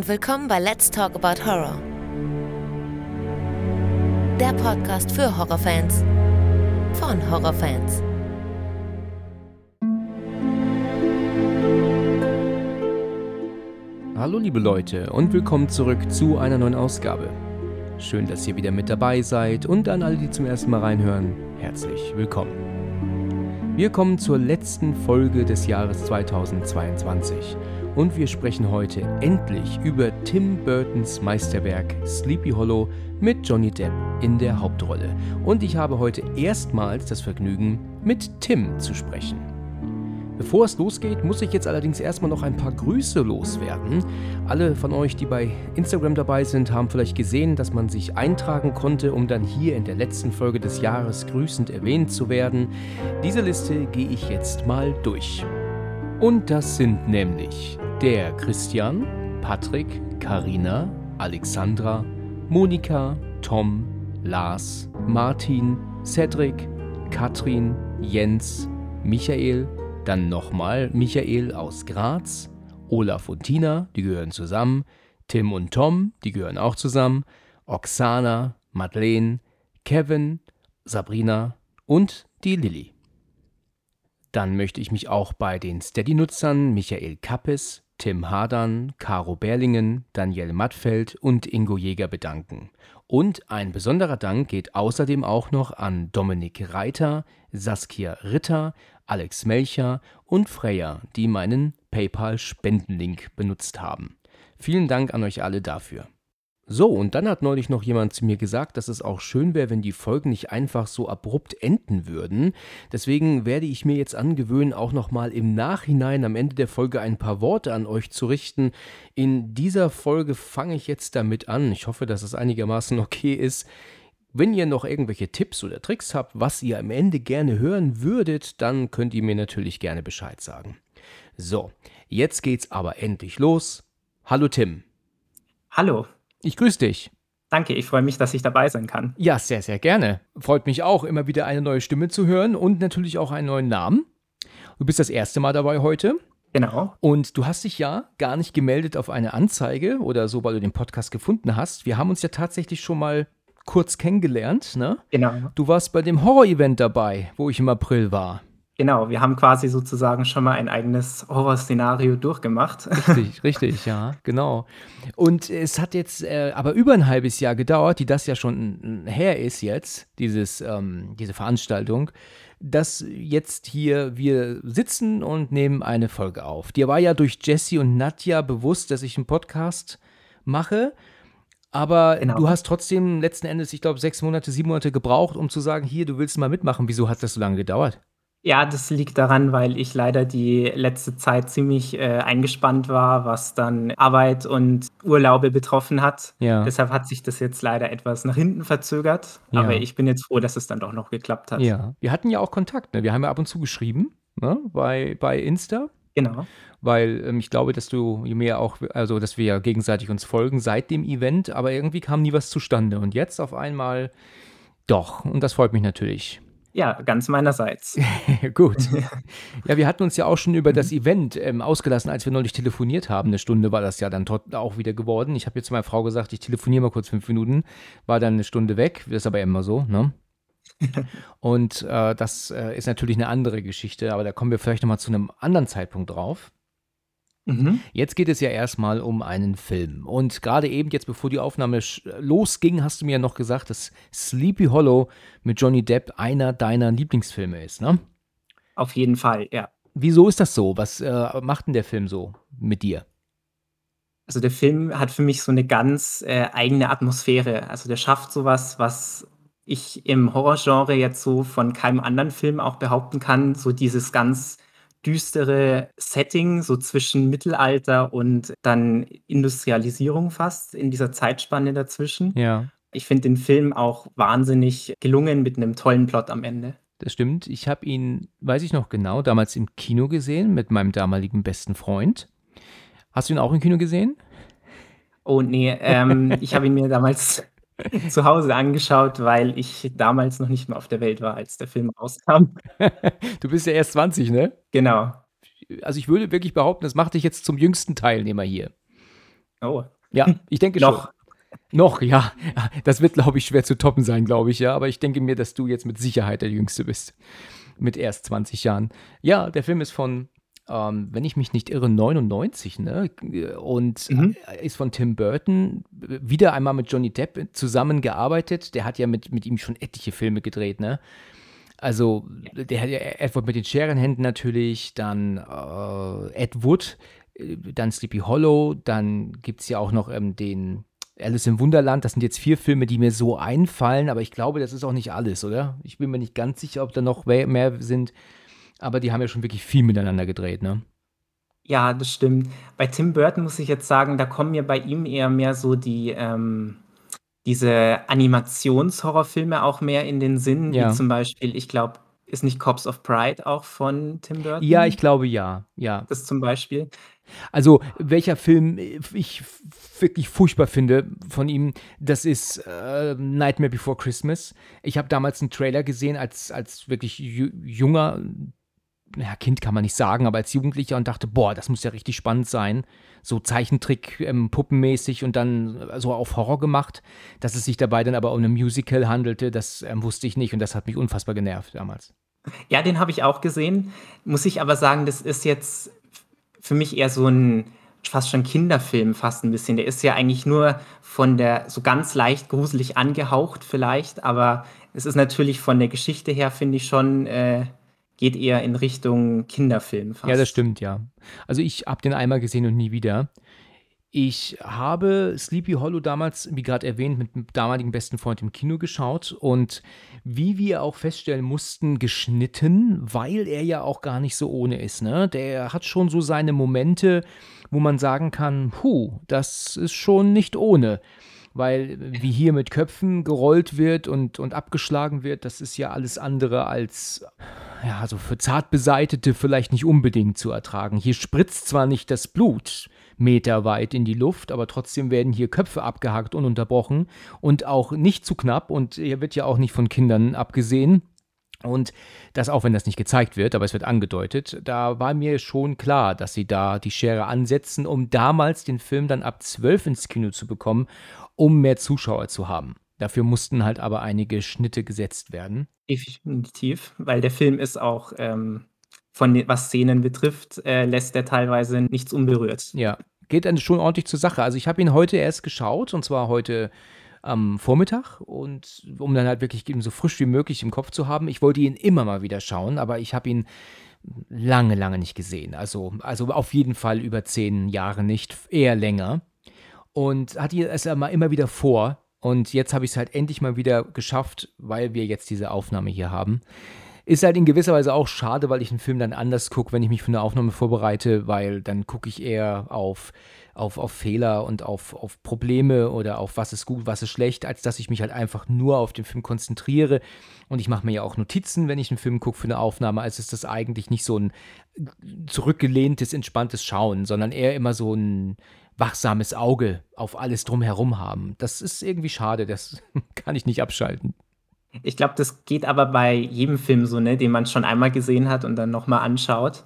und willkommen bei Let's Talk About Horror. Der Podcast für Horrorfans von Horrorfans. Hallo liebe Leute und willkommen zurück zu einer neuen Ausgabe. Schön, dass ihr wieder mit dabei seid und an alle, die zum ersten Mal reinhören, herzlich willkommen. Wir kommen zur letzten Folge des Jahres 2022 und wir sprechen heute endlich über Tim Burtons Meisterwerk Sleepy Hollow mit Johnny Depp in der Hauptrolle. Und ich habe heute erstmals das Vergnügen, mit Tim zu sprechen. Bevor es losgeht, muss ich jetzt allerdings erstmal noch ein paar Grüße loswerden. Alle von euch, die bei Instagram dabei sind, haben vielleicht gesehen, dass man sich eintragen konnte, um dann hier in der letzten Folge des Jahres grüßend erwähnt zu werden. Diese Liste gehe ich jetzt mal durch. Und das sind nämlich der Christian, Patrick, Karina, Alexandra, Monika, Tom, Lars, Martin, Cedric, Katrin, Jens, Michael, dann nochmal Michael aus Graz, Olaf und Tina, die gehören zusammen, Tim und Tom, die gehören auch zusammen, Oksana, Madeleine, Kevin, Sabrina und die Lilly. Dann möchte ich mich auch bei den Steady-Nutzern Michael Kappes, Tim Hadern, Caro Berlingen, Daniel Mattfeld und Ingo Jäger bedanken. Und ein besonderer Dank geht außerdem auch noch an Dominik Reiter, Saskia Ritter, Alex Melcher und Freya, die meinen PayPal-Spendenlink benutzt haben. Vielen Dank an euch alle dafür. So, und dann hat neulich noch jemand zu mir gesagt, dass es auch schön wäre, wenn die Folgen nicht einfach so abrupt enden würden. Deswegen werde ich mir jetzt angewöhnen, auch nochmal im Nachhinein am Ende der Folge ein paar Worte an euch zu richten. In dieser Folge fange ich jetzt damit an. Ich hoffe, dass es einigermaßen okay ist. Wenn ihr noch irgendwelche Tipps oder Tricks habt, was ihr am Ende gerne hören würdet, dann könnt ihr mir natürlich gerne Bescheid sagen. So, jetzt geht's aber endlich los. Hallo Tim. Hallo. Ich grüße dich. Danke, ich freue mich, dass ich dabei sein kann. Ja, sehr, sehr gerne. Freut mich auch, immer wieder eine neue Stimme zu hören und natürlich auch einen neuen Namen. Du bist das erste Mal dabei heute. Genau. Und du hast dich ja gar nicht gemeldet auf eine Anzeige oder so, weil du den Podcast gefunden hast. Wir haben uns ja tatsächlich schon mal kurz kennengelernt, ne? Genau. Du warst bei dem Horror-Event dabei, wo ich im April war. Genau, wir haben quasi sozusagen schon mal ein eigenes Horrorszenario durchgemacht. Richtig, richtig, ja, genau. Und es hat jetzt äh, aber über ein halbes Jahr gedauert, die das ja schon her ist jetzt, dieses, ähm, diese Veranstaltung, dass jetzt hier wir sitzen und nehmen eine Folge auf. Dir war ja durch Jesse und Nadja bewusst, dass ich einen Podcast mache. Aber genau. du hast trotzdem letzten Endes, ich glaube, sechs Monate, sieben Monate gebraucht, um zu sagen, hier, du willst mal mitmachen. Wieso hat das so lange gedauert? Ja, das liegt daran, weil ich leider die letzte Zeit ziemlich äh, eingespannt war, was dann Arbeit und Urlaube betroffen hat. Ja. Deshalb hat sich das jetzt leider etwas nach hinten verzögert. Ja. Aber ich bin jetzt froh, dass es dann doch noch geklappt hat. Ja, wir hatten ja auch Kontakt. Ne? Wir haben ja ab und zu geschrieben ne? bei, bei Insta. Genau. Weil ähm, ich glaube, dass du mir auch, also dass wir ja gegenseitig uns folgen seit dem Event, aber irgendwie kam nie was zustande. Und jetzt auf einmal doch. Und das freut mich natürlich. Ja, ganz meinerseits. Gut. Ja, wir hatten uns ja auch schon über das Event ähm, ausgelassen, als wir neulich telefoniert haben. Eine Stunde war das ja dann auch wieder geworden. Ich habe jetzt zu meiner Frau gesagt, ich telefoniere mal kurz fünf Minuten, war dann eine Stunde weg. Das ist aber immer so, ne? Und äh, das äh, ist natürlich eine andere Geschichte, aber da kommen wir vielleicht nochmal zu einem anderen Zeitpunkt drauf. Mhm. Jetzt geht es ja erstmal um einen Film. Und gerade eben, jetzt bevor die Aufnahme losging, hast du mir ja noch gesagt, dass Sleepy Hollow mit Johnny Depp einer deiner Lieblingsfilme ist, ne? Auf jeden Fall, ja. Wieso ist das so? Was äh, macht denn der Film so mit dir? Also der Film hat für mich so eine ganz äh, eigene Atmosphäre. Also der schafft sowas, was ich im Horrorgenre jetzt so von keinem anderen Film auch behaupten kann. So dieses ganz düstere Setting, so zwischen Mittelalter und dann Industrialisierung fast in dieser Zeitspanne dazwischen. Ja. Ich finde den Film auch wahnsinnig gelungen mit einem tollen Plot am Ende. Das stimmt. Ich habe ihn, weiß ich noch genau, damals im Kino gesehen mit meinem damaligen besten Freund. Hast du ihn auch im Kino gesehen? Oh nee, ähm, ich habe ihn mir damals zu Hause angeschaut, weil ich damals noch nicht mehr auf der Welt war, als der Film rauskam. du bist ja erst 20, ne? Genau. Also ich würde wirklich behaupten, das macht dich jetzt zum jüngsten Teilnehmer hier. Oh. Ja, ich denke Noch. schon. Noch, ja. Das wird, glaube ich, schwer zu toppen sein, glaube ich, ja. Aber ich denke mir, dass du jetzt mit Sicherheit der Jüngste bist. Mit erst 20 Jahren. Ja, der Film ist von, ähm, wenn ich mich nicht irre, 99, ne? Und Mhm. ist von Tim Burton. Wieder einmal mit Johnny Depp zusammengearbeitet. Der hat ja mit, mit ihm schon etliche Filme gedreht, ne? Also, der hat ja Edward mit den Scherenhänden natürlich, dann äh, Ed Wood, äh, dann Sleepy Hollow, dann gibt es ja auch noch ähm, den Alice im Wunderland. Das sind jetzt vier Filme, die mir so einfallen, aber ich glaube, das ist auch nicht alles, oder? Ich bin mir nicht ganz sicher, ob da noch mehr sind, aber die haben ja schon wirklich viel miteinander gedreht, ne? Ja, das stimmt. Bei Tim Burton muss ich jetzt sagen, da kommen mir bei ihm eher mehr so die, ähm, diese Animationshorrorfilme auch mehr in den Sinn, Ja. wie zum Beispiel, ich glaube, ist nicht Cops of Pride auch von Tim Burton? Ja, ich glaube ja, ja. Das zum Beispiel. Also, welcher Film ich wirklich furchtbar finde von ihm, das ist äh, Nightmare Before Christmas. Ich habe damals einen Trailer gesehen als, als wirklich ju junger, ja, Kind kann man nicht sagen, aber als Jugendlicher und dachte, boah, das muss ja richtig spannend sein. So Zeichentrick, ähm, puppenmäßig und dann so auf Horror gemacht. Dass es sich dabei dann aber um ein Musical handelte, das ähm, wusste ich nicht und das hat mich unfassbar genervt damals. Ja, den habe ich auch gesehen. Muss ich aber sagen, das ist jetzt für mich eher so ein fast schon Kinderfilm, fast ein bisschen. Der ist ja eigentlich nur von der so ganz leicht gruselig angehaucht vielleicht, aber es ist natürlich von der Geschichte her, finde ich schon, äh, geht eher in Richtung Kinderfilm fast. Ja, das stimmt, ja. Also ich habe den einmal gesehen und nie wieder. Ich habe Sleepy Hollow damals, wie gerade erwähnt, mit dem damaligen besten Freund im Kino geschaut und wie wir auch feststellen mussten, geschnitten, weil er ja auch gar nicht so ohne ist. Ne? Der hat schon so seine Momente, wo man sagen kann, puh, das ist schon nicht ohne. Weil wie hier mit Köpfen gerollt wird und, und abgeschlagen wird, das ist ja alles andere als ja, also für Zartbeseitete vielleicht nicht unbedingt zu ertragen. Hier spritzt zwar nicht das Blut meterweit in die Luft, aber trotzdem werden hier Köpfe abgehakt ununterbrochen und auch nicht zu knapp und hier wird ja auch nicht von Kindern abgesehen. Und das auch, wenn das nicht gezeigt wird, aber es wird angedeutet, da war mir schon klar, dass sie da die Schere ansetzen, um damals den Film dann ab 12 ins Kino zu bekommen, um mehr Zuschauer zu haben. Dafür mussten halt aber einige Schnitte gesetzt werden. Definitiv, weil der Film ist auch ähm, von den, was Szenen betrifft, äh, lässt er teilweise nichts unberührt. Ja, geht dann schon ordentlich zur Sache. Also ich habe ihn heute erst geschaut und zwar heute am Vormittag und um dann halt wirklich eben so frisch wie möglich im Kopf zu haben. Ich wollte ihn immer mal wieder schauen, aber ich habe ihn lange, lange nicht gesehen. Also, also auf jeden Fall über zehn Jahre nicht, eher länger. Und hatte es immer, immer wieder vor. Und jetzt habe ich es halt endlich mal wieder geschafft, weil wir jetzt diese Aufnahme hier haben. Ist halt in gewisser Weise auch schade, weil ich einen Film dann anders gucke, wenn ich mich für eine Aufnahme vorbereite, weil dann gucke ich eher auf, auf, auf Fehler und auf, auf Probleme oder auf was ist gut, was ist schlecht, als dass ich mich halt einfach nur auf den Film konzentriere. Und ich mache mir ja auch Notizen, wenn ich einen Film gucke für eine Aufnahme. Also ist das eigentlich nicht so ein zurückgelehntes, entspanntes Schauen, sondern eher immer so ein wachsames Auge auf alles drumherum haben. Das ist irgendwie schade, das kann ich nicht abschalten. Ich glaube, das geht aber bei jedem Film so, ne, den man schon einmal gesehen hat und dann nochmal anschaut.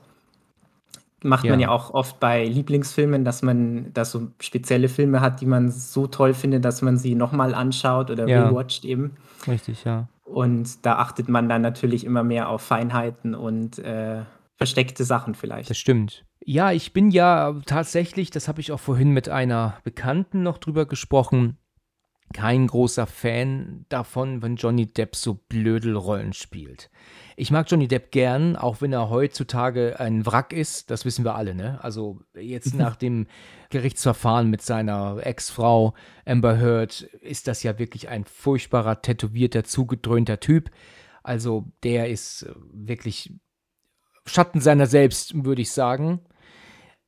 Macht man Ja. ja auch oft bei Lieblingsfilmen, dass man da so spezielle Filme hat, die man so toll findet, dass man sie nochmal anschaut oder Ja. rewatcht eben. Richtig, ja. Und da achtet man dann natürlich immer mehr auf Feinheiten und äh, versteckte Sachen vielleicht. Das stimmt. Ja, ich bin ja tatsächlich, das habe ich auch vorhin mit einer Bekannten noch drüber gesprochen, kein großer Fan davon, wenn Johnny Depp so Blödelrollen spielt. Ich mag Johnny Depp gern, auch wenn er heutzutage ein Wrack ist, das wissen wir alle, ne? Also jetzt nach dem Gerichtsverfahren mit seiner Ex-Frau Amber Heard ist das ja wirklich ein furchtbarer, tätowierter, zugedröhnter Typ. Also der ist wirklich Schatten seiner selbst, würde ich sagen.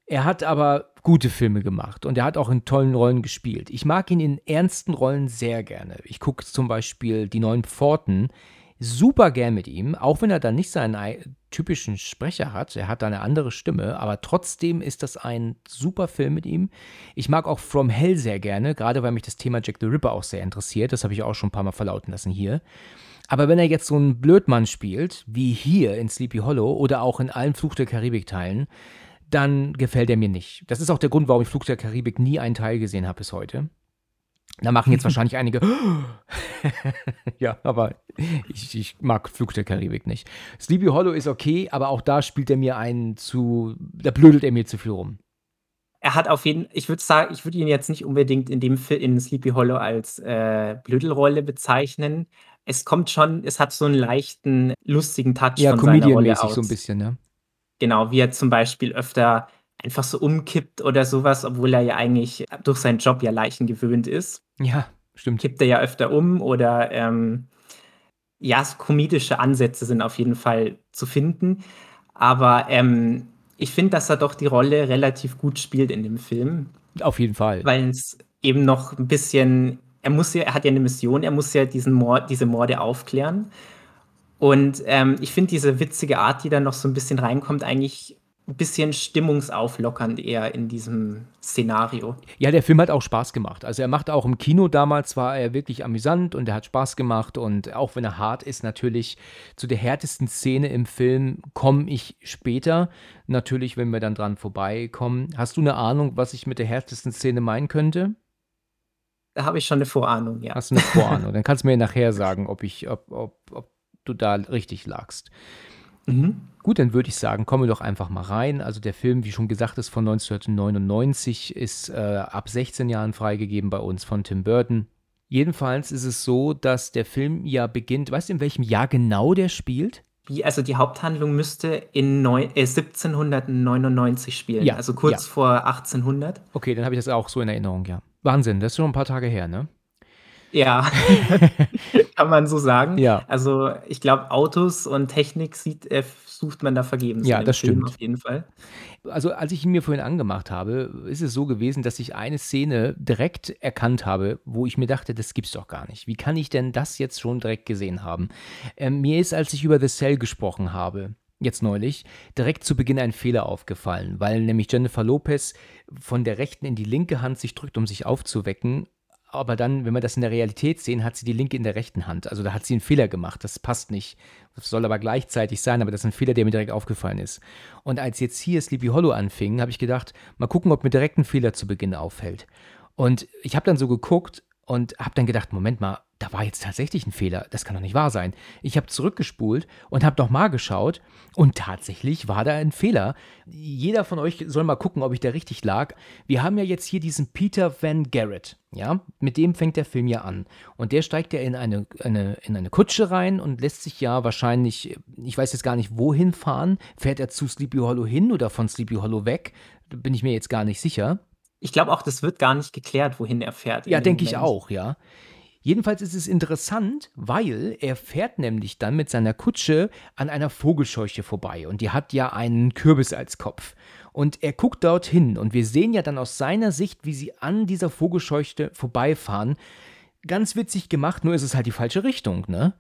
Er hat aber gute Filme gemacht und er hat auch in tollen Rollen gespielt. Ich mag ihn in ernsten Rollen sehr gerne. Ich gucke zum Beispiel Die Neuen Pforten super gern mit ihm, auch wenn er dann nicht seinen ei- typischen Sprecher hat. Er hat da eine andere Stimme, aber trotzdem ist das ein super Film mit ihm. Ich mag auch From Hell sehr gerne, gerade weil mich das Thema Jack the Ripper auch sehr interessiert. Das habe ich auch schon ein paar Mal verlauten lassen hier. Aber wenn er jetzt so einen Blödmann spielt, wie hier in Sleepy Hollow oder auch in allen Fluch der Karibik-Teilen, dann gefällt er mir nicht. Das ist auch der Grund, warum ich Flug der Karibik nie einen Teil gesehen habe bis heute. Da machen jetzt wahrscheinlich einige. ja, aber ich, ich, mag Flug der Karibik nicht. Sleepy Hollow ist okay, aber auch da spielt er mir einen zu. Da blödelt er mir zu viel rum. Er hat auf jeden ich würde sagen, ich würde ihn jetzt nicht unbedingt in dem Film in Sleepy Hollow als äh, Blödelrolle bezeichnen. Es kommt schon, es hat so einen leichten, lustigen Touch ja, von seiner Rolle aus. so ein bisschen, ja. Genau, wie er zum Beispiel öfter einfach so umkippt oder sowas, obwohl er ja eigentlich durch seinen Job ja Leichen gewöhnt ist. Ja, stimmt. Kippt er ja öfter um oder ähm, ja, so komedische Ansätze sind auf jeden Fall zu finden. Aber ähm, ich finde, dass er doch die Rolle relativ gut spielt in dem Film. Auf jeden Fall. Weil es eben noch ein bisschen, er muss ja, er hat ja eine Mission, er muss ja diesen Mord, diese Morde aufklären. Und ähm, ich finde diese witzige Art, die da noch so ein bisschen reinkommt, eigentlich ein bisschen stimmungsauflockernd eher in diesem Szenario. Ja, der Film hat auch Spaß gemacht. Also er macht auch im Kino damals, war er wirklich amüsant und er hat Spaß gemacht und auch wenn er hart ist, natürlich zu der härtesten Szene im Film komme ich später. Natürlich, wenn wir dann dran vorbeikommen. Hast du eine Ahnung, was ich mit der härtesten Szene meinen könnte? Da habe ich schon eine Vorahnung, ja. Hast du eine Vorahnung? dann kannst du mir nachher sagen, ob ich, ob, ob, ob du da richtig lagst. Mhm. Gut, dann würde ich sagen, kommen wir doch einfach mal rein. Also der Film, wie schon gesagt, ist von 1999, ist äh, ab 16 Jahren freigegeben bei uns von Tim Burton. Jedenfalls ist es so, dass der Film ja beginnt, weißt du, in welchem Jahr genau der spielt? Also die Haupthandlung müsste in neun, äh, 1799 spielen, ja, also kurz ja. vor 1800. Okay, dann habe ich das auch so in Erinnerung, ja. Wahnsinn, das ist schon ein paar Tage her, ne? Ja, kann man so sagen. Ja. Also ich glaube, Autos und Technik sieht, äh, sucht man da vergebens. Ja, das Film stimmt. Auf jeden Fall. Also als ich ihn mir vorhin angemacht habe, ist es so gewesen, dass ich eine Szene direkt erkannt habe, wo ich mir dachte, das gibt's doch gar nicht. Wie kann ich denn das jetzt schon direkt gesehen haben? Ähm, mir ist, als ich über The Cell gesprochen habe, jetzt neulich, direkt zu Beginn ein Fehler aufgefallen, weil nämlich Jennifer Lopez von der rechten in die linke Hand sich drückt, um sich aufzuwecken aber dann, wenn wir das in der Realität sehen, hat sie die linke in der rechten Hand. Also da hat sie einen Fehler gemacht. Das passt nicht. Das soll aber gleichzeitig sein, aber das ist ein Fehler, der mir direkt aufgefallen ist. Und als jetzt hier Sleepy Hollow anfing, habe ich gedacht, mal gucken, ob mir direkt ein Fehler zu Beginn auffällt. Und ich habe dann so geguckt und habe dann gedacht, Moment mal, da war jetzt tatsächlich ein Fehler. Das kann doch nicht wahr sein. Ich habe zurückgespult und habe nochmal geschaut und tatsächlich war da ein Fehler. Jeder von euch soll mal gucken, ob ich da richtig lag. Wir haben ja jetzt hier diesen Peter Van Garrett, ja, mit dem fängt der Film ja an. Und der steigt ja in eine, eine, in eine Kutsche rein und lässt sich ja wahrscheinlich, ich weiß jetzt gar nicht, wohin fahren. Fährt er zu Sleepy Hollow hin oder von Sleepy Hollow weg? Bin ich mir jetzt gar nicht sicher. Ich glaube auch, das wird gar nicht geklärt, wohin er fährt. Ja, denke ich auch, ja. Jedenfalls ist es interessant, weil er fährt nämlich dann mit seiner Kutsche an einer Vogelscheuche vorbei und die hat ja einen Kürbis als Kopf. Und er guckt dorthin und wir sehen ja dann aus seiner Sicht, wie sie an dieser Vogelscheuche vorbeifahren. Ganz witzig gemacht, nur ist es halt die falsche Richtung, ne?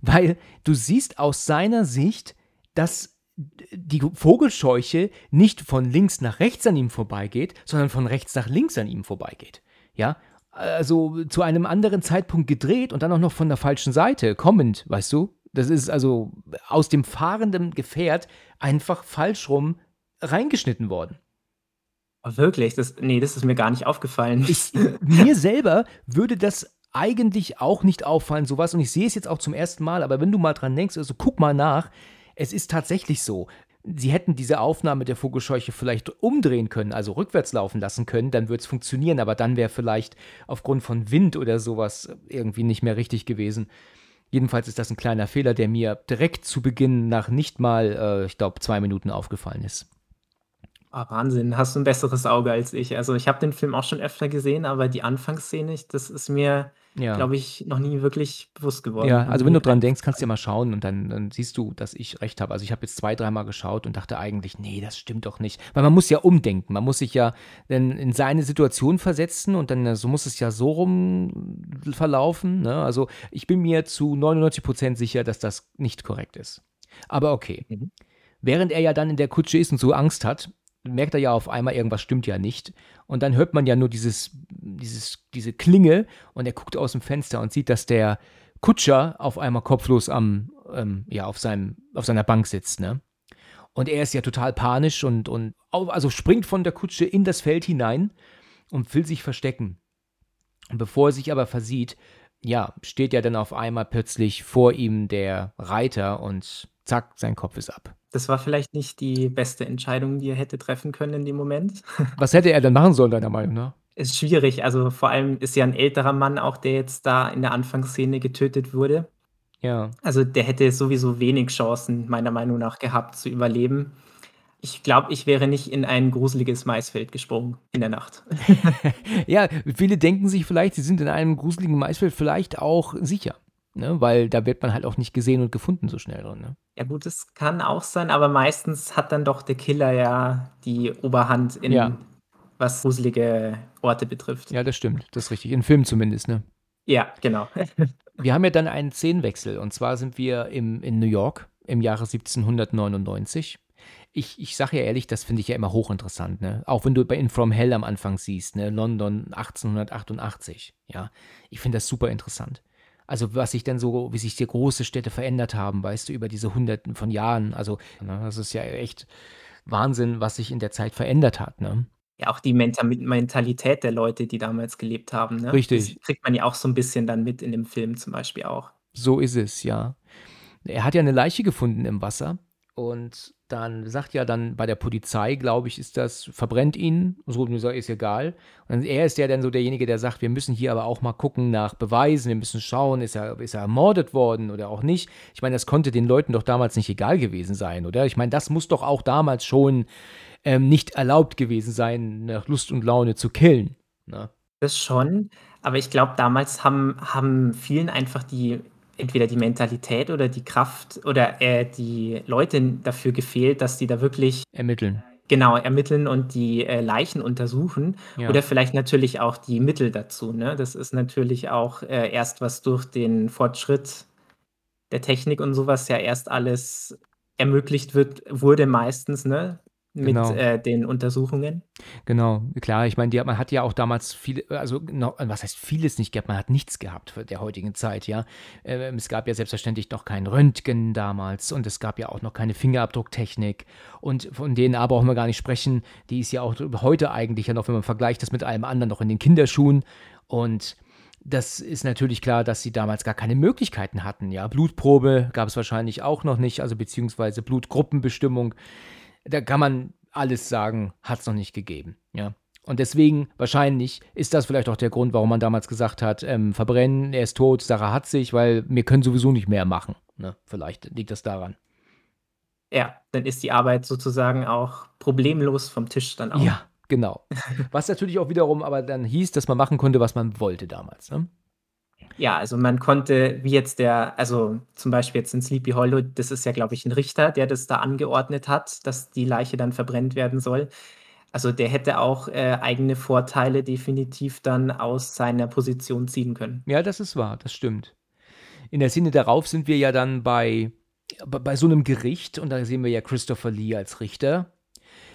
Weil du siehst aus seiner Sicht, dass die Vogelscheuche nicht von links nach rechts an ihm vorbeigeht, sondern von rechts nach links an ihm vorbeigeht. Ja, also zu einem anderen Zeitpunkt gedreht und dann auch noch von der falschen Seite kommend, weißt du? Das ist also aus dem fahrenden Gefährt einfach falsch rum reingeschnitten worden. Oh, wirklich? Das, nee, das ist mir gar nicht aufgefallen. Ich, mir selber würde das eigentlich auch nicht auffallen, sowas. Und ich sehe es jetzt auch zum ersten Mal, aber wenn du mal dran denkst, also guck mal nach, es ist tatsächlich so sie hätten diese Aufnahme der Vogelscheuche vielleicht umdrehen können, also rückwärts laufen lassen können, dann würde es funktionieren, aber dann wäre vielleicht aufgrund von Wind oder sowas irgendwie nicht mehr richtig gewesen. Jedenfalls ist das ein kleiner Fehler, der mir direkt zu Beginn nach nicht mal, äh, ich glaube, zwei Minuten aufgefallen ist. Oh, Wahnsinn, hast du ein besseres Auge als ich. Also ich habe den Film auch schon öfter gesehen, aber die Anfangsszene, das ist mir ja. glaube ich, noch nie wirklich bewusst geworden. Ja, also wenn du dran denkst, kannst du ja mal schauen und dann, dann siehst du, dass ich recht habe. Also ich habe jetzt zwei, dreimal geschaut und dachte eigentlich, nee, das stimmt doch nicht. Weil man muss ja umdenken. Man muss sich ja dann in seine Situation versetzen und dann so muss es ja so rum verlaufen. Ne? Also ich bin mir zu 99 Prozent sicher, dass das nicht korrekt ist. Aber okay. Mhm. Während er ja dann in der Kutsche ist und so Angst hat, merkt er ja auf einmal, irgendwas stimmt ja nicht. Und dann hört man ja nur dieses, dieses, diese Klinge und er guckt aus dem Fenster und sieht, dass der Kutscher auf einmal kopflos am, ähm, ja, auf, seinem, auf seiner Bank sitzt, ne? Und er ist ja total panisch und, und also springt von der Kutsche in das Feld hinein und will sich verstecken. Bevor er sich aber versieht, ja, steht ja dann auf einmal plötzlich vor ihm der Reiter und zack, sein Kopf ist ab. Das war vielleicht nicht die beste Entscheidung, die er hätte treffen können in dem Moment. Was hätte er denn machen sollen, deiner Meinung nach? Ist schwierig. Also vor allem ist ja ein älterer Mann auch, der jetzt da in der Anfangsszene getötet wurde. Ja. Also der hätte sowieso wenig Chancen, meiner Meinung nach, gehabt zu überleben. Ich glaube, ich wäre nicht in ein gruseliges Maisfeld gesprungen in der Nacht. ja, viele denken sich vielleicht, sie sind in einem gruseligen Maisfeld vielleicht auch sicher. Ne? Weil da wird man halt auch nicht gesehen und gefunden so schnell drin. Ne? Ja, gut, das kann auch sein, aber meistens hat dann doch der Killer ja die Oberhand in Ja. was gruselige Orte betrifft. Ja, das stimmt. Das ist richtig. In Filmen zumindest, ne? Ja, genau. Wir haben ja dann einen Szenenwechsel und zwar sind wir im, in New York im Jahre 1799. Ich, ich sage ja ehrlich, das finde ich ja immer hochinteressant, ne? Auch wenn du bei In From Hell am Anfang siehst, ne? London 1888, ja. Ich finde das super interessant. Also was sich denn so, wie sich die große Städte verändert haben, weißt du, über diese Hunderten von Jahren. Also, ne, das ist ja echt Wahnsinn, was sich in der Zeit verändert hat, ne? Ja, auch die Menta Mentalität der Leute, die damals gelebt haben, ne? Richtig. Das kriegt man ja auch so ein bisschen dann mit in dem Film zum Beispiel auch. So ist es, ja. Er hat ja eine Leiche gefunden im Wasser und dann sagt ja dann bei der Polizei, glaube ich, ist das, verbrennt ihn, so ist egal. Und er ist ja dann so derjenige, der sagt, wir müssen hier aber auch mal gucken nach Beweisen, wir müssen schauen, ist er, ist er ermordet worden oder auch nicht. Ich meine, das konnte den Leuten doch damals nicht egal gewesen sein, oder? Ich meine, das muss doch auch damals schon ähm, nicht erlaubt gewesen sein, nach Lust und Laune zu killen. Ne? Das schon, aber ich glaube, damals haben haben vielen einfach die entweder die Mentalität oder die Kraft oder, äh, die Leute dafür gefehlt, dass die da wirklich Ermitteln. genau ermitteln und die, äh, Leichen untersuchen Ja. oder vielleicht natürlich auch die Mittel dazu, ne? Das ist natürlich auch, äh, erst was durch den Fortschritt der Technik und sowas ja erst alles ermöglicht wird wurde meistens, ne, mit, Genau. äh, den Untersuchungen. Genau, klar. Ich meine, die, man hat ja auch damals viele, also noch, was heißt vieles nicht gehabt, man hat nichts gehabt für der heutigen Zeit, ja. Ähm, es gab ja selbstverständlich noch kein Röntgen damals und es gab ja auch noch keine Fingerabdrucktechnik und von denen aber brauchen wir gar nicht sprechen. Die ist ja auch heute eigentlich ja noch, wenn man vergleicht das mit allem anderen, noch in den Kinderschuhen und das ist natürlich klar, dass sie damals gar keine Möglichkeiten hatten. Ja, Blutprobe gab es wahrscheinlich auch noch nicht, also beziehungsweise Blutgruppenbestimmung. Da kann man alles sagen, hat es noch nicht gegeben. Ja. Und deswegen, wahrscheinlich, ist das vielleicht auch der Grund, warum man damals gesagt hat, ähm, verbrennen, er ist tot, Sache hat sich, weil wir können sowieso nicht mehr machen. Ne? Vielleicht liegt das daran. Ja, dann ist die Arbeit sozusagen auch problemlos vom Tisch dann auch. Ja, genau. Was natürlich auch wiederum aber dann hieß, dass man machen konnte, was man wollte damals. Ne? Ja, also man konnte, wie jetzt der, also zum Beispiel jetzt in Sleepy Hollow, das ist ja, glaube ich, ein Richter, der das da angeordnet hat, dass die Leiche dann verbrennt werden soll. Also der hätte auch äh, eigene Vorteile definitiv dann aus seiner Position ziehen können. Ja, das ist wahr, das stimmt. In der Szene darauf sind wir ja dann bei, bei so einem Gericht und da sehen wir ja Christopher Lee als Richter.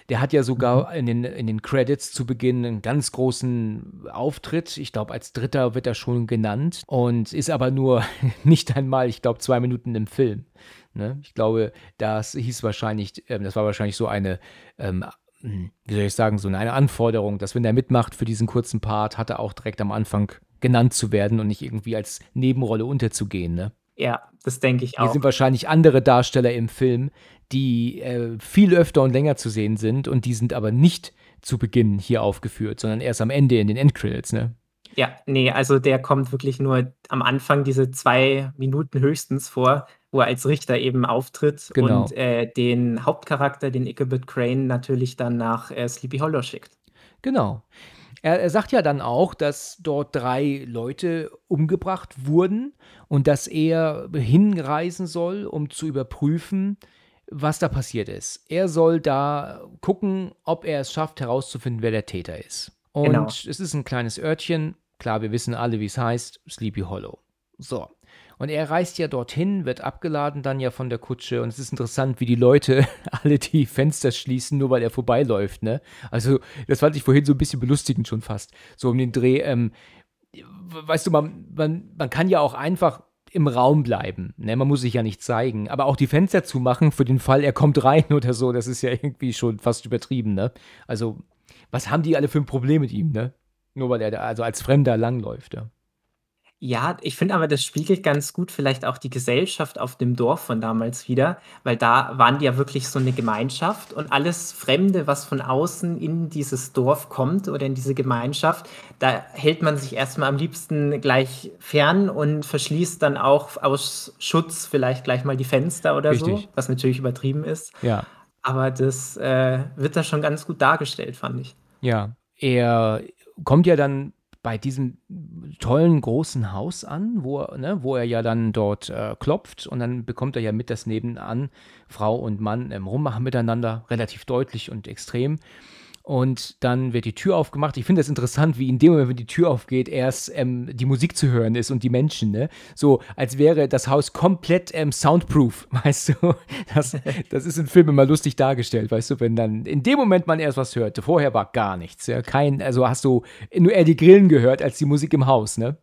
Der hat ja sogar in den, in den Credits zu Beginn einen ganz großen Auftritt. Ich glaube, als Dritter wird er schon genannt und ist aber nur nicht einmal, ich glaube, zwei Minuten im Film. Ne? Ich glaube, das hieß wahrscheinlich, ähm, das war wahrscheinlich so eine, ähm, hm, wie soll ich sagen, so eine Anforderung, dass wenn er mitmacht für diesen kurzen Part, hat er auch direkt am Anfang genannt zu werden und nicht irgendwie als Nebenrolle unterzugehen. Ne? Ja, das denke ich Hier auch. sind wahrscheinlich andere Darsteller im Film, die äh, viel öfter und länger zu sehen sind und die sind aber nicht zu Beginn hier aufgeführt, sondern erst am Ende in den Endcredits, ne? Ja, nee, also der kommt wirklich nur am Anfang diese zwei Minuten höchstens vor, wo er als Richter eben auftritt Genau. und äh, den Hauptcharakter, den Ichabod Crane, natürlich dann nach äh, Sleepy Hollow schickt. Genau. Er, er sagt ja dann auch, dass dort drei Leute umgebracht wurden und dass er hinreisen soll, um zu überprüfen, was da passiert ist. Er soll da gucken, ob er es schafft, herauszufinden, wer der Täter ist. Und Genau. es ist ein kleines Örtchen. Klar, wir wissen alle, wie es heißt. Sleepy Hollow. So. Und er reist ja dorthin, wird abgeladen dann ja von der Kutsche. Und es ist interessant, wie die Leute alle die Fenster schließen, nur weil er vorbeiläuft, ne? Also, das fand ich vorhin so ein bisschen belustigend schon fast. So um den Dreh, ähm, weißt du, man, man, man kann ja auch einfach im Raum bleiben. Ne? Man muss sich ja nicht zeigen. Aber auch die Fenster zumachen für den Fall, er kommt rein oder so, das ist ja irgendwie schon fast übertrieben. Ne? Also, was haben die alle für ein Problem mit ihm? Ne? Nur weil er da also als Fremder langläuft. Ja. Ja, ich finde aber, das spiegelt ganz gut vielleicht auch die Gesellschaft auf dem Dorf von damals wieder, weil da waren die ja wirklich so eine Gemeinschaft und alles Fremde, was von außen in dieses Dorf kommt oder in diese Gemeinschaft, da hält man sich erstmal am liebsten gleich fern und verschließt dann auch aus Schutz vielleicht gleich mal die Fenster oder so, Richtig. was natürlich übertrieben ist. Ja. Aber das äh, wird da schon ganz gut dargestellt, fand ich. Ja. Er kommt ja dann bei diesem tollen großen Haus an, wo, er- ne, wo er ja dann dort äh, klopft und dann bekommt er ja mit, dass nebenan Frau und Mann ähm, rummachen miteinander, relativ deutlich und extrem. Und dann wird die Tür aufgemacht. Ich finde das interessant, wie in dem Moment, wenn die Tür aufgeht, erst ähm, die Musik zu hören ist und die Menschen, ne? So, als wäre das Haus komplett ähm, soundproof, weißt du? Das, das ist in Filmen immer lustig dargestellt, weißt du, wenn dann in dem Moment man erst was hörte. Vorher war gar nichts, ja? Kein, also hast du nur eher die Grillen gehört als die Musik im Haus, ne?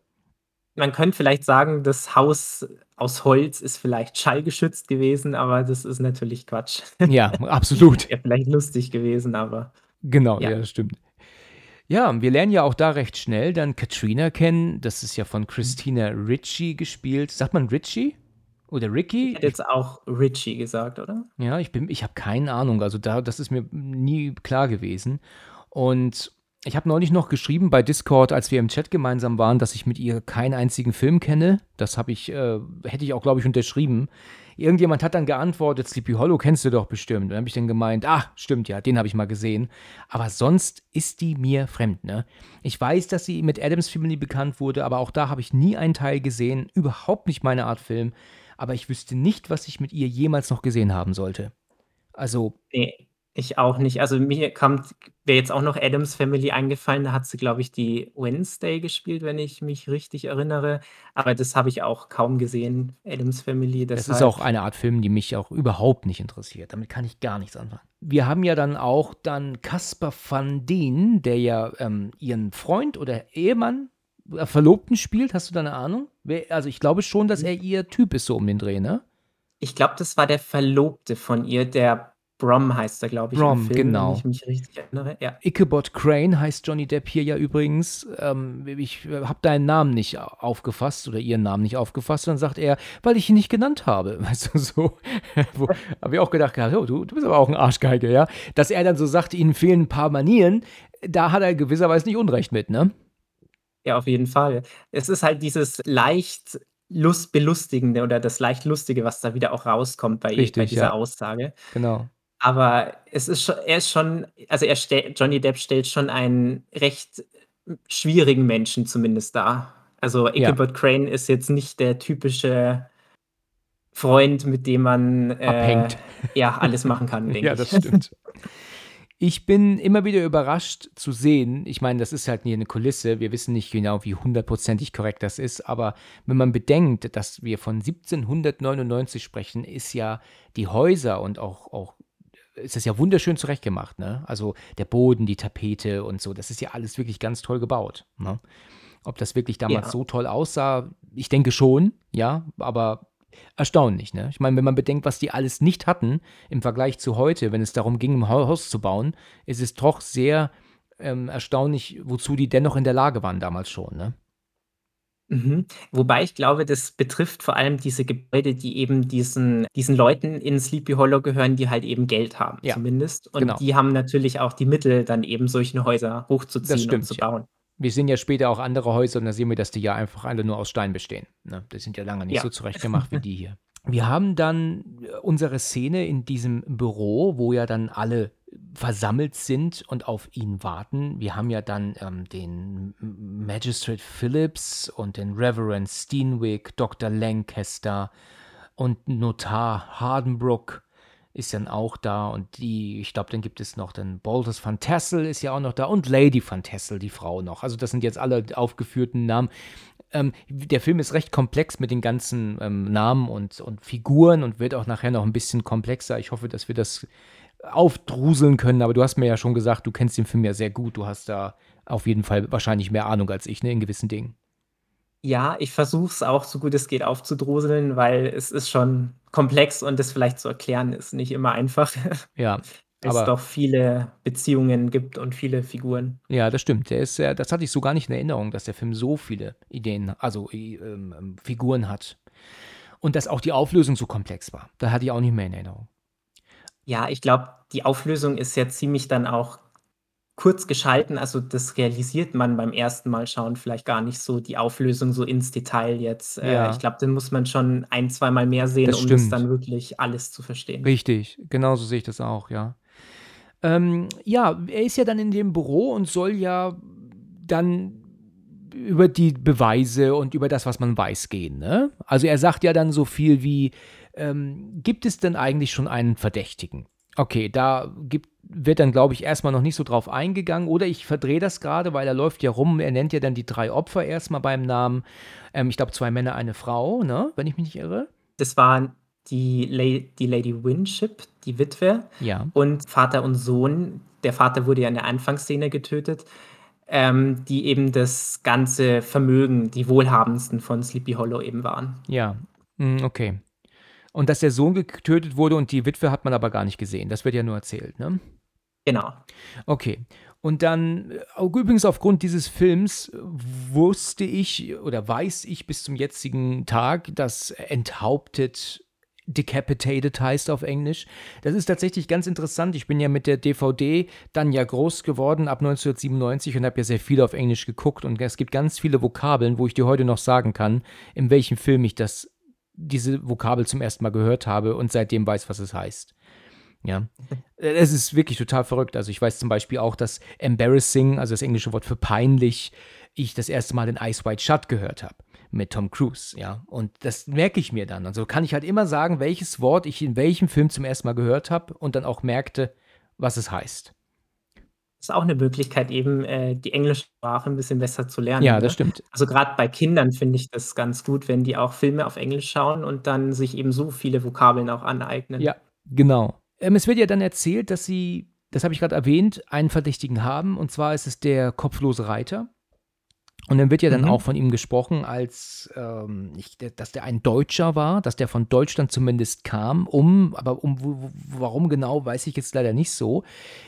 Man könnte vielleicht sagen, das Haus aus Holz ist vielleicht schallgeschützt gewesen, aber das ist natürlich Quatsch. Ja, absolut. Wäre vielleicht lustig gewesen, aber Genau, ja. Ja. das stimmt. Ja, wir lernen ja auch da recht schnell dann Katrina kennen. Das ist ja von Christina Ritchie gespielt. Sagt man Ritchie? Oder Ricky? ich hätte jetzt auch Richie gesagt, oder? Ja, ich bin, ich habe keine Ahnung. Also da, das ist mir nie klar gewesen. Und ich habe neulich noch geschrieben bei Discord, als wir im Chat gemeinsam waren, dass ich mit ihr keinen einzigen Film kenne. Das habe ich, äh, hätte ich auch, glaube ich, unterschrieben. Irgendjemand hat dann geantwortet, Sleepy Hollow kennst du doch bestimmt. Und dann habe ich dann gemeint, ah, stimmt ja, den habe ich mal gesehen. Aber sonst ist die mir fremd, ne? Ich weiß, dass sie mit Adams Family bekannt wurde, aber auch da habe ich nie einen Teil gesehen. Überhaupt nicht meine Art Film. Aber ich wüsste nicht, was ich mit ihr jemals noch gesehen haben sollte. Also, Nee, ich auch nicht. Also mir kommt, wäre jetzt auch noch Adams Family eingefallen, da hat sie, glaube ich, die Wednesday gespielt, wenn ich mich richtig erinnere. Aber das habe ich auch kaum gesehen, Adams Family. Das ist deshalb- auch eine Art Film, die mich auch überhaupt nicht interessiert. Damit kann ich gar nichts anfangen. Wir haben ja dann auch dann Caspar van Dien, der ja ähm, ihren Freund oder Ehemann, äh, Verlobten spielt. Hast du da eine Ahnung? Also ich glaube schon, dass er ihr Typ ist so um den Dreh, ne? Ich glaube, das war der Verlobte von ihr, der Brom heißt er, glaube ich, Brom, im Film, genau. wenn ich mich richtig erinnere. Ja. Ichabod Crane heißt Johnny Depp hier ja übrigens. Ähm, ich habe deinen Namen nicht aufgefasst oder ihren Namen nicht aufgefasst. Und dann sagt er, weil ich ihn nicht genannt habe. Weißt du, so. Habe ich auch gedacht, ja, du, du bist aber auch ein Arschgeige, ja. Dass er dann so sagt, ihnen fehlen ein paar Manieren, da hat er gewisserweise nicht Unrecht mit, ne? Ja, auf jeden Fall. Es ist halt dieses leicht Lust belustigende oder das leicht lustige, was da wieder auch rauskommt bei, Richtig, bei dieser ja. Aussage. Genau. Aber es ist schon, er ist schon, also er stellt, Johnny Depp stellt schon einen recht schwierigen Menschen zumindest dar. Also Ja. Ichabod Crane ist jetzt nicht der typische Freund, mit dem man äh, ja alles machen kann, denke Ja, ich. das stimmt. Ich bin immer wieder überrascht zu sehen, ich meine, das ist halt hier eine Kulisse, wir wissen nicht genau, wie hundertprozentig korrekt das ist, aber wenn man bedenkt, dass wir von 1799 sprechen, ist ja die Häuser und auch, auch ist das ja wunderschön zurechtgemacht, ne? Also der Boden, die Tapete und so, das ist ja alles wirklich ganz toll gebaut, ne? Ob das wirklich damals Ja. so toll aussah, ich denke schon, ja, aber erstaunlich, ne? Ich meine, wenn man bedenkt, was die alles nicht hatten im Vergleich zu heute, wenn es darum ging, ein Haus zu bauen, ist es doch sehr ähm, erstaunlich, wozu die dennoch in der Lage waren damals schon, ne? Mhm. Wobei ich glaube, das betrifft vor allem diese Gebäude, die eben diesen, diesen Leuten in Sleepy Hollow gehören, die halt eben Geld haben, Ja, zumindest. Und genau. die haben natürlich auch die Mittel, dann eben solche Häuser hochzuziehen stimmt, und zu ja. bauen. Wir sehen ja später auch andere Häuser und da sehen wir, dass die ja einfach alle nur aus Stein bestehen. Ne? Die sind ja lange nicht Ja. so zurechtgemacht wie die hier. Wir haben dann äh, unsere Szene in diesem Büro, wo ja dann alle versammelt sind und auf ihn warten. Wir haben ja dann ähm, den Magistrate Phillips und den Reverend Steenwick, Dr. Lancaster und Notar Hardenbrook ist dann auch da und die, ich glaube, dann gibt es noch den Baldus van Tassel ist ja auch noch da und Lady van Tassel, die Frau noch. Also das sind jetzt alle aufgeführten Namen. Ähm, der Film ist recht komplex mit den ganzen ähm, Namen und, und Figuren und wird auch nachher noch ein bisschen komplexer. Ich hoffe, dass wir das aufdruseln können, aber du hast mir ja schon gesagt, du kennst den Film ja sehr gut. Du hast da auf jeden Fall wahrscheinlich mehr Ahnung als ich, ne, in gewissen Dingen. Ja, ich versuche es auch so gut es geht aufzudröseln, weil es ist schon komplex und das vielleicht zu erklären ist nicht immer einfach, Ja, aber doch viele Beziehungen gibt und viele Figuren. ja, das stimmt. Der ist das hatte ich so gar nicht in Erinnerung, dass der Film so viele Ideen also, i ähm, ähm, Figuren hat. Und dass auch die Auflösung so komplex war. Da hatte ich auch nicht mehr in Erinnerung. Ja, ich glaube, die Auflösung ist ja ziemlich dann auch kurz geschalten. Also, das realisiert man beim ersten Mal schauen vielleicht gar nicht so, die Auflösung so ins Detail jetzt. Äh, ich Ja. glaube, den muss man schon ein zweimal mehr sehen, Das um das stimmt. dann wirklich alles zu verstehen. Richtig, genauso sehe ich das auch, ja. Ähm, ja, er ist ja dann in dem Büro und soll ja dann über die Beweise und über das, was man weiß, gehen, ne? Also, er sagt ja dann so viel wie, ähm: „Gibt es denn eigentlich schon einen Verdächtigen?“ Okay, da gibt wird dann, glaube ich, erst mal noch nicht so drauf eingegangen oder ich verdrehe das grade, weil er läuft ja rum er nennt ja dann die 3 Opfer erst mal beim Namen. Ähm, ich glaube, 2 Männer, eine Frau, ne, wenn ich mich nicht irre? Das war die La die Lady Winship, die Witwe Ja. und Vater und Sohn. Der Vater wurde ja in der Anfangsszene getötet, ähm, die eben das ganze Vermögen, die Wohlhabendsten von Sleepy Hollow eben waren. Ja, hm, okay. Und dass der Sohn getötet wurde und die Witwe hat man aber gar nicht gesehen. Das wird ja nur erzählt, ne? Genau. Okay. Und dann, äh, übrigens aufgrund dieses Films wusste ich oder weiß ich bis zum jetzigen Tag, dass Enthauptet decapitated heißt auf Englisch. Das ist tatsächlich ganz interessant. Ich bin ja mit der DVD dann ja groß geworden ab 1997 und habe ja sehr viel auf Englisch geguckt und es gibt ganz viele Vokabeln, wo ich dir heute noch sagen kann, in welchem Film ich das diese Vokabel zum ersten Mal gehört habe und seitdem weiß, was es heißt. Ja. Es ist wirklich total verrückt. Also, ich weiß zum Beispiel auch, dass embarrassing, also das englische Wort für peinlich, ich das erste Mal in Eyes Wide Shut gehört habe mit Tom Cruise, ja. Und das merke ich mir dann. Also, kann ich halt immer sagen, welches Wort ich in welchem Film zum ersten Mal gehört habe und dann auch merkte, was es heißt. Ist auch 'ne Möglichkeit eben, äh, die englische Sprache 'n bisschen besser zu lernen, Ja, das ne? stimmt. Also, grad bei Kindern finde ich das ganz gut, wenn die auch Filme auf Englisch schauen und dann sich eben so viele Vokabeln auch aneignen. Ja, genau. Ähm, es wird ja dann erzählt, dass sie, das habe ich gerade erwähnt, einen Verdächtigen haben und zwar ist es der kopflose Reiter. Und dann wird ja dann Mhm. auch von ihm gesprochen, als ähm, ich, dass der ein Deutscher war, dass der von Deutschland zumindest kam, um, aber um warum genau, weiß ich jetzt leider nicht so.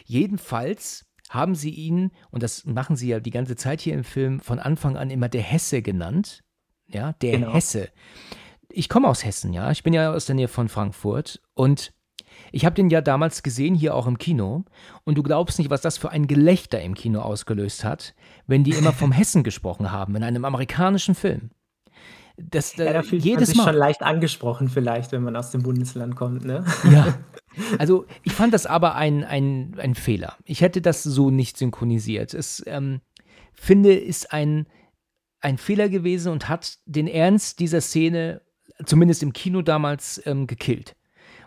Jedenfalls haben sie ihn, und das machen sie ja die ganze Zeit hier im Film, von Anfang an immer der Hesse genannt. Ja, der Genau. Hesse. Ich komme aus Hessen, ja. Ich bin ja aus der Nähe von Frankfurt und ich habe den ja damals gesehen, hier auch im Kino. Und du glaubst nicht, was das für ein Gelächter im Kino ausgelöst hat, wenn die immer vom Hessen gesprochen haben in einem amerikanischen Film. Das, Ja, äh, da fühlt man jedes sich Mal. schon leicht angesprochen vielleicht, wenn man aus dem Bundesland kommt, ne? Ja. Also, ich fand das aber ein, ein, ein Fehler. Ich hätte das so nicht synchronisiert. Es, ähm, finde, ist ein, ein Fehler gewesen und hat den Ernst dieser Szene, zumindest im Kino damals, ähm, gekillt.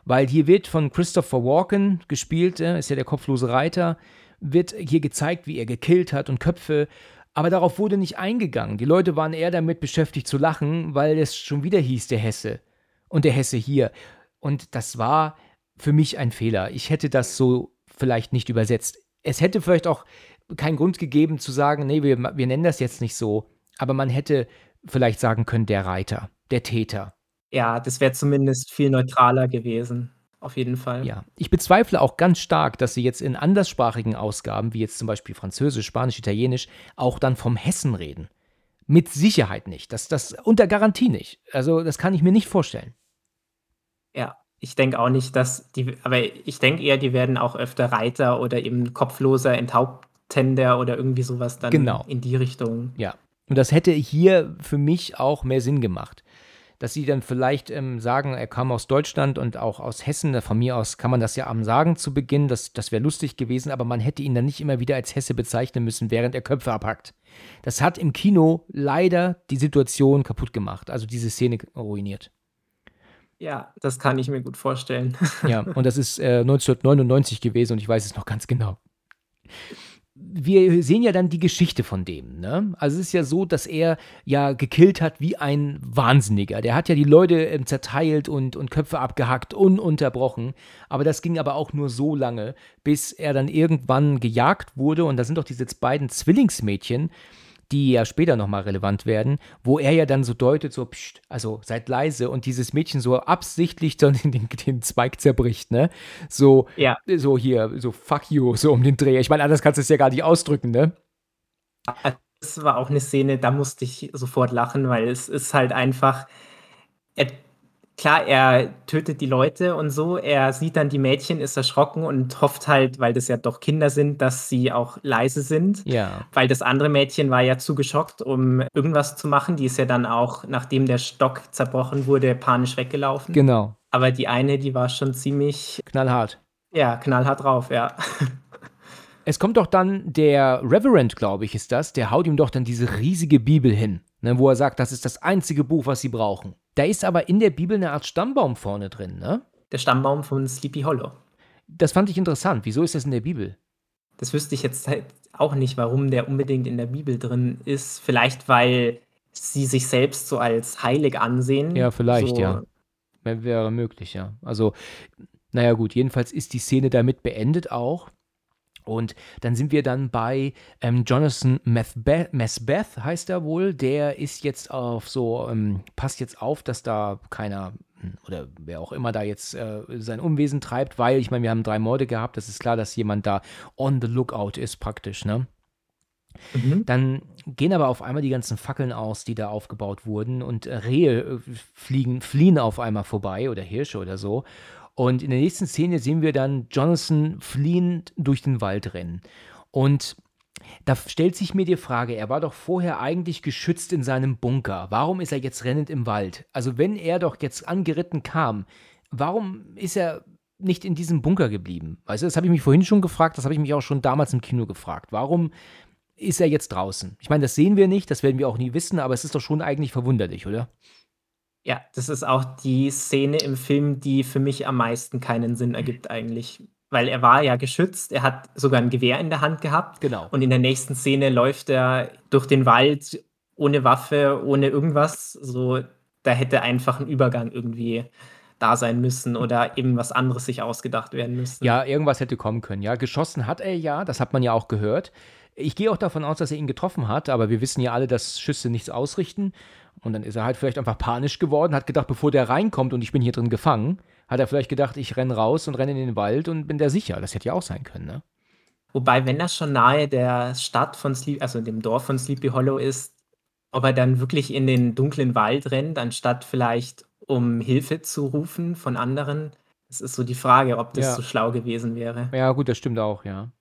Weil hier wird von Christopher Walken gespielt, äh, ist ja der kopflose Reiter, wird hier gezeigt, wie er gekillt hat und Köpfe. Aber darauf wurde nicht eingegangen. Die Leute waren eher damit beschäftigt zu lachen, weil es schon wieder hieß, der Hesse. Und der Hesse hier. Und das war für mich ein Fehler. Ich hätte das so vielleicht nicht übersetzt. Es hätte vielleicht auch keinen Grund gegeben zu sagen, nee, wir, wir nennen das jetzt nicht so. Aber man hätte vielleicht sagen können, der Reiter, der Täter. Ja, das wäre zumindest viel neutraler gewesen, auf jeden Fall. Ja, ich bezweifle auch ganz stark, dass sie jetzt in anderssprachigen Ausgaben, wie jetzt zum Beispiel Französisch, Spanisch, Italienisch, auch dann vom Hessen reden. Mit Sicherheit nicht. Das, das unter Garantie nicht. Also, das kann ich mir nicht vorstellen. Ja, ich denke auch nicht, dass die aber ich denke eher, die werden auch öfter Reiter oder eben kopfloser Enthauptender oder irgendwie so was dann Genau. in die Richtung. Ja. Und das hätte hier für mich auch mehr Sinn gemacht. Dass sie dann vielleicht ähm, sagen, er kam aus Deutschland und auch aus Hessen. Von mir aus kann man das ja am sagen zu Beginn. Das, das wäre lustig gewesen, aber man hätte ihn dann nicht immer wieder als Hesse bezeichnen müssen, während er Köpfe abhackt. Das hat im Kino leider die Situation kaputt gemacht. Also diese Szene ruiniert. Ja, das kann ich mir gut vorstellen. Ja, und das ist äh, 1999 gewesen und ich weiß es noch ganz genau. Wir sehen ja dann die Geschichte von dem, ne? Also es ist ja so, dass er ja gekillt hat wie ein Wahnsinniger. Der hat ja die Leute ähm, zerteilt und, und Köpfe abgehackt, ununterbrochen. Aber das ging aber auch nur so lange, bis er dann irgendwann gejagt wurde. Und da sind doch diese beiden Zwillingsmädchen, die ja später nochmal relevant werden, wo er ja dann so deutet, so, pst, also seid leise und dieses Mädchen so absichtlich dann den, den Zweig zerbricht, ne? So, Ja. so hier, so fuck you, so um den Dreh. Ich meine, anders kannst du es ja gar nicht ausdrücken, ne? Das war auch eine Szene, da musste ich sofort lachen, weil es ist halt einfach klar, er tötet die Leute und so. Er sieht dann die Mädchen, ist erschrocken und hofft halt, weil das ja doch Kinder sind, dass sie auch leise sind. Ja. Weil das andere Mädchen war ja zu geschockt, um irgendwas zu machen. Die ist ja dann auch, nachdem der Stock zerbrochen wurde, panisch weggelaufen. Genau. Aber die eine, die war schon ziemlich, Knallhart. ja, knallhart drauf, ja. Es kommt doch dann der Reverend, glaube ich, ist das, der haut ihm doch dann diese riesige Bibel hin, ne, wo er sagt, das ist das einzige Buch, was sie brauchen. Da ist aber in der Bibel eine Art Stammbaum vorne drin, ne? Der Stammbaum von Sleepy Hollow. Das fand ich interessant. Wieso ist das in der Bibel? Das wüsste ich jetzt halt auch nicht, warum der unbedingt in der Bibel drin ist. Vielleicht, weil sie sich selbst so als heilig ansehen. Ja, vielleicht, so, ja. Wär- Wäre möglich, ja. Also, naja, gut, jedenfalls ist die Szene damit beendet auch. Und dann sind wir dann bei ähm, Jonathan Methbeth, Mesbeth, heißt er wohl. Der ist jetzt auf so, ähm, passt jetzt auf, dass da keiner hm, oder wer auch immer da jetzt äh, sein Unwesen treibt, weil ich meine, wir haben drei Morde gehabt. Das ist klar, dass jemand da on the lookout ist, praktisch, ne? Mhm. Dann gehen aber auf einmal die ganzen Fackeln aus, die da aufgebaut wurden und äh, Rehe äh, fliegen, fliehen auf einmal vorbei oder Hirsche oder so. Und in der nächsten Szene sehen wir dann Jonathan fliehend durch den Wald rennen. Und da stellt sich mir die Frage, er war doch vorher eigentlich geschützt in seinem Bunker. Warum ist er jetzt rennend im Wald? Also wenn er doch jetzt angeritten kam, warum ist er nicht in diesem Bunker geblieben? Weißt du, das habe ich mich vorhin schon gefragt, das habe ich mich auch schon damals im Kino gefragt. Warum ist er jetzt draußen? Ich meine, das sehen wir nicht, das werden wir auch nie wissen, aber es ist doch schon eigentlich verwunderlich, oder? Ja, das ist auch die Szene im Film, die für mich am meisten keinen Sinn ergibt eigentlich. Weil er war ja geschützt, er hat sogar ein Gewehr in der Hand gehabt. Genau. Und in der nächsten Szene läuft er durch den Wald ohne Waffe, ohne irgendwas. So, da hätte einfach ein Übergang irgendwie da sein müssen oder eben was anderes sich ausgedacht werden müssen. Ja, irgendwas hätte kommen können. Ja, geschossen hat er ja, das hat man ja auch gehört. Ich gehe auch davon aus, dass er ihn getroffen hat, aber wir wissen ja alle, dass Schüsse nichts ausrichten. Und dann ist er halt vielleicht einfach panisch geworden, hat gedacht, bevor der reinkommt und ich bin hier drin gefangen, hat er vielleicht gedacht, ich renne raus und renne in den Wald und bin da sicher. Das hätte ja auch sein können, ne? Wobei, wenn das schon nahe der Stadt von Sleepy, also dem Dorf von Sleepy Hollow ist, ob er dann wirklich in den dunklen Wald rennt, anstatt vielleicht um Hilfe zu rufen von anderen, das ist so die Frage, ob das Ja. so schlau gewesen wäre. Ja, gut, das stimmt auch, ja.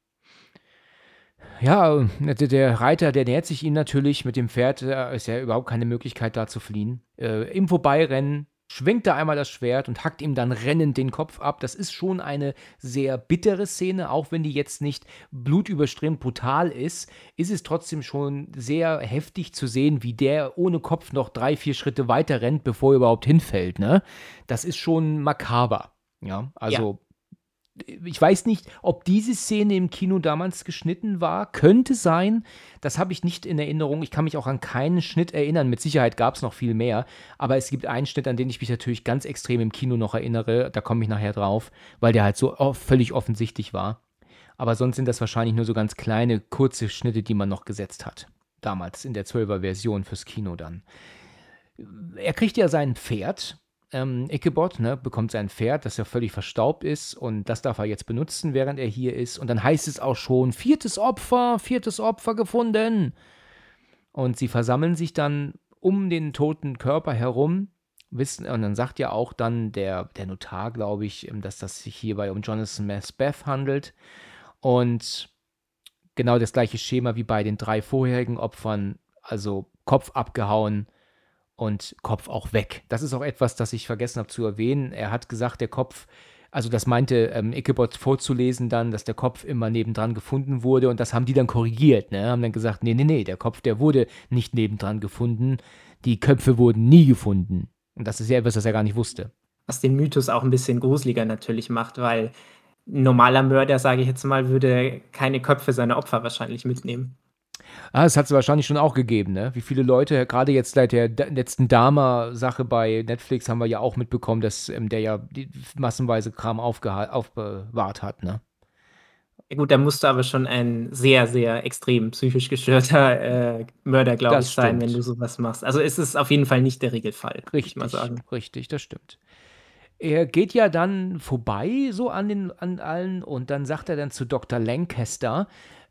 Ja, der, Reiter, der nähert sich ihm natürlich mit dem Pferd, ist ja überhaupt keine Möglichkeit da zu fliehen. Äh, Im Vorbeirennen schwenkt er einmal das Schwert und hackt ihm dann rennend den Kopf ab. Das ist schon eine sehr bittere Szene, auch wenn die jetzt nicht blutüberströmt brutal ist, ist es trotzdem schon sehr heftig zu sehen, wie der ohne Kopf noch drei, vier Schritte weiter rennt, bevor er überhaupt hinfällt. Ne? Das ist schon makaber. Ja, also ich weiß nicht, ob diese Szene im Kino damals geschnitten war. Könnte sein. Das habe ich nicht in Erinnerung. Ich kann mich auch an keinen Schnitt erinnern. Mit Sicherheit gab es noch viel mehr. Aber es gibt einen Schnitt, an den ich mich natürlich ganz extrem im Kino noch erinnere. Da komme ich nachher drauf, weil der halt so völlig offensichtlich war. Aber sonst sind das wahrscheinlich nur so ganz kleine, kurze Schnitte, die man noch gesetzt hat. Damals in der 12er Version fürs Kino dann. Er kriegt ja sein Pferd ähm, Ichabod, ne, bekommt sein Pferd, das ja völlig verstaubt ist und das darf er jetzt benutzen, während er hier ist. Und dann heißt es auch schon, viertes Opfer, viertes Opfer gefunden. Und sie versammeln sich dann um den toten Körper herum. Wissen, und dann sagt ja auch dann der, der Notar, glaube ich, ähm, dass das sich hierbei um Jonathan Macbeth handelt. Und genau das gleiche Schema wie bei den drei vorherigen Opfern, also Kopf abgehauen, und Kopf auch weg. Das ist auch etwas, das ich vergessen habe zu erwähnen. Er hat gesagt, der Kopf, also das meinte ähm, Ichabod vorzulesen dann, dass der Kopf immer nebendran gefunden wurde und das haben die dann korrigiert, ne? Haben dann gesagt, nee, nee, nee, der Kopf, der wurde nicht nebendran gefunden. Die Köpfe wurden nie gefunden. Und das ist ja etwas, das er gar nicht wusste. Was den Mythos auch ein bisschen gruseliger natürlich macht, weil ein normaler Mörder, sage ich jetzt mal, würde keine Köpfe seiner Opfer wahrscheinlich mitnehmen. Ah, das hat es wahrscheinlich schon auch gegeben, ne? Wie viele Leute, gerade jetzt seit der letzten Dama-Sache bei Netflix haben wir ja auch mitbekommen, dass ähm, der ja die massenweise Kram aufbewahrt hat, ne? Ja gut, da musst du aber schon ein sehr, sehr extrem psychisch gestörter, äh, Mörder, glaube ich, Das sein, wenn du stimmt. so was machst. Also, es ist auf jeden Fall nicht der Regelfall, würde ich mal Richtig, sagen. richtig, das stimmt. Er geht ja dann vorbei so an den an allen und dann sagt er dann zu Dr. Lancaster,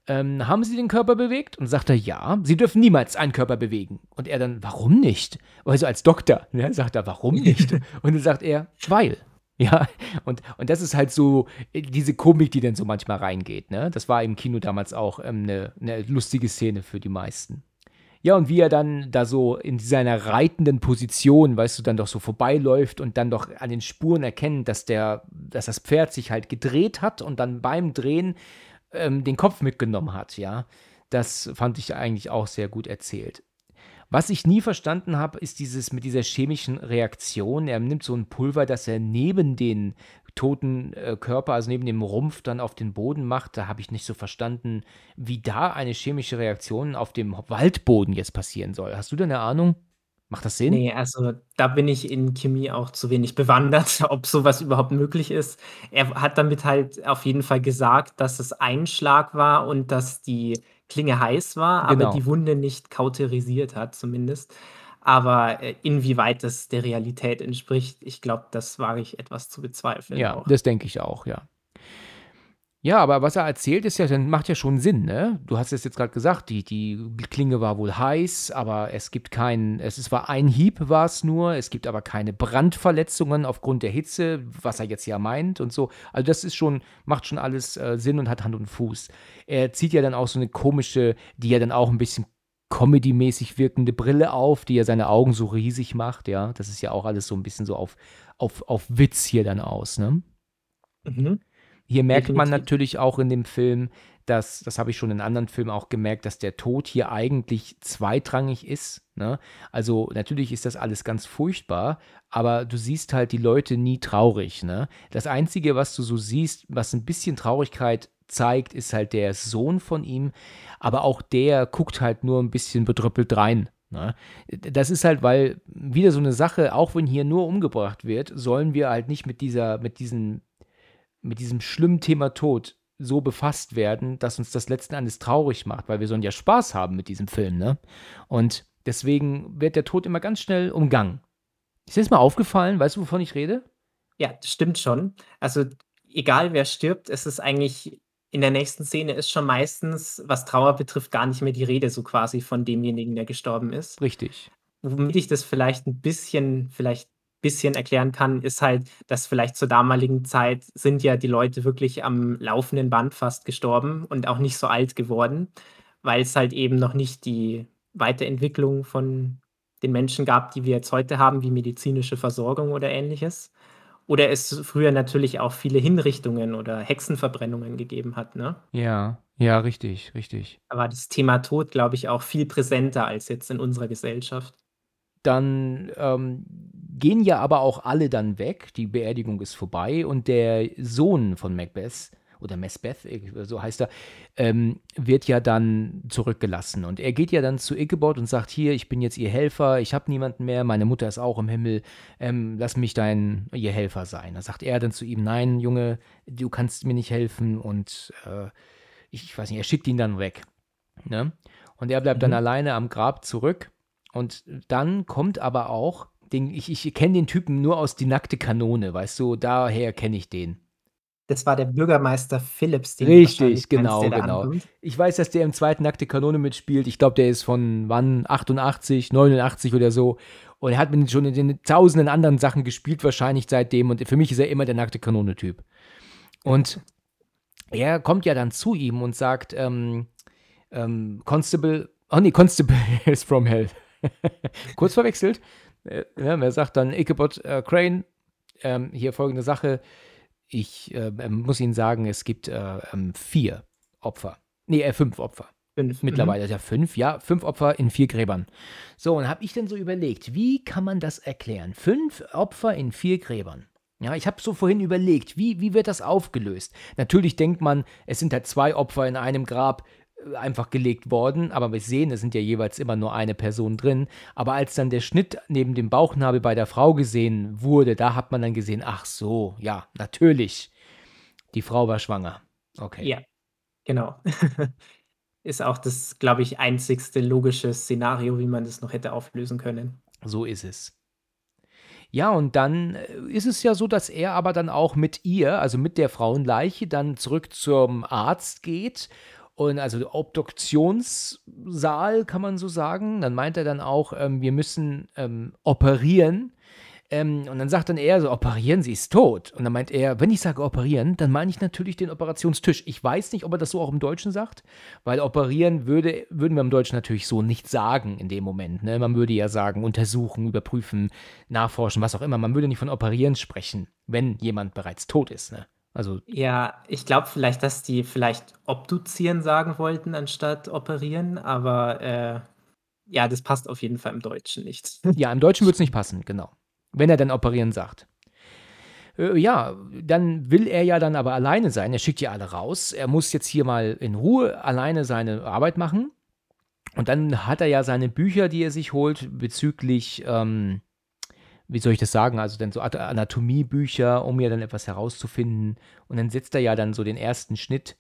ähm, haben Sie den Körper bewegt? Und sagt er, ja, Sie dürfen niemals einen Körper bewegen. Und er dann, warum nicht? Also als Doktor, ne, sagt er, warum nicht? Und dann sagt er, weil. Ja, und, und das ist halt so äh, diese Komik, die dann so manchmal reingeht, ne? Das war im Kino damals auch ähm, eine, eine lustige Szene für die meisten. Ja, und wie er dann da so in seiner reitenden Position, weißt du, dann doch so vorbeiläuft und dann doch an den Spuren erkennt, dass der, dass das Pferd sich halt gedreht hat und dann beim Drehen ähm, den Kopf mitgenommen hat, ja. Das fand ich eigentlich auch sehr gut erzählt. Was ich nie verstanden habe, ist dieses mit dieser chemischen Reaktion. Er nimmt so ein Pulver, das er neben den toten äh, Körper, also neben dem Rumpf, dann auf den Boden macht. Da habe ich nicht so verstanden, wie da eine chemische Reaktion auf dem Waldboden jetzt passieren soll. Hast du da eine Ahnung? Macht das Sinn? Ne, also, da bin ich in Chemie auch zu wenig bewandert, ob so was überhaupt möglich ist. Er hat damit halt auf jeden Fall gesagt, dass es ein Schlag war und dass die Klinge heiß war, aber Genau. die Wunde nicht kauterisiert hat zumindest. Aber, äh, inwieweit das der Realität entspricht, ich glaube, das wage ich etwas zu bezweifeln Ja, auch. das denke ich auch, ja. Ja, aber was er erzählt, ist ja macht ja schon Sinn, ne? Du hast es jetzt gerade gesagt, die die Klinge war wohl heiß, aber es gibt keinen es war ein Hieb war's nur, es gibt aber keine Brandverletzungen aufgrund der Hitze, was er jetzt ja meint und so. Also, das ist schon macht schon alles, äh, Sinn und hat Hand und Fuß. Er zieht ja dann auch so eine komische, die ja dann auch ein bisschen comedymäßig wirkende Brille auf, die ja seine Augen so riesig macht, ja. Das ist ja auch alles so ein bisschen so auf auf auf Witz hier dann aus, ne? Mhm, Hier merkt man natürlich auch in dem Film, dass das habe ich schon in anderen Filmen auch gemerkt, dass der Tod hier eigentlich zweitrangig ist, ne? Also, natürlich ist das alles ganz furchtbar, aber du siehst halt die Leute nie traurig, ne? Das Einzige, was du so siehst, was ein bisschen Traurigkeit zeigt, ist halt der Sohn von ihm, aber auch der guckt halt nur ein bisschen bedröppelt rein, ne? das ist halt, weil wieder so eine Sache, auch wenn hier nur umgebracht wird, sollen wir halt nicht mit dieser mit diesen mit diesem schlimmen Thema Tod so befasst werden, dass uns das letzten Endes traurig macht, weil wir sollen ja Spaß haben mit diesem Film, ne? Und deswegen wird der Tod immer ganz schnell umgangen. Ist dir das mal aufgefallen? Weißt du, wovon ich rede? Ja, das stimmt schon. Also, egal wer stirbt, es ist eigentlich in der nächsten Szene ist schon meistens, was Trauer betrifft, gar nicht mehr die Rede so quasi von demjenigen, der gestorben ist. Richtig. Womit ich das vielleicht ein bisschen vielleicht bisschen erklären kann, ist halt, dass vielleicht zur damaligen Zeit sind ja die Leute wirklich am laufenden Band fast gestorben und auch nicht so alt geworden, weil es halt eben noch nicht die Weiterentwicklung von den Menschen gab, die wir jetzt heute haben, wie medizinische Versorgung oder Ähnliches. Oder es früher natürlich auch viele Hinrichtungen oder Hexenverbrennungen gegeben hat, ne? Ja, ja, richtig, richtig. Da war das Thema Tod, glaube ich, auch viel präsenter als jetzt in unserer Gesellschaft. Dann, ähm, gehen ja aber auch alle dann weg. Die Beerdigung ist vorbei und der Sohn von Macbeth oder Macbeth, so heißt er, ähm, wird ja dann zurückgelassen. Und er geht ja dann zu Ichabod und sagt: „Hier, ich bin jetzt Ihr Helfer, ich habe niemanden mehr, meine Mutter ist auch im Himmel, ähm, lass mich dein Ihr Helfer sein.“ Da sagt er dann zu ihm: „Nein, Junge, du kannst mir nicht helfen“ und, äh, ich ich weiß nicht, er schickt ihn dann weg, ne? Und er bleibt dann Mhm. alleine am Grab zurück und dann kommt aber auch den ich ich kenne den Typen nur aus „Die nackte Kanone“, weißt du? Daher kenne ich den. Das war der Bürgermeister Phillips, den Richtig, meinst, genau, da genau. ankommt. Ich weiß, dass der im zweiten „Nackte Kanone“ mitspielt. Ich glaube, der ist von wann? 88, 89 oder so. Und er hat mit schon in den tausenden anderen Sachen gespielt wahrscheinlich seitdem und für mich ist er immer der „Nackte Kanone“-Typ. Und er kommt ja dann zu ihm und sagt, ähm, ähm: „Constable“ oh ne, Constable is from hell. Kurz verwechselt. Äh, er sagt dann: „Ichabod, äh, Crane, ähm, hier folgende Sache. Ich, äh, ähm, muss Ihnen sagen, es gibt, äh, ähm, 4 Opfer. Ne, äh, 5 Opfer. 5, mhm. Mittlerweile ja 5, ja, 5 Opfer in 4 Gräbern. So, und habe ich dann so überlegt, wie kann man das erklären? 5 Opfer in 4 Gräbern. Ja, ich habe so vorhin überlegt, wie wie wird das aufgelöst? Natürlich denkt man, es sind halt 2 Opfer in einem Grab, einfach gelegt worden, aber wir sehen, es sind ja jeweils immer nur eine Person drin. Aber als dann der Schnitt neben dem Bauchnabel bei der Frau gesehen wurde, da hat man dann gesehen: „Ach so, ja, natürlich. Die Frau war schwanger.“ Okay. Ja. Genau. Ist auch das, glaube ich, einzigste logische Szenario, wie man das noch hätte auflösen können. So ist es. Ja, und dann äh, ist es ja so, dass er aber dann auch mit ihr, also mit der Frauenleiche, dann zurück zum Arzt geht und also Obduktionssaal, kann man so sagen. Dann meint er dann auch, ähm, wir müssen ähm, operieren. Ähm, und dann sagt dann er so, operieren, sie ist tot. Und dann meint er, wenn ich sage operieren, dann meine ich natürlich den Operationstisch. Ich weiß nicht, ob er das so auch im Deutschen sagt, weil operieren würde, würden wir im Deutschen natürlich so nicht sagen in dem Moment. Ne? Man würde ja sagen, untersuchen, überprüfen, nachforschen, was auch immer. Man würde nicht von operieren sprechen, wenn jemand bereits tot ist. Ne? Also Ja, ich glaube vielleicht, dass die vielleicht obduzieren sagen wollten, anstatt operieren, aber äh, ja, das passt auf jeden Fall im Deutschen nicht. ja, im Deutschen würde es nicht passen, genau. Wenn er dann operieren sagt. Äh, ja, dann will er ja dann aber alleine sein. Er schickt ja alle raus. Er muss jetzt hier mal in Ruhe alleine seine Arbeit machen. Und dann hat er ja seine Bücher, die er sich holt, bezüglich, ähm, wie soll ich das sagen, also dann so At- Anatomiebücher, um ja dann etwas herauszufinden. Und dann setzt er ja dann so den ersten Schnitt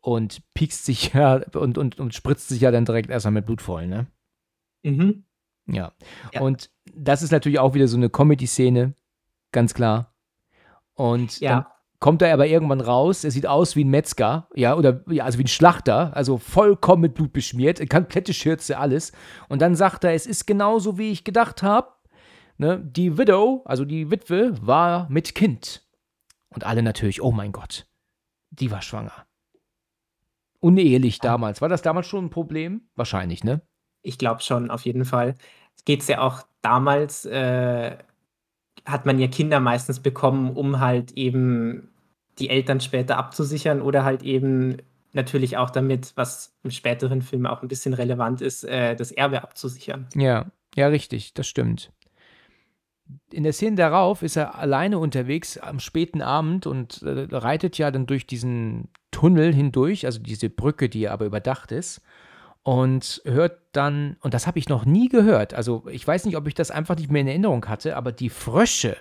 und piekst sich ja und, und, und spritzt sich ja dann direkt erstmal mit Blut voll, ne? Mhm. Ja. Ja. Und das ist natürlich auch wieder so eine Comedy-Szene, ganz klar. Und dann Ja. kommt er aber irgendwann raus, er sieht aus wie ein Metzger, ja, oder ja, also wie ein Schlachter, also vollkommen mit Blut beschmiert, komplette Schürze, alles. Und dann sagt er, es ist genauso, wie ich gedacht habe. Ne? Die Widow, also die Witwe, war mit Kind. Und alle natürlich, oh mein Gott, die war schwanger. Unehelich damals. War das damals schon ein Problem? Wahrscheinlich, ne? Ich glaube schon, auf jeden Fall. Geht's ja auch damals, äh, hat man ja Kinder meistens bekommen, um halt eben die Eltern später abzusichern oder halt eben natürlich auch damit, was im späteren Film auch ein bisschen relevant ist, äh, das Erbe abzusichern. Ja, ja, richtig, das stimmt. In der Szene darauf ist er alleine unterwegs am späten Abend und äh, reitet ja dann durch diesen Tunnel hindurch, also diese Brücke, die aber überdacht ist, und hört dann, und das habe ich noch nie gehört, also ich weiß nicht, ob ich das einfach nicht mehr in Erinnerung hatte, aber die Frösche,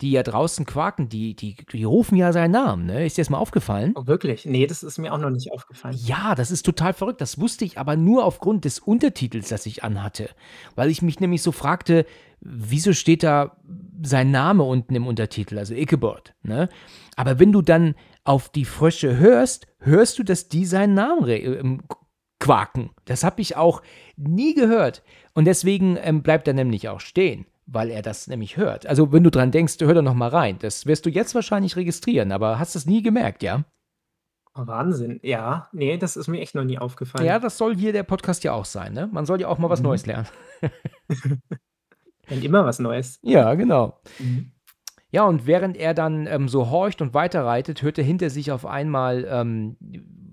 die ja draußen quaken, die, die, die rufen ja seinen Namen, ne? Ist dir das mal aufgefallen? Oh, wirklich? Nee, das ist mir auch noch nicht aufgefallen. Ja, das ist total verrückt. Das wusste ich aber nur aufgrund des Untertitels, das ich anhatte. Weil ich mich nämlich so fragte, wieso steht da sein Name unten im Untertitel, also Ichabod, ne? Aber wenn du dann auf die Frösche hörst, hörst du, dass die seinen Namen ähm, quaken. Das habe ich auch nie gehört. Und deswegen ähm, bleibt er nämlich auch stehen, weil er das nämlich hört. Also wenn du dran denkst, hör da noch mal rein. Das wirst du jetzt wahrscheinlich registrieren, aber hast das nie gemerkt, ja? Wahnsinn. Ja, nee, das ist mir echt noch nie aufgefallen. Ja, das soll hier der Podcast ja auch sein, ne? Man soll ja auch mal was Mhm. Neues lernen. Und immer was Neues. Ja, genau. Mhm. Ja, und während er dann ähm, so horcht und weiterreitet, hört er hinter sich auf einmal ähm,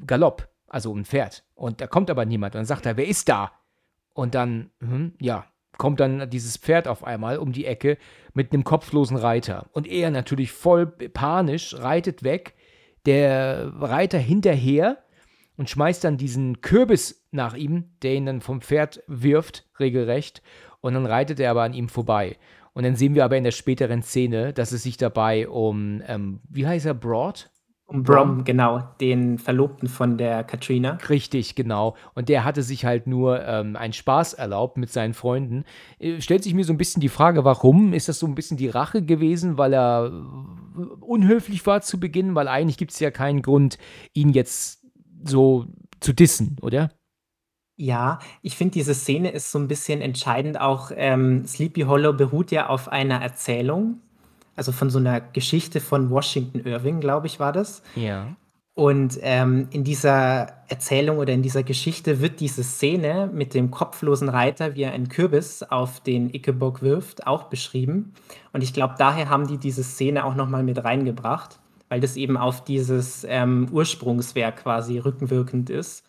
Galopp, also ein Pferd. Und da kommt aber niemand. Und dann sagt er, wer ist da? Und dann, hm, ja, kommt dann dieses Pferd auf einmal um die Ecke mit einem kopflosen Reiter. Und er natürlich voll panisch reitet weg. Der Reiter hinterher und schmeißt dann diesen Kürbis nach ihm, der ihn dann vom Pferd wirft, regelrecht. Und dann reitet er aber an ihm vorbei. Und dann sehen wir aber in der späteren Szene, dass es sich dabei um, ähm, wie heißt er, Broad? Um Brom, genau, den Verlobten von der Katrina. Richtig, genau. Und der hatte sich halt nur ähm, einen Spaß erlaubt mit seinen Freunden. Äh, stellt sich mir so ein bisschen die Frage, warum? Ist das so ein bisschen die Rache gewesen, weil er äh, unhöflich war zu Beginn? Weil eigentlich gibt es ja keinen Grund, ihn jetzt so zu dissen, oder? Ja, ich finde, diese Szene ist so ein bisschen entscheidend auch. Ähm, Sleepy Hollow beruht ja auf einer Erzählung, also von so einer Geschichte von Washington Irving, glaube ich, war das. Ja. Und ähm, in dieser Erzählung oder in dieser Geschichte wird diese Szene mit dem kopflosen Reiter, wie er einen Kürbis auf den Ichabod wirft, auch beschrieben. Und ich glaube, daher haben die diese Szene auch nochmal mit reingebracht, weil das eben auf dieses ähm, Ursprungswerk quasi rückenwirkend ist.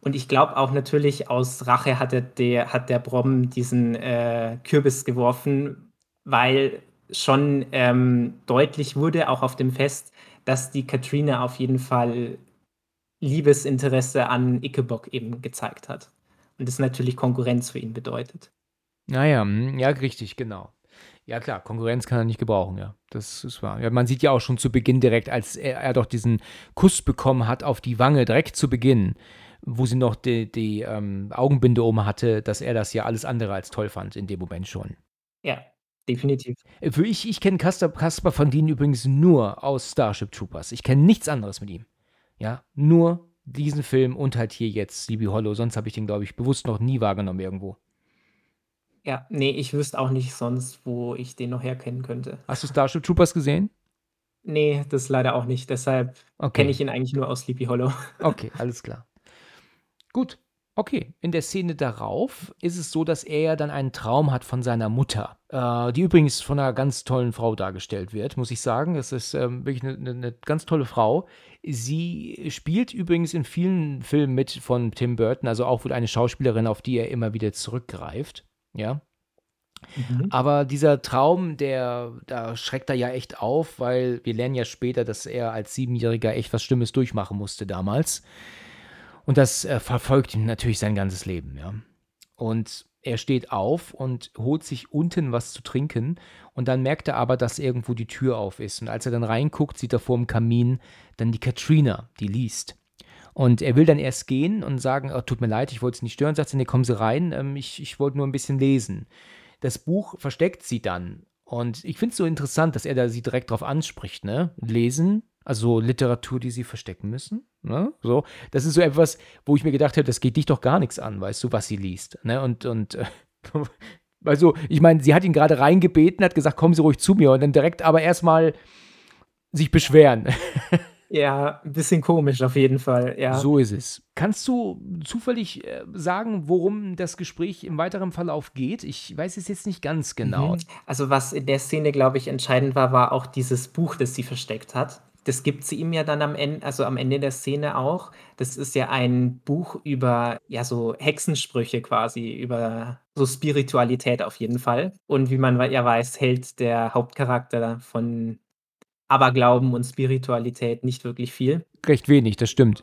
Und ich glaube auch natürlich aus Rache hat der, der, hat der Brom diesen äh, Kürbis geworfen, weil schon ähm, deutlich wurde, auch auf dem Fest, dass die Katrina auf jeden Fall Liebesinteresse an Ichabod eben gezeigt hat. Und das natürlich Konkurrenz für ihn bedeutet. Naja, hm, ja, richtig, genau. Ja, klar, Konkurrenz kann er nicht gebrauchen, ja. Das ist wahr. Ja, man sieht ja auch schon zu Beginn direkt, als er, er doch diesen Kuss bekommen hat auf die Wange, direkt zu Beginn, wo sie noch die, die ähm, Augenbinde oben hatte, dass er das ja alles andere als toll fand in dem Moment schon. Ja, definitiv. Für ich, ich kenne Kasper, Kasper von Dien übrigens nur aus Starship Troopers. Ich kenne nichts anderes mit ihm. Ja, nur diesen Film und halt hier jetzt Sleepy Hollow. Sonst habe ich den, glaube ich, bewusst noch nie wahrgenommen irgendwo. Ja, nee, ich wüsste auch nicht sonst, wo ich den noch herkennen könnte. Hast du Starship Troopers gesehen? Nee, das leider auch nicht. Deshalb Okay. kenne ich ihn eigentlich nur aus Sleepy Hollow. Okay, alles klar. Gut, okay. In der Szene darauf ist es so, dass er ja dann einen Traum hat von seiner Mutter, äh, die übrigens von einer ganz tollen Frau dargestellt wird, muss ich sagen. Das ist ähm, wirklich eine, eine, eine ganz tolle Frau. Sie spielt übrigens in vielen Filmen mit von Tim Burton, also auch wohl eine Schauspielerin, auf die er immer wieder zurückgreift. Ja. Mhm. Aber dieser Traum, der, da schreckt er ja echt auf, weil wir lernen ja später, dass er als Siebenjähriger echt was Schlimmes durchmachen musste damals. Und das äh, verfolgt ihn natürlich sein ganzes Leben, ja. Und er steht auf und holt sich unten was zu trinken und dann merkt er aber, dass irgendwo die Tür auf ist. Und als er dann reinguckt, sieht er vor dem Kamin dann die Katrina, die liest. Und er will dann erst gehen und sagen, oh, tut mir leid, ich wollte Sie nicht stören. Sagt sie, nee, kommen Sie rein, ähm, ich, ich wollte nur ein bisschen lesen. Das Buch versteckt sie dann. Und ich finde es so interessant, dass er da sie direkt drauf anspricht, ne? Lesen, also Literatur, die sie verstecken müssen. Ne? So, das ist so etwas, wo ich mir gedacht habe, das geht dich doch gar nichts an, weißt du, was sie liest. Ne? Und, und äh, also, ich meine, sie hat ihn gerade reingebeten, hat gesagt, kommen Sie ruhig zu mir und dann direkt aber erstmal sich beschweren. Ja, ein bisschen komisch auf jeden Fall. Ja. So ist es. Kannst du zufällig äh, sagen, worum das Gespräch im weiteren Verlauf geht? Ich weiß es jetzt nicht ganz genau. Mhm. Also was in der Szene, glaube ich, entscheidend war, war auch dieses Buch, das sie versteckt hat. Das gibt sie ihm ja dann am Ende, also am Ende der Szene auch. Das ist ja ein Buch über ja so Hexensprüche quasi, über so Spiritualität auf jeden Fall. Und wie man ja weiß, hält der Hauptcharakter von Aberglauben und Spiritualität nicht wirklich viel. Recht wenig, das stimmt.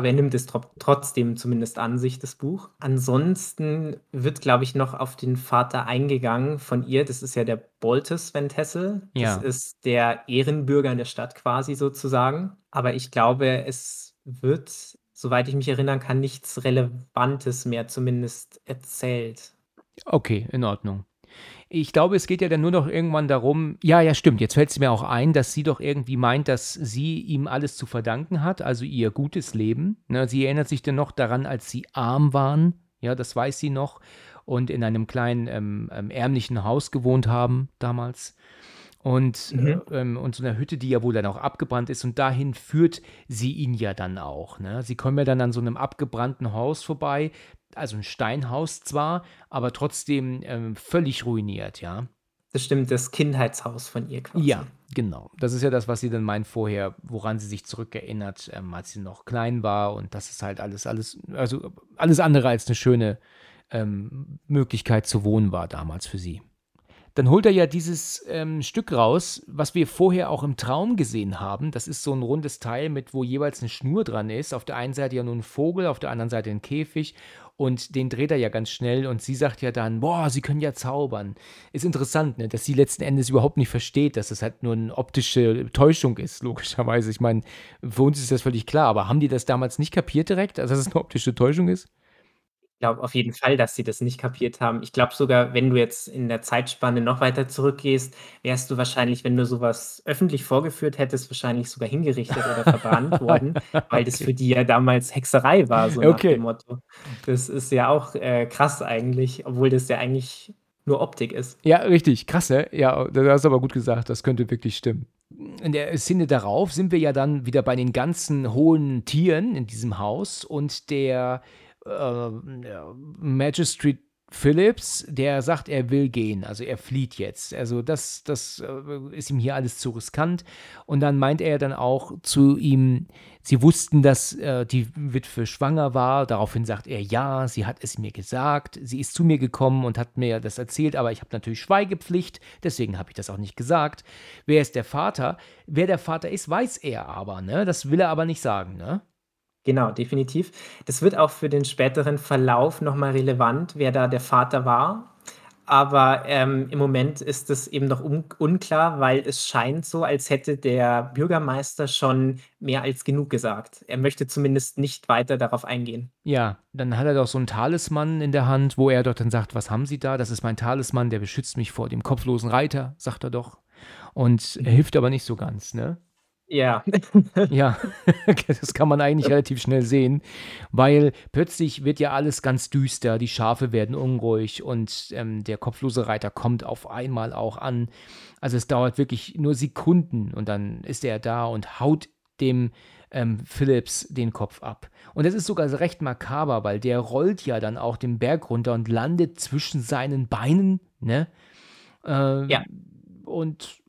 Aber er nimmt es tro trotzdem zumindest an sich, das Buch. Ansonsten wird, glaube ich, noch auf den Vater eingegangen von ihr. Das ist ja der Boltes Van Tessel. Ja. Das ist der Ehrenbürger in der Stadt quasi sozusagen. Aber ich glaube, es wird, soweit ich mich erinnern kann, nichts Relevantes mehr zumindest erzählt. Okay, in Ordnung. Ich glaube, es geht ja dann nur noch irgendwann darum, ja, ja, stimmt, jetzt fällt es mir auch ein, dass sie doch irgendwie meint, dass sie ihm alles zu verdanken hat, also ihr gutes Leben. Ne, sie erinnert sich dann noch daran, als sie arm waren, ja, das weiß sie noch, und in einem kleinen ähm, ähm, ärmlichen Haus gewohnt haben damals. Und, Mhm. äh, ähm, und so einer Hütte, die ja wohl dann auch abgebrannt ist. Und dahin führt sie ihn ja dann auch. Ne? Sie kommen ja dann an so einem abgebrannten Haus vorbei. Also ein Steinhaus zwar, aber trotzdem ähm, völlig ruiniert, ja. Das stimmt, das Kindheitshaus von ihr quasi. Ja, genau. Das ist ja das, was sie dann meint vorher, woran sie sich zurückerinnert, ähm, als sie noch klein war. Und das ist halt alles, alles, also alles andere als eine schöne ähm, Möglichkeit zu wohnen war damals für sie. Dann holt er ja dieses ähm, Stück raus, was wir vorher auch im Traum gesehen haben. Das ist so ein rundes Teil, mit wo jeweils eine Schnur dran ist. Auf der einen Seite ja nur ein Vogel, auf der anderen Seite ein Käfig. Und den dreht er ja ganz schnell und sie sagt ja dann, boah, sie können ja zaubern. Ist interessant, ne? dass sie letzten Endes überhaupt nicht versteht, dass das halt nur eine optische Täuschung ist, logischerweise. Ich meine, für uns ist das völlig klar, aber haben die das damals nicht kapiert direkt, also dass es eine optische Täuschung ist? Ich glaube auf jeden Fall, dass sie das nicht kapiert haben. Ich glaube sogar, wenn du jetzt in der Zeitspanne noch weiter zurückgehst, wärst du wahrscheinlich, wenn du sowas öffentlich vorgeführt hättest, wahrscheinlich sogar hingerichtet oder verbrannt worden, weil das für die ja damals Hexerei war, so nach Okay. dem Motto. Das ist ja auch äh, krass eigentlich, obwohl das ja eigentlich nur Optik ist. Ja, richtig, krass, ne? Ja, das hast du aber gut gesagt, das könnte wirklich stimmen. In der Szene darauf sind wir ja dann wieder bei den ganzen hohen Tieren in diesem Haus und der äh, Magistrate Phillips, der sagt, er will gehen, also er flieht jetzt. Also das, das äh, ist ihm hier alles zu riskant. Und dann meint er dann auch zu ihm, sie wussten, dass äh, die Witwe schwanger war. Daraufhin sagt er, ja, sie hat es mir gesagt. Sie ist zu mir gekommen und hat mir das erzählt, aber ich habe natürlich Schweigepflicht, deswegen habe ich das auch nicht gesagt. Wer ist der Vater? Wer der Vater ist, weiß er aber, ne? Das will er aber nicht sagen, ne? Genau, definitiv. Das wird auch für den späteren Verlauf nochmal relevant, wer da der Vater war. aber, ähm, im Moment ist es eben noch un unklar, weil es scheint so, als hätte der Bürgermeister schon mehr als genug gesagt. Er möchte zumindest nicht weiter darauf eingehen. Ja, dann hat er doch so 'n Talisman in der Hand, wo er doch dann sagt: „Was haben Sie da?“ „Das ist mein Talisman, der beschützt mich vor dem kopflosen Reiter“, sagt er doch. Und er hilft aber nicht so ganz, ne? Ja. Ja, das kann man eigentlich relativ schnell sehen, weil plötzlich wird ja alles ganz düster, die Schafe werden unruhig und, ähm, der kopflose Reiter kommt auf einmal auch an. Also, es dauert wirklich nur Sekunden und dann ist er da und haut dem, ähm, Phillips den Kopf ab. Und das ist sogar recht makaber, weil der rollt ja dann auch den Berg runter und landet zwischen seinen Beinen, ne? Ja. Ähm, und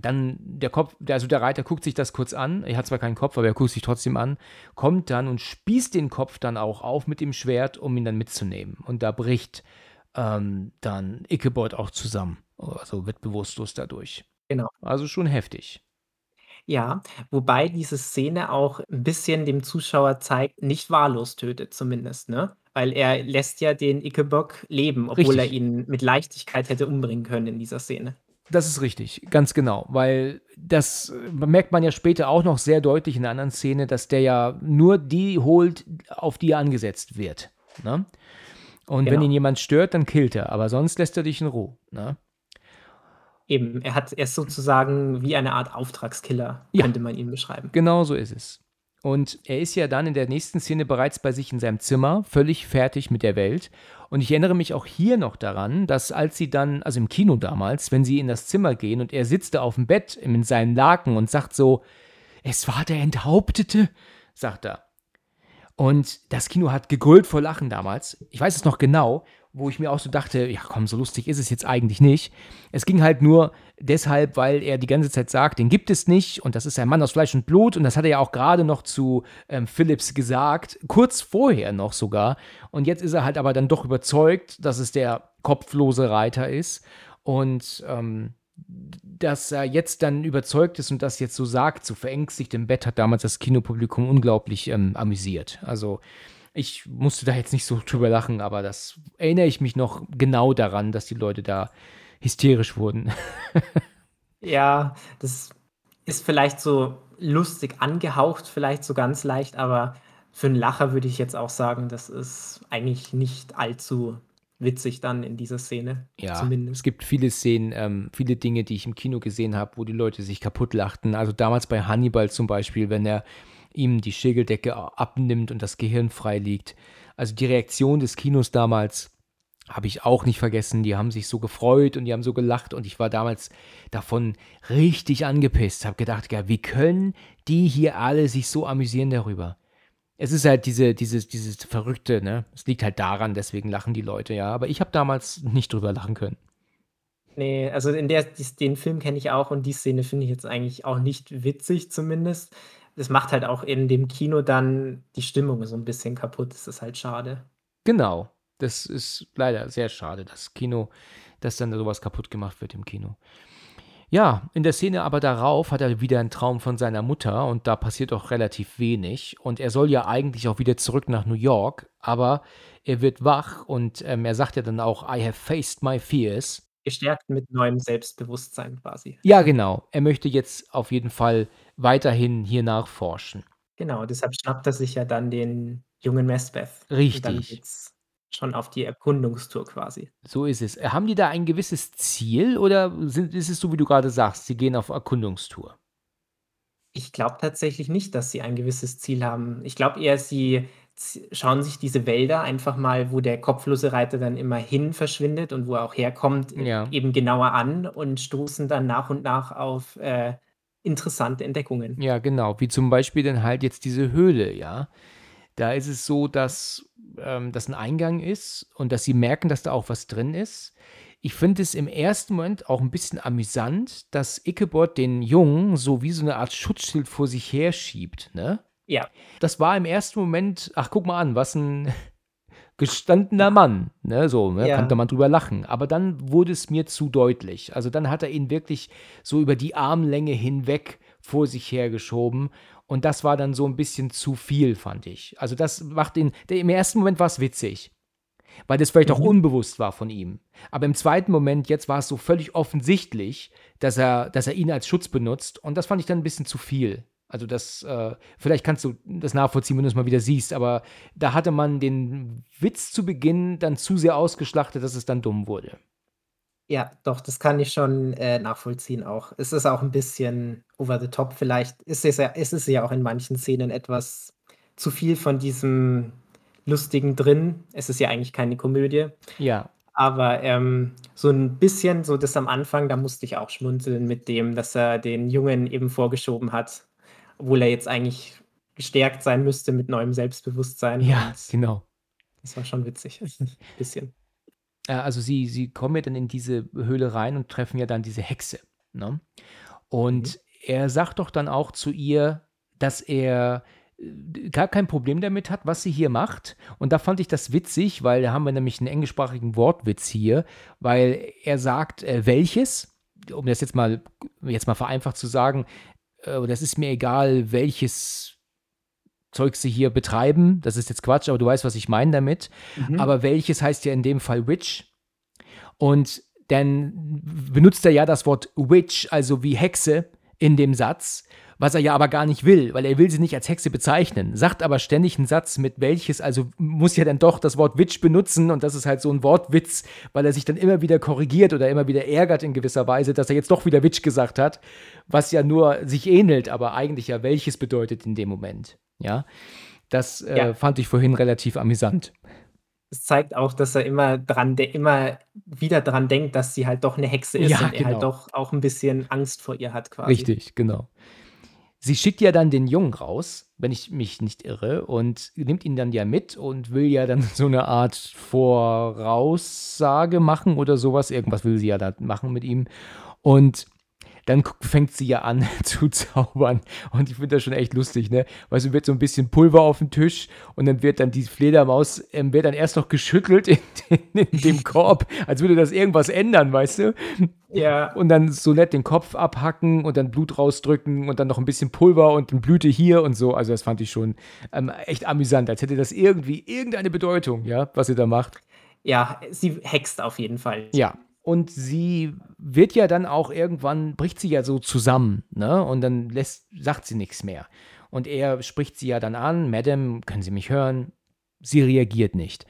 dann der Kopf also, der Reiter guckt sich das kurz an. Er hat zwar keinen Kopf, aber er guckt sich trotzdem an, kommt dann und spießt den Kopf dann auch auf mit dem Schwert, um ihn dann mitzunehmen. Und da bricht, ähm, dann Ichabod auch zusammen, also, wird bewusstlos dadurch. Genau. Also, schon heftig. Ja, wobei diese Szene auch 'n bisschen dem Zuschauer zeigt, nicht wahllos tötet zumindest, ne? Weil er lässt ja den Ichabod leben, obwohl er Richtig. ihn mit Leichtigkeit hätte umbringen können in dieser Szene. Das ist richtig, ganz genau, weil das merkt man ja später auch noch sehr deutlich in 'ner anderen Szene, dass der ja nur die holt, auf die er angesetzt wird, ne? Und wenn Genau. ihn jemand stört, dann killt er, aber sonst lässt er dich in Ruhe, ne? Eben, er hat er ist sozusagen wie eine Art Auftragskiller, Ja. könnte man ihn beschreiben. Genau so ist es. Und er ist ja dann in der nächsten Szene bereits bei sich in seinem Zimmer, völlig fertig mit der Welt. Und ich erinnere mich auch hier noch daran, dass als sie dann also, im Kino damals, wenn sie in das Zimmer gehen und er sitzt da aufm Bett in seinen Laken und sagt so: „Es war der Enthauptete“, sagt er. Und das Kino hat gegrölt vor Lachen damals. Ich weiß es noch genau, wo ich mir auch so dachte: „Ja komm, so lustig ist es jetzt eigentlich nicht.“ Es ging halt nur deshalb, weil er die ganze Zeit sagt: „Den gibt es nicht und das ist ein Mann aus Fleisch und Blut.“ Und das hat er ja auch grade noch zu, ähm, Phillips gesagt, kurz vorher noch sogar. Und jetzt ist er halt aber dann doch überzeugt, dass es der kopflose Reiter ist und, ähm, dass er jetzt dann überzeugt ist und das jetzt so sagt, so verängstigt im Bett, hat damals das Kinopublikum unglaublich, ähm, amüsiert. Also, ich musste da jetzt nicht so drüber lachen, aber das erinnere ich mich noch genau daran, dass die Leute da hysterisch wurden. Ja, das ist vielleicht so lustig angehaucht, vielleicht so ganz leicht, aber für 'n Lacher würde ich jetzt auch sagen, das ist eigentlich nicht allzu witzig dann in dieser Szene, Ja, es zumindest. gibt viele Szenen, ähm, viele Dinge, die ich im Kino gesehen habe, wo die Leute sich kaputtlachten. Also, damals bei Hannibal zum Beispiel, wenn er ihm die Schädeldecke abnimmt und das Gehirn frei liegt. Also, die Reaktion des Kinos damals habe ich auch nicht vergessen. Die haben sich so gefreut und die haben so gelacht und ich war damals davon richtig angepisst, habe gedacht: „Ja, wie können die hier alle sich so amüsieren darüber?“ Es ist halt diese dieses dieses Verrückte, ne? Es liegt halt daran, deswegen lachen die Leute, ja. Aber ich habe damals nicht drüber lachen können. Ne, also, in der den Film kenne ich auch und die Szene finde ich jetzt eigentlich auch nicht witzig zumindest. Das macht halt auch in dem Kino dann die Stimmung so 'n bisschen kaputt. Das ist halt schade. Genau. Das ist leider sehr schade, das Kino dass dann so was kaputt gemacht wird im Kino. Ja, in der Szene aber darauf hat er wieder 'n Traum von seiner Mutter und da passiert auch relativ wenig. Und er soll ja eigentlich auch wieder zurück nach New York, aber er wird wach und, ähm, er sagt ja dann auch: „I have faced my fears.“ Gestärkt mit neuem Selbstbewusstsein quasi. Ja, genau. Er möchte jetzt auf jeden Fall weiterhin hier nachforschen. Genau, deshalb schnappt er sich ja dann den jungen Mesbeth. Dann Richtig. geht's schon auf die Erkundungstour quasi. So ist es. Haben die da ein gewisses Ziel oder sind ist es so, wie du grade sagst, sie gehen auf Erkundungstour? Ich glaube tatsächlich nicht, dass sie ein gewisses Ziel haben. Ich glaube eher, sie schauen sich diese Wälder einfach mal, wo der kopflose Reiter dann immer hin verschwindet und wo er auch herkommt, Ja. eben genauer an und stoßen dann nach und nach auf, äh, interessante Entdeckungen. Ja, genau, wie zum Beispiel dann halt jetzt diese Höhle, ja? Da ist es so, dass, ähm, das 'n Eingang ist und dass sie merken, dass da auch was drin ist. Ich finde es im ersten Moment auch 'n bisschen amüsant, dass Ichabod den Jungen so wie so 'ne Art Schutzschild vor sich herschiebt, ne? Ja. Das war im ersten Moment: „Ach, guck mal an, was 'n gestandener Mann“, ne, so, ne? Ja. Konnte man drüber lachen. Aber dann wurde es mir zu deutlich. Also, dann hat er ihn wirklich so über die Armlänge hinweg vor sich hergeschoben und das war dann so 'n bisschen zu viel, fand ich. Also, das macht ihn de im ersten Moment war's witzig. weil das vielleicht auch Mhm. unbewusst war von ihm. Aber im zweiten Moment, jetzt war es so völlig offensichtlich, dass er, dass er ihn als Schutz benutzt. Und das fand ich dann ein bisschen zu viel. Also das, äh, vielleicht kannst du das nachvollziehen, wenn du es mal wieder siehst, aber da hatte man den Witz zu Beginn dann zu sehr ausgeschlachtet, dass es dann dumm wurde. Ja, doch, das kann ich schon, äh, nachvollziehen auch. Es ist auch 'n bisschen over the top vielleicht. Ist es ja ist es ja auch in manchen Szenen etwas zu viel von diesem Lustigen drin. Es ist ja eigentlich keine Komödie, Ja. aber, ähm, so 'n bisschen so das am Anfang, da musste ich auch schmunzeln mit dem, dass er den Jungen eben vorgeschoben hat, obwohl er jetzt eigentlich gestärkt sein müsste mit neuem Selbstbewusstsein Ja, genau. das war schon witzig, bisschen. Äh, also sie sie kommen ja dann in diese Höhle rein und treffen ja dann diese Hexe, ne? Und Mhm. er sagt doch dann auch zu ihr, dass er, äh, gar kein Problem damit hat, was sie hier macht. Und da fand ich das witzig, weil da haben wir nämlich 'n englischsprachigen Wortwitz hier, weil er sagt, äh, welches, um das jetzt mal jetzt mal vereinfacht zu sagen, äh: „Das ist mir egal, welches Zeug sie hier betreiben.“ Das ist jetzt Quatsch, aber du weißt, was ich meine damit. Mhm. Aber welches heißt ja in dem Fall Witch. Und dann benutzt er ja das Wort Witch, also wie Hexe, in dem Satz, was er ja aber gar nicht will, weil er will sie nicht als Hexe bezeichnen, sagt aber ständig einen Satz mit welches, also muss ja dann doch das Wort Witch benutzen und das ist halt so ein Wortwitz, weil er sich dann immer wieder korrigiert oder immer wieder ärgert in gewisser Weise, dass er jetzt doch wieder Witch gesagt hat, was ja nur sich ähnelt, aber eigentlich ja welches bedeutet in dem Moment. Ja, das äh, Ja. fand ich vorhin relativ amüsant. Es zeigt auch, dass er immer dran de immer wieder dran denkt, dass sie halt doch 'ne Hexe ist Ja, und er halt genau. doch auch 'n bisschen Angst vor ihr hat quasi. Richtig, genau. Sie schickt ja dann den Jungen raus, wenn ich mich nicht irre, und nimmt ihn dann ja mit und will ja dann so eine Art Voraussage machen oder sowas. Irgendwas will sie ja da machen mit ihm. Und dann fängt sie ja an zu zaubern. Und ich finde das schon echt lustig, ne? Weißt du, wird so ein bisschen Pulver auf den Tisch und dann wird dann die Fledermaus, ähm, wird dann erst noch geschüttelt in in in dem Korb, als würde das irgendwas ändern, weißt du? Ja. Und dann so nett den Kopf abhacken und dann Blut rausdrücken und dann noch ein bisschen Pulver und 'ne Blüte hier und so. Also, das fand ich schon, ähm, echt amüsant, als hätte das irgendwie irgendeine Bedeutung, ja, was sie da macht. Ja, sie hext auf jeden Fall. Ja. Und sie wird ja dann auch irgendwann bricht sie ja so zusammen, ne? Und dann lässt sagt sie nix mehr. Und er spricht sie ja dann an: „Madam, können Sie mich hören?“ Sie reagiert nicht.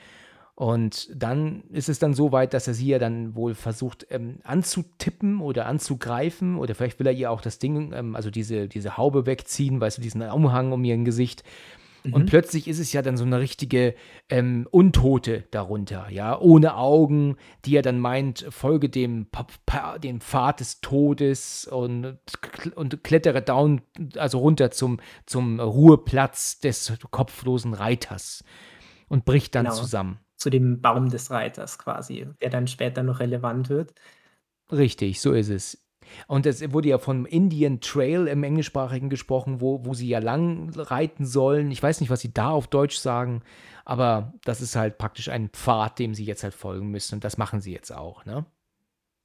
Und dann ist es dann so weit, dass er sie ja dann wohl versucht, ähm, anzutippen oder anzugreifen oder vielleicht will er ihr auch das Ding, ähm, also diese diese Haube wegziehen, weißt du, diesen Umhang um ihr Gesicht. Und Mhm. plötzlich ist es ja dann so eine richtige, ähm, Untote darunter, ja, ohne Augen, die er dann meint, folge dem dem Pfad des Todes und und klettere down also runter zum zum Ruheplatz des kopflosen Reiters und bricht dann Genau. zusammen. Zu dem Baum des Reiters quasi, der dann später noch relevant wird. Richtig, so ist es. Und es wurde ja vom Indian Trail im Englischsprachigen gesprochen, wo wo sie ja lang reiten sollen. Ich weiß nicht, was sie da auf Deutsch sagen, aber das ist halt praktisch ein Pfad, dem sie jetzt halt folgen müssen und das machen sie jetzt auch, ne?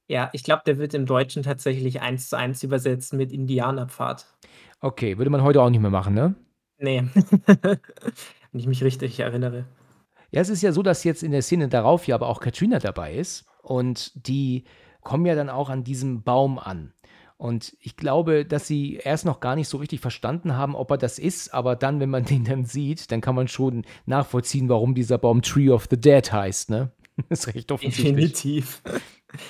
Ja, ich glaube, der wird im Deutschen tatsächlich 1:1 übersetzt mit Indianerpfad. Okay, würde man heute auch nicht mehr machen, ne? Ne. Wenn ich mich richtig erinnere. Ja, es ist ja so, dass jetzt in der Szene darauf ja aber auch Katrina dabei ist und die kommen ja dann auch an diesem Baum an. Und ich glaube, dass sie erst noch gar nicht so richtig verstanden haben, ob er das ist, aber dann, wenn man den dann sieht, dann kann man schon nachvollziehen, warum dieser Baum Tree of the Dead heißt, ne? Ist recht offensichtlich. Definitiv.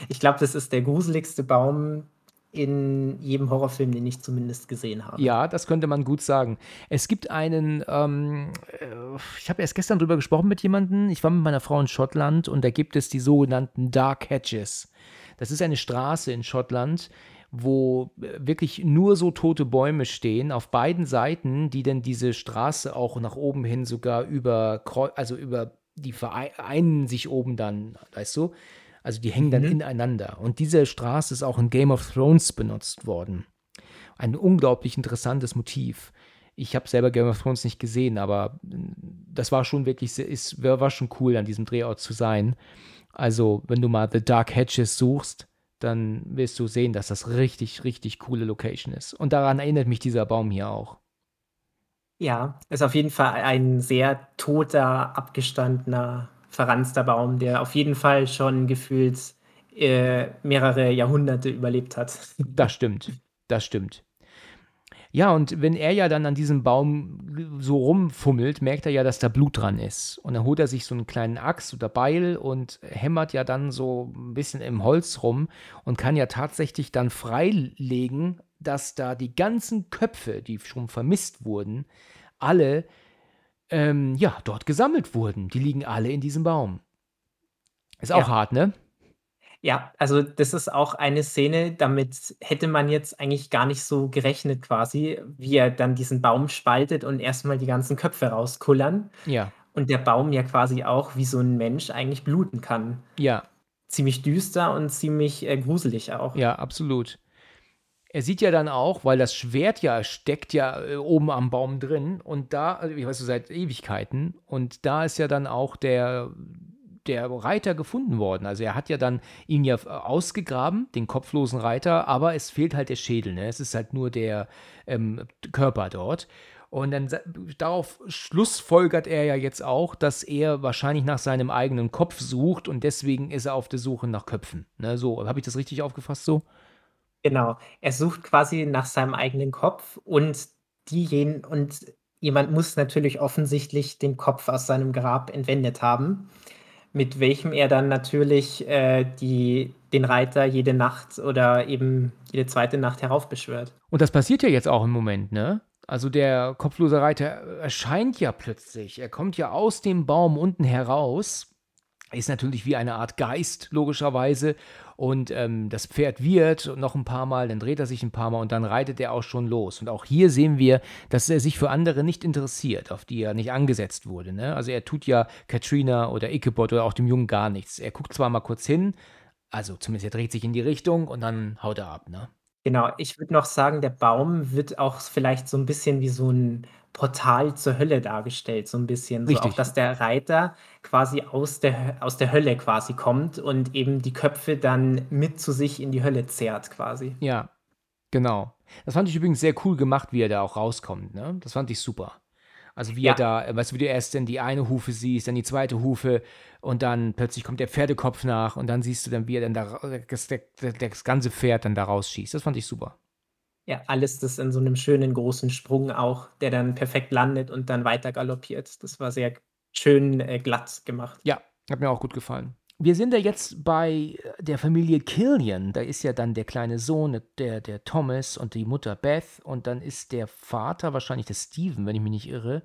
Ich glaube, das ist der gruseligste Baum in jedem Horrorfilm, den ich zumindest gesehen habe. Ja, das könnte man gut sagen. Es gibt einen, ähm, äh, ich habe erst gestern drüber gesprochen mit jemandem. Ich war mit meiner Frau in Schottland und da gibt es die sogenannten Dark Hedges. Das ist eine Straße in Schottland, wo äh, wirklich nur so tote Bäume stehen auf beiden Seiten, die dann diese Straße auch nach oben hin sogar über, also über die vereinen sich oben dann, weißt du? Also die hängen dann Mhm. ineinander. Und diese Straße ist auch in Game of Thrones benutzt worden. Ein unglaublich interessantes Motiv. Ich habe selber Game of Thrones nicht gesehen, aber mm, das war schon wirklich, ist, war schon cool, an diesem Drehort zu sein. Also, wenn du mal The Dark Hedges suchst, dann wirst du sehen, dass das richtig, richtig coole Location ist. Und daran erinnert mich dieser Baum hier auch. Ja, ist auf jeden Fall ein sehr toter, abgestandener verranzter Baum, der auf jeden Fall schon gefühlt äh, mehrere Jahrhunderte überlebt hat. Das stimmt, das stimmt. Ja, und wenn er ja dann an diesem Baum so rumfummelt, merkt er ja, dass da Blut dran ist. Und dann holt er sich so einen kleinen Axt oder Beil und hämmert ja dann so ein bisschen im Holz rum und kann ja tatsächlich dann freilegen, dass da die ganzen Köpfe, die schon vermisst wurden, alle ähm, ja, dort gesammelt wurden. Die liegen alle in diesem Baum. Ist auch Ja. hart, ne? Ja, also das ist auch eine Szene, damit hätte man jetzt eigentlich gar nicht so gerechnet quasi, wie er dann diesen Baum spaltet und erstmal die ganzen Köpfe rauskullern Ja, und der Baum ja quasi auch wie so ein Mensch eigentlich bluten kann. ja, Ziemlich düster und ziemlich, äh, gruselig auch. ja, absolut. Er sieht ja dann auch, weil das Schwert ja steckt ja äh, oben am Baum drin und da, also ich weiß so seit Ewigkeiten, und da ist ja dann auch der, der Reiter gefunden worden. Also er hat ja dann ihn ja äh, ausgegraben, den kopflosen Reiter, aber es fehlt halt der Schädel, ne? Es ist halt nur der ähm, Körper dort. Und dann darauf schlussfolgert er ja jetzt auch, dass er wahrscheinlich nach seinem eigenen Kopf sucht und deswegen ist er auf der Suche nach Köpfen. Ne? So, habe ich das richtig aufgefasst so? Genau. Er sucht quasi nach seinem eigenen Kopf und diejenigen und jemand muss natürlich offensichtlich den Kopf aus seinem Grab entwendet haben, mit welchem er dann natürlich, äh, die den Reiter jede Nacht oder eben jede zweite Nacht heraufbeschwört. Und das passiert ja jetzt auch im Moment, ne? Also der kopflose Reiter erscheint ja plötzlich. Er kommt ja aus dem Baum unten heraus. Ist natürlich wie eine Art Geist, logischerweise. Und ähm, das Pferd wird noch ein paar Mal, dann dreht er sich ein paar Mal und dann reitet er auch schon los. Und auch hier sehen wir, dass er sich für andere nicht interessiert, auf die er nicht angesetzt wurde. Ne? Also er tut ja Katrina oder Ichabod oder auch dem Jungen gar nichts. Er guckt zwar mal kurz hin, also zumindest er dreht sich in die Richtung und dann haut er ab, ne? Genau, ich würde noch sagen, der Baum wird auch vielleicht so ein bisschen wie so ein Portal zur Hölle dargestellt, so ein bisschen. So auch, dass der Reiter quasi aus der aus der Hölle quasi kommt und eben die Köpfe dann mit zu sich in die Hölle zerrt quasi. Ja, genau. Das fand ich übrigens sehr cool gemacht, wie er da auch rauskommt. Ne? Das fand ich super. Also wie er Ja. da, äh, weißt du, wie du erst dann die eine Hufe siehst, dann die zweite Hufe und dann plötzlich kommt der Pferdekopf nach und dann siehst du dann, wie er dann da das, das ganze Pferd dann da rausschießt. Das fand ich super. Ja, alles das in so einem schönen großen Sprung auch, der dann perfekt landet und dann weiter galoppiert. Das war sehr schön, äh, glatt gemacht. Ja, hat mir auch gut gefallen. Wir sind ja jetzt bei der Familie Killian. Da ist ja dann der kleine Sohn, der, der Thomas und die Mutter Beth. Und dann ist der Vater wahrscheinlich der Steven, wenn ich mich nicht irre.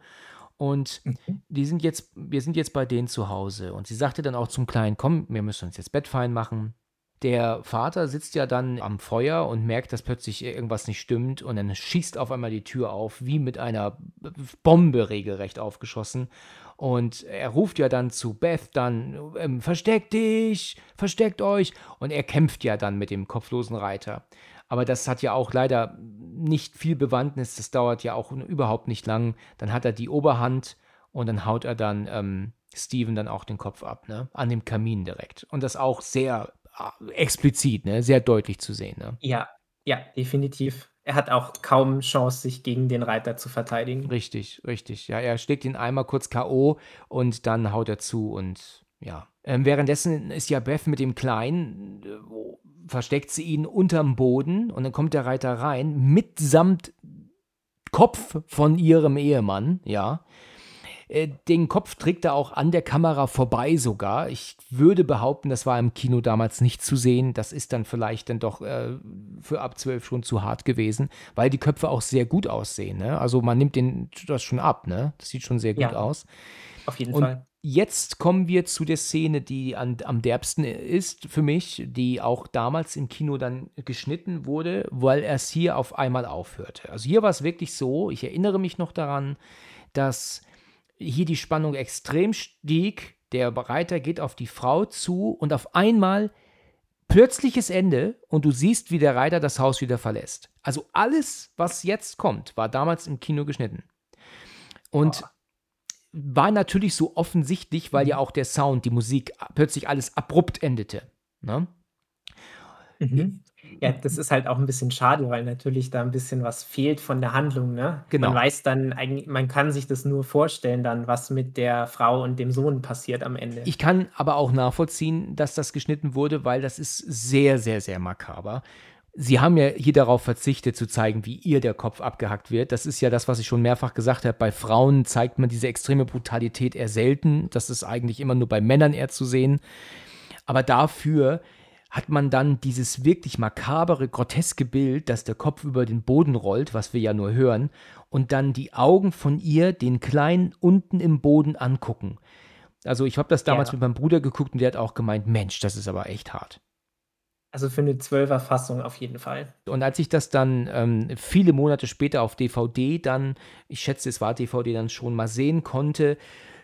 Und Mhm. die sind jetzt, wir sind jetzt bei denen zu Hause. Und sie sagte dann auch zum Kleinen, komm, wir müssen uns jetzt Bett fein machen. Der Vater sitzt ja dann am Feuer und merkt, dass plötzlich irgendwas nicht stimmt. Und dann schießt auf einmal die Tür auf, wie mit einer Bombe regelrecht aufgeschossen. Und er ruft ja dann zu Beth dann, ähm, versteckt dich, versteckt euch. Und er kämpft ja dann mit dem kopflosen Reiter. Aber das hat ja auch leider nicht viel Bewandtnis. Das dauert ja auch überhaupt nicht lang. Dann hat er die Oberhand und dann haut er dann ähm, Steven dann auch den Kopf ab, ne? An dem Kamin direkt. Und das auch sehr explizit, ne? Sehr deutlich zu sehen, ne? Ja, ja, definitiv. Er hat auch kaum Chance, sich gegen den Reiter zu verteidigen. Richtig, richtig. Ja, er schlägt ihn einmal kurz K.O. und dann haut er zu und ja. Ähm, währenddessen ist ja Beth mit dem Kleinen, äh, versteckt sie ihn unterm Boden und dann kommt der Reiter rein, mitsamt Kopf von ihrem Ehemann, ja. Äh, Den Kopf trägt er auch an der Kamera vorbei sogar. Ich würde behaupten, das war im Kino damals nicht zu sehen. Das ist dann vielleicht dann doch äh, für ab 12 schon zu hart gewesen, weil die Köpfe auch sehr gut aussehen. Ne? Also man nimmt den, das schon ab. Ne? Das sieht schon sehr gut Ja. aus. Auf jeden Und Fall. jetzt kommen wir zu der Szene, die an, am derbsten ist für mich, die auch damals im Kino dann geschnitten wurde, weil es hier auf einmal aufhörte. Also hier war es wirklich so, ich erinnere mich noch daran, dass hier die Spannung extrem stieg. Der Reiter geht auf die Frau zu und auf einmal plötzliches Ende und du siehst, wie der Reiter das Haus wieder verlässt. Also alles, was jetzt kommt, war damals im Kino geschnitten. Und war natürlich so offensichtlich, weil ja auch der Sound, die Musik plötzlich alles abrupt endete. Ne? Mhm. Ja, das ist halt auch 'n bisschen schade, weil natürlich da 'n bisschen was fehlt von der Handlung, ne? Man Genau. weiß dann eigent man kann sich das nur vorstellen dann, was mit der Frau und dem Sohn passiert am Ende. Ich kann aber auch nachvollziehen, dass das geschnitten wurde, weil das ist sehr, sehr, sehr makaber. Sie haben ja hier darauf verzichtet zu zeigen, wie ihr der Kopf abgehackt wird. Das ist ja das, was ich schon mehrfach gesagt habe. Bei Frauen zeigt man diese extreme Brutalität eher selten. Das ist eigentlich immer nur bei Männern eher zu sehen. Aber dafür hat man dann dieses wirklich makabere, groteske Bild, dass der Kopf über den Boden rollt, was wir ja nur hören, und dann die Augen von ihr den Kleinen unten im Boden angucken. Also ich habe das damals Ja. mit meinem Bruder geguckt und der hat auch gemeint, Mensch, das ist aber echt hart. Also, für 'ne 12er Fassung auf jeden Fall. Und als ich das dann ähm, viele Monate später auf DVD dann, ich schätze, es war DVD dann schon mal sehen konnte,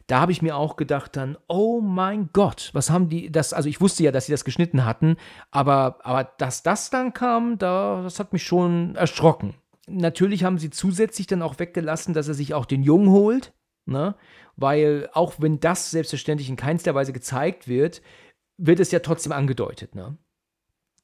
da habe ich mir auch gedacht dann: „Oh mein Gott, was haben die das“ also, ich wusste ja, dass sie das geschnitten hatten, aber aber dass das dann kam, da das hat mich schon erschrocken. Natürlich haben sie zusätzlich dann auch weggelassen, dass er sich auch den Jungen holt, ne? Weil auch wenn das selbstverständlich in keinster Weise gezeigt wird, wird es ja trotzdem angedeutet, ne?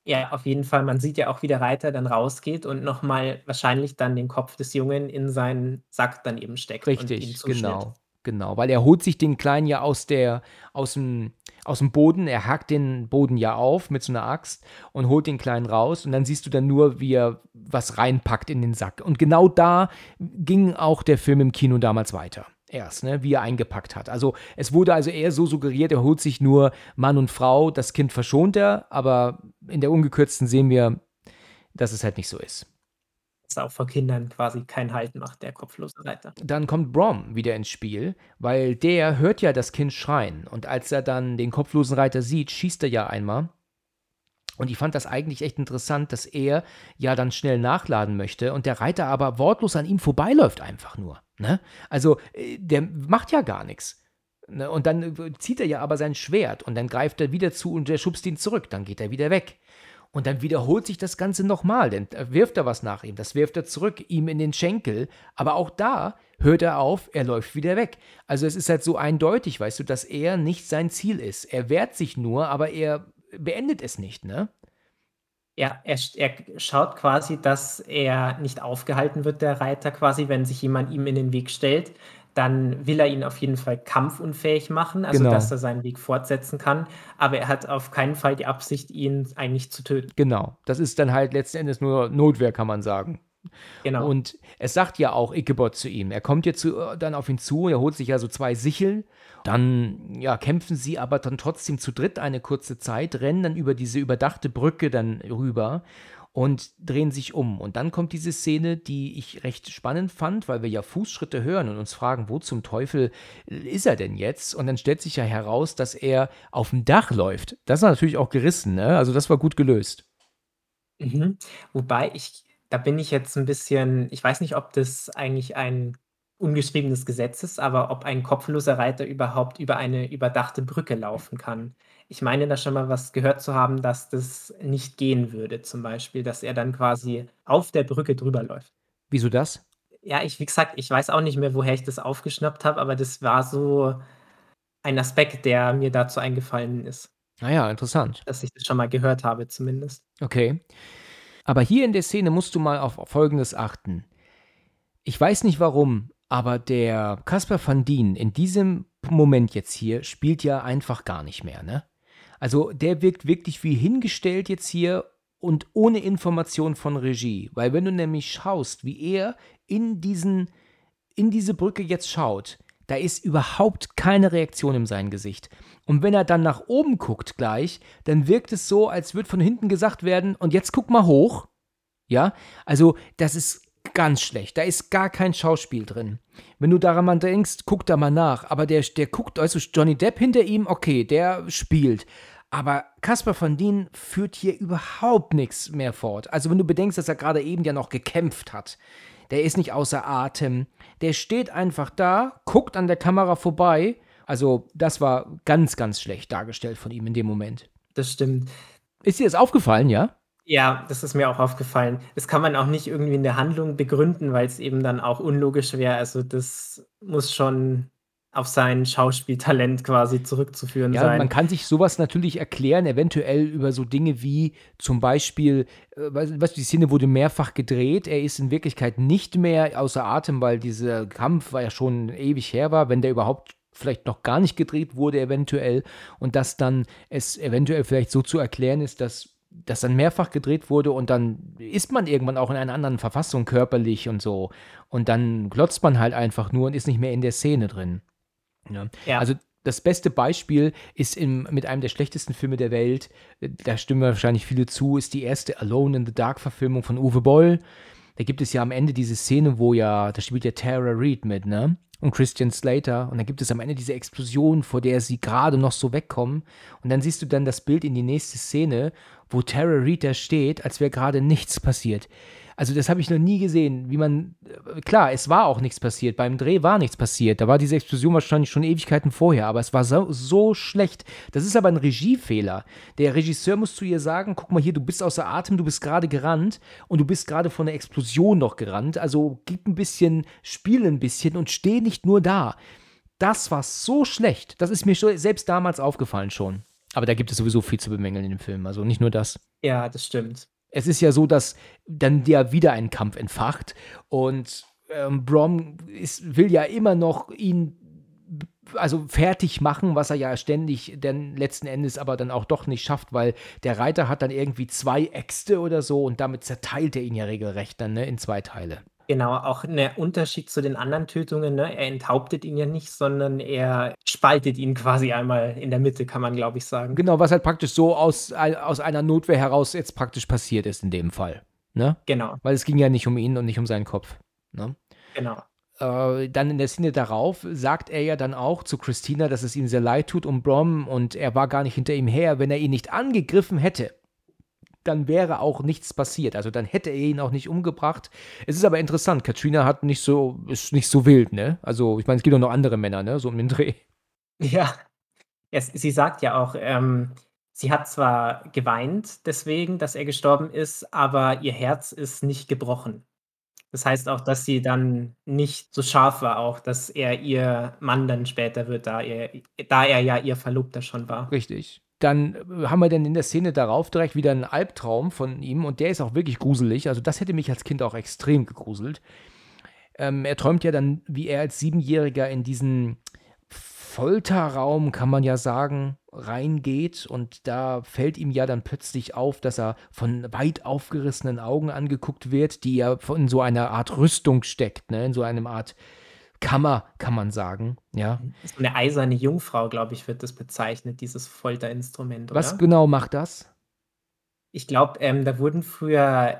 Ja, auf jeden Fall. Man sieht ja auch, wie der Reiter dann rausgeht und noch mal wahrscheinlich dann den Kopf des Jungen in seinen Sack dann eben steckt und ihn Richtig, genau, genau, weil er holt sich den Kleinen ja aus der aus'm aus'm Boden. Er hackt den Boden ja auf mit so 'ner Axt und holt den Kleinen raus und dann siehst du dann nur, wie er was reinpackt in den Sack. Und genau da ging auch der Film im Kino damals weiter erst, ne, wie er eingepackt hat. Also, es wurde also eher so suggeriert, er holt sich nur Mann und Frau, das Kind verschont er, aber in der ungekürzten sehen wir, dass es halt nicht so ist. Er auch vor Kindern quasi keinen Halt macht, der kopflose Reiter. Dann kommt Brom wieder ins Spiel, weil der hört ja das Kind schreien und als er dann den kopflosen Reiter sieht, schießt er ja einmal. Und ich fand das eigentlich echt interessant, dass er ja dann schnell nachladen möchte und der Reiter aber wortlos an ihm vorbeiläuft einfach nur, ne? Also, äh, der macht ja gar nix, ne? Und dann, äh, zieht er ja aber sein Schwert und dann greift er wieder zu und der schubst ihn zurück, dann geht er wieder weg. Und dann wiederholt sich das Ganze noch mal, dann wirft er was nach ihm, das wirft er zurück, ihm in den Schenkel, aber auch da hört er auf, er läuft wieder weg. Also, es ist halt so eindeutig, weißt du, dass er nicht sein Ziel ist. Er wehrt sich nur, aber er beendet es nicht, ne? Ja, er er schaut quasi, dass er nicht aufgehalten wird, der Reiter quasi, wenn sich jemand ihm in den Weg stellt, dann will er ihn auf jeden Fall kampfunfähig machen, also, dass Genau. er seinen Weg fortsetzen kann, aber er hat auf keinen Fall die Absicht, ihn eigentlich zu töten. Genau. Das ist dann halt letzten Endes nur Notwehr, kann man sagen. Genau. Und es sagt ja auch Ichabod zu ihm. Er kommt jetzt zu dann auf ihn zu, er holt sich ja so 2 Sicheln. Dann, ja, kämpfen sie aber dann trotzdem zu dritt eine kurze Zeit, rennen dann über diese überdachte Brücke dann rüber und drehen sich um. Und dann kommt diese Szene, die ich recht spannend fand, weil wir ja Fußschritte hören und uns fragen: „Wo zum Teufel ist er denn jetzt?“ Und dann stellt sich ja heraus, dass er aufm Dach läuft. Das war natürlich auch gerissen, ne? Also, das war gut gelöst. Mhm. Wobei ich da bin ich jetzt 'n bisschen ich weiß nicht, ob das eigentlich ein ungeschriebenes Gesetz ist, aber ob ein kopfloser Reiter überhaupt über eine überdachte Brücke laufen kann. Ich meine da schon mal was gehört zu haben, dass das nicht gehen würde zum Beispiel, dass er dann quasi auf der Brücke drüber läuft. Wieso das? Ja, ich wie gesagt, ich weiß auch nicht mehr, woher ich das aufgeschnappt habe, aber das war so ein Aspekt, der mir dazu eingefallen ist. Ah ja, interessant. Dass ich das schon mal gehört habe zumindest. Okay. Aber hier in der Szene musst du mal auf Folgendes achten. Ich weiß nicht warum, aber der Caspar Van Dien in diesem Moment jetzt hier spielt ja einfach gar nicht mehr, ne? Also, der wirkt wirklich wie hingestellt jetzt hier und ohne Information von Regie. Weil wenn du nämlich schaust, wie er in diesen in diese Brücke jetzt schaut, da ist überhaupt keine Reaktion in seinem Gesicht. Und wenn er dann nach oben guckt gleich, dann wirkt es so, als würde von hinten gesagt werden: „Und jetzt guck mal hoch.“ Ja? Also, das ist ganz schlecht. Da ist gar kein Schauspiel drin. Wenn du daran mal denkst, guck da mal nach. Aber der der guckt du, Johnny Depp hinter ihm, okay, der spielt. Aber Caspar Van Dien führt hier überhaupt nix mehr fort. Also, wenn du bedenkst, dass er gerade eben ja noch gekämpft hat. Der ist nicht außer Atem. Der steht einfach da, guckt an der Kamera vorbei. Also, das war ganz, ganz schlecht dargestellt von ihm in dem Moment. Das stimmt. Ist dir das aufgefallen, ja? Ja, das ist mir auch aufgefallen. Das kann man auch nicht irgendwie in der Handlung begründen, weil's eben dann auch unlogisch wäre. Also, das muss schon auf sein Schauspieltalent quasi zurückzuführen Ja, sein. man kann sich sowas natürlich erklären, eventuell über so Dinge wie zum Beispiel, äh, weißt weißt du, die Szene wurde mehrfach gedreht, er ist in Wirklichkeit nicht mehr außer Atem, weil dieser Kampf war ja schon ewig her war, wenn der überhaupt vielleicht noch gar nicht gedreht wurde, eventuell, und dass dann es eventuell vielleicht so zu erklären ist, dass das dann mehrfach gedreht wurde und dann ist man irgendwann auch in einer anderen Verfassung körperlich und so. Und dann glotzt man halt einfach nur und ist nicht mehr in der Szene drin. Ja. Ja. Also das beste Beispiel ist im, mit einem der schlechtesten Filme der Welt, äh, da stimmen wahrscheinlich viele zu, ist die erste Alone in the Dark Verfilmung von Uwe Boll. Da gibt es ja am Ende diese Szene, wo ja, da spielt ja Tara Reid mit, ne? Und Christian Slater. Und dann gibt es am Ende diese Explosion, vor der sie gerade noch so wegkommen. Und dann siehst du dann das Bild in die nächste Szene, wo Tara Reid da steht, als wäre gerade nichts passiert. Also das habe ich noch nie gesehen, wie man, äh, klar, es war auch nichts passiert, beim Dreh war nichts passiert, da war diese Explosion wahrscheinlich schon Ewigkeiten vorher, aber es war so, so schlecht. Das ist aber ein Regiefehler. Der Regisseur muss zu ihr sagen, guck mal hier, du bist außer Atem, du bist gerade gerannt und du bist gerade von der Explosion noch gerannt, also gib ein bisschen, spiel ein bisschen und steh nicht nur da. Das war so schlecht, das ist mir selbst damals aufgefallen schon. Aber da gibt es sowieso viel zu bemängeln in dem Film, also nicht nur das ja, das stimmt. Es ist ja so, dass dann ja wieder ein Kampf entfacht und ähm, Brom ist, will ja immer noch ihn also fertig machen, was er ja ständig dann letzten Endes aber dann auch doch nicht schafft, weil der Reiter hat dann irgendwie zwei Äxte oder so und damit zerteilt er ihn ja regelrecht dann ne, in zwei Teile. Genau, auch 'ne Unterschied zu den anderen Tötungen, ne? Er enthauptet ihn ja nicht, sondern er spaltet ihn quasi einmal in der Mitte, kann man, glaube ich, sagen. Genau, was halt praktisch so aus, aus einer Notwehr heraus jetzt praktisch passiert ist in dem Fall. Ne? Genau, Weil es ging ja nicht um ihn und nicht um seinen Kopf. Ne? genau. äh, dann in der Szene darauf sagt er ja dann auch zu Christina, dass es ihm sehr leid tut um Brom und er war gar nicht hinter ihm her. Wenn er ihn nicht angegriffen hätte, dann wäre auch nichts passiert. Also dann hätte er ihn auch nicht umgebracht. Es ist aber interessant, Katrina hat nicht so, ist nicht so wild, ne? Also ich meine, es gibt auch noch andere Männer, ne? So um den Dreh. Ja. Es sie sagt ja auch, ähm, sie hat zwar geweint deswegen, dass er gestorben ist, aber ihr Herz ist nicht gebrochen. Das heißt auch, dass sie dann nicht so scharf war auch, dass er ihr Mann dann später wird, da er da er ja ihr Verlobter schon war. Richtig. Dann äh, haben wir dann in der Szene darauf direkt wieder einen Albtraum von ihm und der ist auch wirklich gruselig. Also das hätte mich als Kind auch extrem gegruselt. Ähm, er träumt ja dann, wie er als Siebenjähriger in diesen Folterraum, kann man ja sagen, reingeht und da fällt ihm ja dann plötzlich auf, dass er von weit aufgerissenen Augen angeguckt wird, die ja in so einer Art Rüstung steckt, ne? in so einer Art Kammer, kann man sagen, ja. So 'ne eiserne Jungfrau, glaube ich, wird das bezeichnet, dieses Folterinstrument, oder? Was genau macht das? Ich glaube, ähm, da wurden früher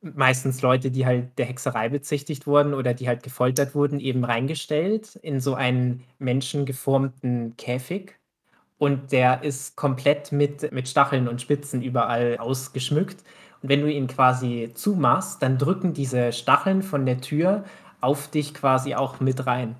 meistens Leute, die halt der Hexerei bezichtigt wurden oder die halt gefoltert wurden, eben reingestellt in so einen menschengeformten Käfig. Und der ist komplett mit mit Stacheln und Spitzen überall ausgeschmückt. Und wenn du ihn quasi zumachst, dann drücken diese Stacheln von der Tür auf dich quasi auch mit rein.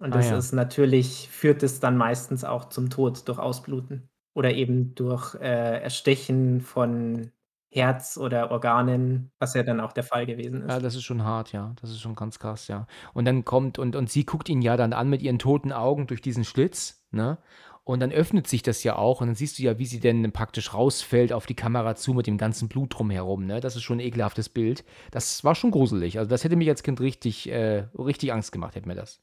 Und Ah das ja. ist natürlich führt es dann meistens auch zum Tod durch Ausbluten oder eben durch, äh, Erstechen von Herz oder Organen, was ja dann auch der Fall gewesen Ja, ist. das ist schon hart, ja. Das ist schon ganz krass, ja. Und dann kommt und und sie guckt ihn ja dann an mit ihren toten Augen durch diesen Schlitz, ne? Und dann öffnet sich das ja auch und dann siehst du ja, wie sie denn praktisch rausfällt auf die Kamera zu mit dem ganzen Blut drumherum, ne? Das ist schon 'n ekelhaftes Bild. Das war schon gruselig. Also, das hätte mich als Kind richtig äh, richtig Angst gemacht, hätte mir das.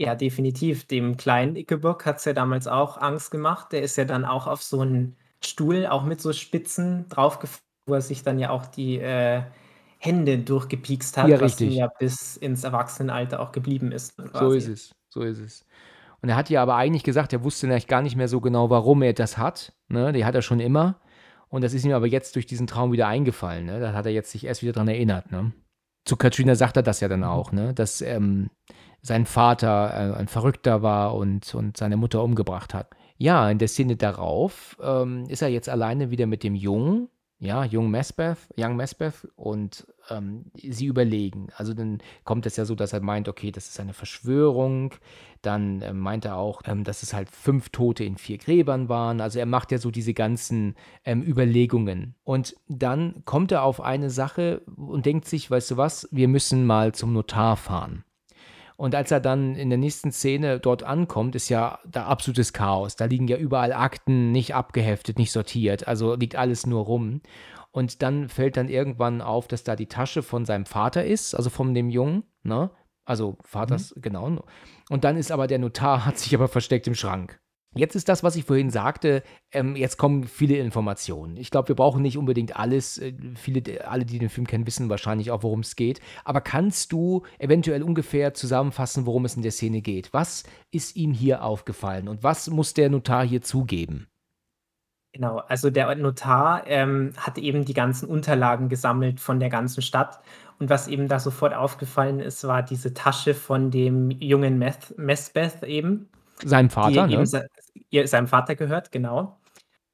Ja, definitiv. Dem kleinen Ickelbock hat's ja damals auch Angst gemacht. Der ist ja dann auch auf so 'n Stuhl, auch mit so Spitzen draufgef wo er sich dann ja auch die, äh, Hände durchgepiekst hat, Ja, was ihm ja bis ins Erwachsenenalter auch geblieben ist So ist quasi. es, so ist es. Und er hat ja aber eigentlich gesagt, er wusste eigentlich gar nicht mehr so genau, warum er das hat, ne? Die hat er schon immer. Und das ist ihm aber jetzt durch diesen Traum wieder eingefallen, ne? Da hat er jetzt sich erst wieder dran erinnert, ne? Zu Katrina sagt er das ja dann auch, ne? Dass, ähm, sein Vater, äh, ein Verrückter war und und seine Mutter umgebracht hat. Ja, in der Szene darauf, ähm, ist er jetzt alleine wieder mit dem Jungen, ja, Young Mespeth Young Mespeth und, ähm, sie überlegen. Also, dann kommt es ja so, dass er meint, okay, das ist eine Verschwörung. Dann, ähm, meint er auch, ähm, dass es halt 5 Tote in 4 Gräbern waren. Also, er macht ja so diese ganzen, ähm, Überlegungen. Und dann kommt er auf eine Sache und denkt sich: „Weißt du was? Wir müssen mal zum Notar fahren.“ Und als er dann in der nächsten Szene dort ankommt, ist ja da absolutes Chaos. Da liegen ja überall Akten, nicht abgeheftet, nicht sortiert. Also liegt alles nur rum. Und dann fällt dann irgendwann auf, dass da die Tasche von seinem Vater ist, also von dem Jungen, ne? Also Vaters, mhm. genau. Und dann ist aber der Notar, hat sich aber versteckt im Schrank. Jetzt ist das, was ich vorhin sagte, ähm, jetzt kommen viele Informationen. Ich glaube, wir brauchen nicht unbedingt alles. Äh, viele, alle, die den Film kennen, wissen wahrscheinlich auch, worum es geht. Aber kannst du eventuell ungefähr zusammenfassen, worum es in der Szene geht? Was ist ihm hier aufgefallen und was muss der Notar hier zugeben? Genau, also der Notar ähm, hat eben die ganzen Unterlagen gesammelt von der ganzen Stadt. Und was eben da sofort aufgefallen ist, war diese Tasche von dem jungen Meth Mesbeth eben. Seinem Vater, ne? Se ihr, seinem Vater gehört, genau.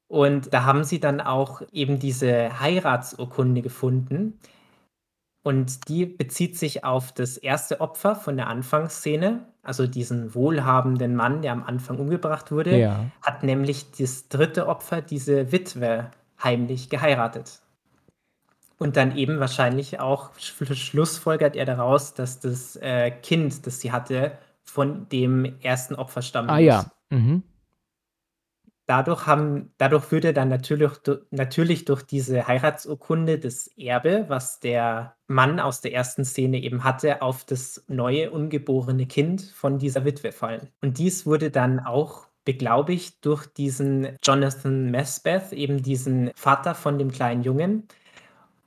Und da haben sie dann auch eben diese Heiratsurkunde gefunden. Und die bezieht sich auf das erste Opfer von der Anfangsszene, also diesen wohlhabenden Mann, der am Anfang umgebracht wurde, Ja. hat nämlich das dritte Opfer, diese Witwe, heimlich geheiratet. Und dann eben wahrscheinlich auch schlussfolgert er daraus, dass das äh, Kind, das sie hatte, von dem ersten Opfer stammen Ah ja. Mhm. Dadurch, haben, dadurch würde dann natürlich, natürlich durch diese Heiratsurkunde das Erbe, was der Mann aus der ersten Szene eben hatte, auf das neue ungeborene Kind von dieser Witwe fallen. Und dies wurde dann auch beglaubigt durch diesen Jonathan Mesbeth, eben diesen Vater von dem kleinen Jungen.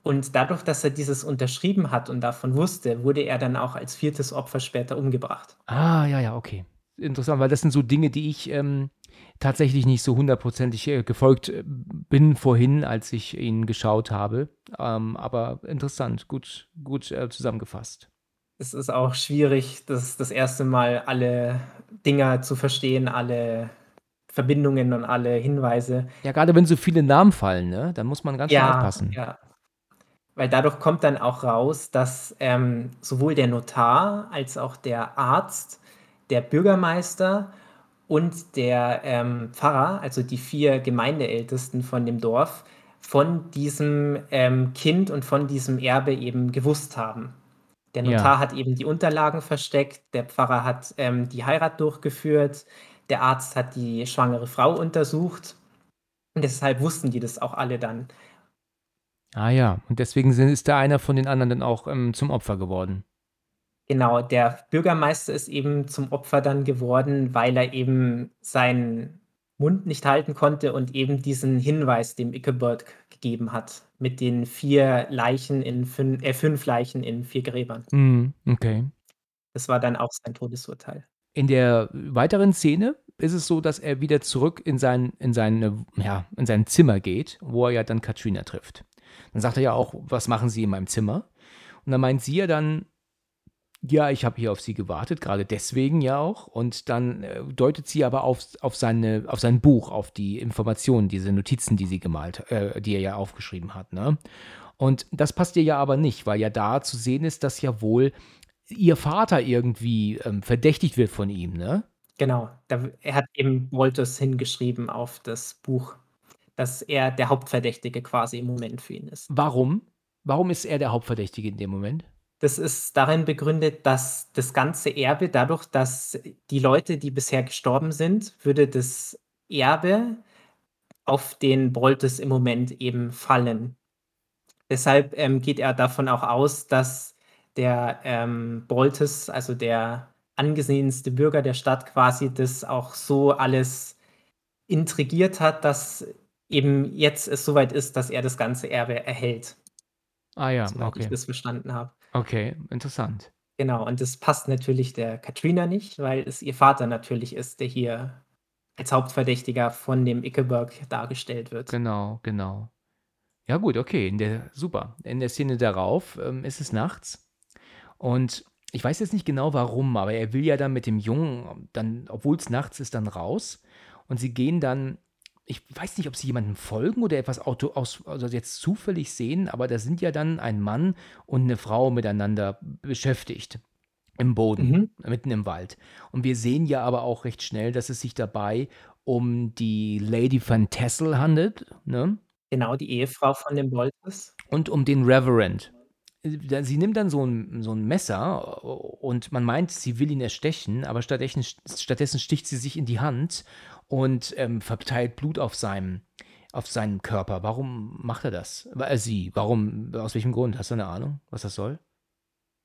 Und dadurch, dass er dieses unterschrieben hat und davon wusste, wurde er dann auch als viertes Opfer später umgebracht. Ah, ja, ja, okay. Interessant, weil das sind so Dinge, die ich ähm, tatsächlich nicht so hundertprozentig äh, gefolgt äh, bin vorhin, als ich ihn geschaut habe. Ähm, aber interessant, gut, gut äh, zusammengefasst. Es ist auch schwierig, das, das erste Mal alle Dinger zu verstehen, alle Verbindungen und alle Hinweise. Ja, gerade wenn so viele Namen fallen, ne? dann muss man ganz ja, schön aufpassen. Ja, weil dadurch kommt dann auch raus, dass ähm, sowohl der Notar als auch der Arzt, der Bürgermeister und der ähm, Pfarrer, also die vier Gemeindeältesten von dem Dorf, von diesem ähm, Kind und von diesem Erbe eben gewusst haben. Der Notar ja. hat eben die Unterlagen versteckt, der Pfarrer hat ähm, die Heirat durchgeführt, der Arzt hat die schwangere Frau untersucht und deshalb wussten die das auch alle dann. Ah ja, und deswegen ist da einer von den anderen dann auch ähm, zum Opfer geworden. Genau, der Bürgermeister ist eben zum Opfer dann geworden, weil er eben seinen Mund nicht halten konnte und eben diesen Hinweis dem Ickeberg gegeben hat mit den vier Leichen in fünf, äh, fünf Leichen in vier Gräbern. Mhm, okay. Das war dann auch sein Todesurteil. In der weiteren Szene ist es so, dass er wieder zurück in sein, in sein, ja, in sein Zimmer geht, wo er ja dann Katrina trifft. Dann sagt er ja auch, was machen Sie in meinem Zimmer? Und dann meint sie ja dann, ja, ich habe hier auf sie gewartet, gerade deswegen ja auch. Und dann äh, deutet sie aber auf, auf, seine, auf sein Buch, auf die Informationen, diese Notizen, die sie gemalt, äh, die er ja aufgeschrieben hat. Ne? Und das passt ihr ja aber nicht, weil ja da zu sehen ist, dass ja wohl ihr Vater irgendwie ähm, verdächtigt wird von ihm, ne? Genau, da, er hat eben Wolters hingeschrieben auf das Buch, dass er der Hauptverdächtige quasi im Moment für ihn ist. Warum? Warum ist er der Hauptverdächtige in dem Moment? Das ist darin begründet, dass das ganze Erbe dadurch, dass die Leute, die bisher gestorben sind, würde das Erbe auf den Boltes im Moment eben fallen. Deshalb ähm, geht er davon auch aus, dass der ähm, Boltes, also der angesehenste Bürger der Stadt, quasi das auch so alles intrigiert hat, dass eben jetzt es soweit ist, dass er das ganze Erbe erhält. Ah ja, soweit okay. ich das verstanden habe. Okay, interessant. Genau, und das passt natürlich der Katrina nicht, weil es ihr Vater natürlich ist, der hier als Hauptverdächtiger von dem Ickeberg dargestellt wird. Genau, genau. Ja, gut, okay, in der, super. In der Szene darauf ähm, ist es nachts und ich weiß jetzt nicht genau warum, aber er will ja dann mit dem Jungen, dann, obwohl es nachts ist, dann raus und sie gehen dann ich weiß nicht, ob sie jemandem folgen oder etwas Auto aus, also jetzt zufällig sehen, aber da sind ja dann ein Mann und eine Frau miteinander beschäftigt im Boden, mhm. mitten im Wald. Und wir sehen ja aber auch recht schnell, dass es sich dabei um die Lady Van Tassel handelt, ne? Genau, die Ehefrau von dem Boltes. Und um den Reverend. Sie nimmt dann so ein, so ein Messer und man meint, sie will ihn erstechen, aber stattdessen, stattdessen sticht sie sich in die Hand und ähm, verteilt Blut auf seinem, auf seinem Körper. Warum macht er das? Äh, sie. Warum? Aus welchem Grund? Hast du eine Ahnung, was das soll?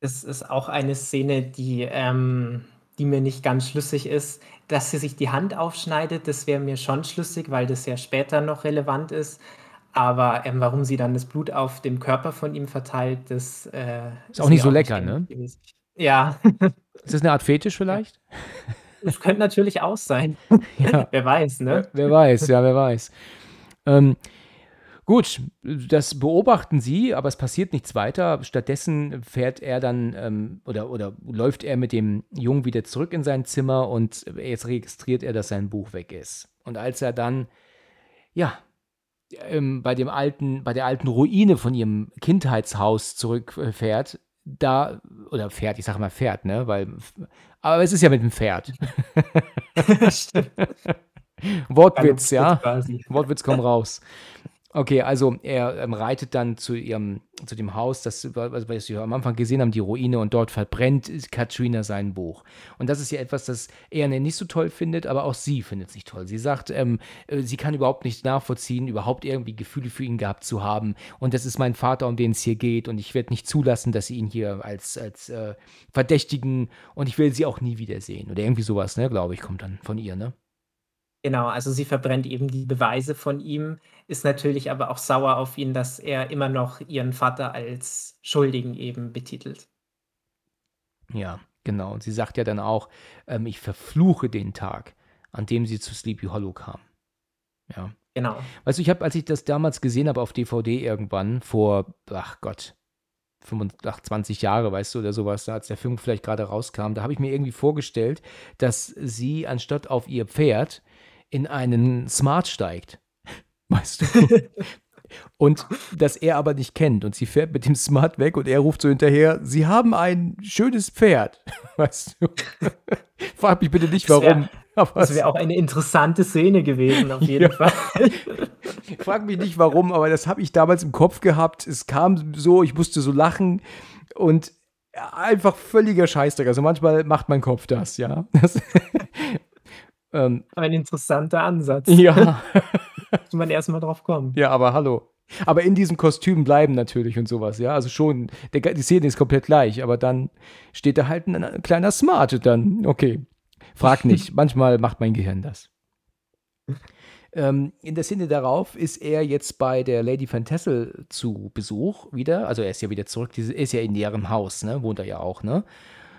Es ist auch eine Szene, die, ähm, die mir nicht ganz schlüssig ist. Dass sie sich die Hand aufschneidet, das wäre mir schon schlüssig, weil das ja später noch relevant ist. Aber ähm, warum sie dann das Blut auf dem Körper von ihm verteilt, das äh, ist auch nicht so lecker, ne? Ja. Ist das eine Art Fetisch vielleicht? Das könnte natürlich auch sein. Ja. wer weiß, ne? Wer weiß, ja, wer weiß. Ähm, gut, das beobachten sie, aber es passiert nichts weiter. Stattdessen fährt er dann ähm, oder, oder läuft er mit dem Jungen wieder zurück in sein Zimmer und jetzt registriert er, dass sein Buch weg ist. Und als er dann, ja, ähm, bei dem alten, bei der alten Ruine von ihrem Kindheitshaus zurückfährt, da, oder fährt, ich sage mal fährt, ne, weil, aber es ist ja mit dem Pferd. Wortwitz, ja. Wortwitz komm raus. Okay, also er ähm, reitet dann zu ihrem, zu dem Haus, das, was, was wir am Anfang gesehen haben, die Ruine, und dort verbrennt Katrina sein Buch. Und das ist ja etwas, das er nicht so toll findet, aber auch sie findet es nicht toll. Sie sagt, ähm, äh, sie kann überhaupt nicht nachvollziehen, überhaupt irgendwie Gefühle für ihn gehabt zu haben. Und das ist mein Vater, um den es hier geht. Und ich werde nicht zulassen, dass sie ihn hier als, als äh, Verdächtigen und ich will sie auch nie wiedersehen. Oder irgendwie sowas, ne, glaube ich, kommt dann von ihr, ne? Genau, also sie verbrennt eben die Beweise von ihm, ist natürlich aber auch sauer auf ihn, dass er immer noch ihren Vater als Schuldigen eben betitelt. Ja, genau. Und sie sagt ja dann auch, ähm, ich verfluche den Tag, an dem sie zu Sleepy Hollow kam. Ja. Genau. Weißt du, ich habe, als ich das damals gesehen habe auf DVD irgendwann, vor, ach Gott, 25, 20 Jahre, weißt du, oder sowas, als der Film vielleicht gerade rauskam, da habe ich mir irgendwie vorgestellt, dass sie anstatt auf ihr Pferd in einen Smart steigt. Weißt du? und dass er aber nicht kennt und sie fährt mit dem Smart weg und er ruft so hinterher, sie haben ein schönes Pferd. Weißt du? Frag mich bitte nicht, warum. Das wäre wär auch eine interessante Szene gewesen, auf jeden ja. Fall. Frag mich nicht, warum, aber das habe ich damals im Kopf gehabt. Es kam so, ich musste so lachen und einfach völliger Scheißdreck. Also manchmal macht mein Kopf das, ja. Das, ähm, Ein interessanter Ansatz. Ja. Muss man erstmal drauf kommen. Ja, aber hallo. Aber in diesem Kostüm bleiben natürlich und sowas, ja. Also schon, der, die Szene ist komplett gleich, aber dann steht da halt ein, ein kleiner Smart dann. Okay. Frag nicht. Manchmal macht mein Gehirn das. Ähm, in der Szene darauf ist er jetzt bei der Lady Fantassel zu Besuch wieder. Also er ist ja wieder zurück, er ist ja in ihrem Haus, ne? Wohnt er ja auch, ne?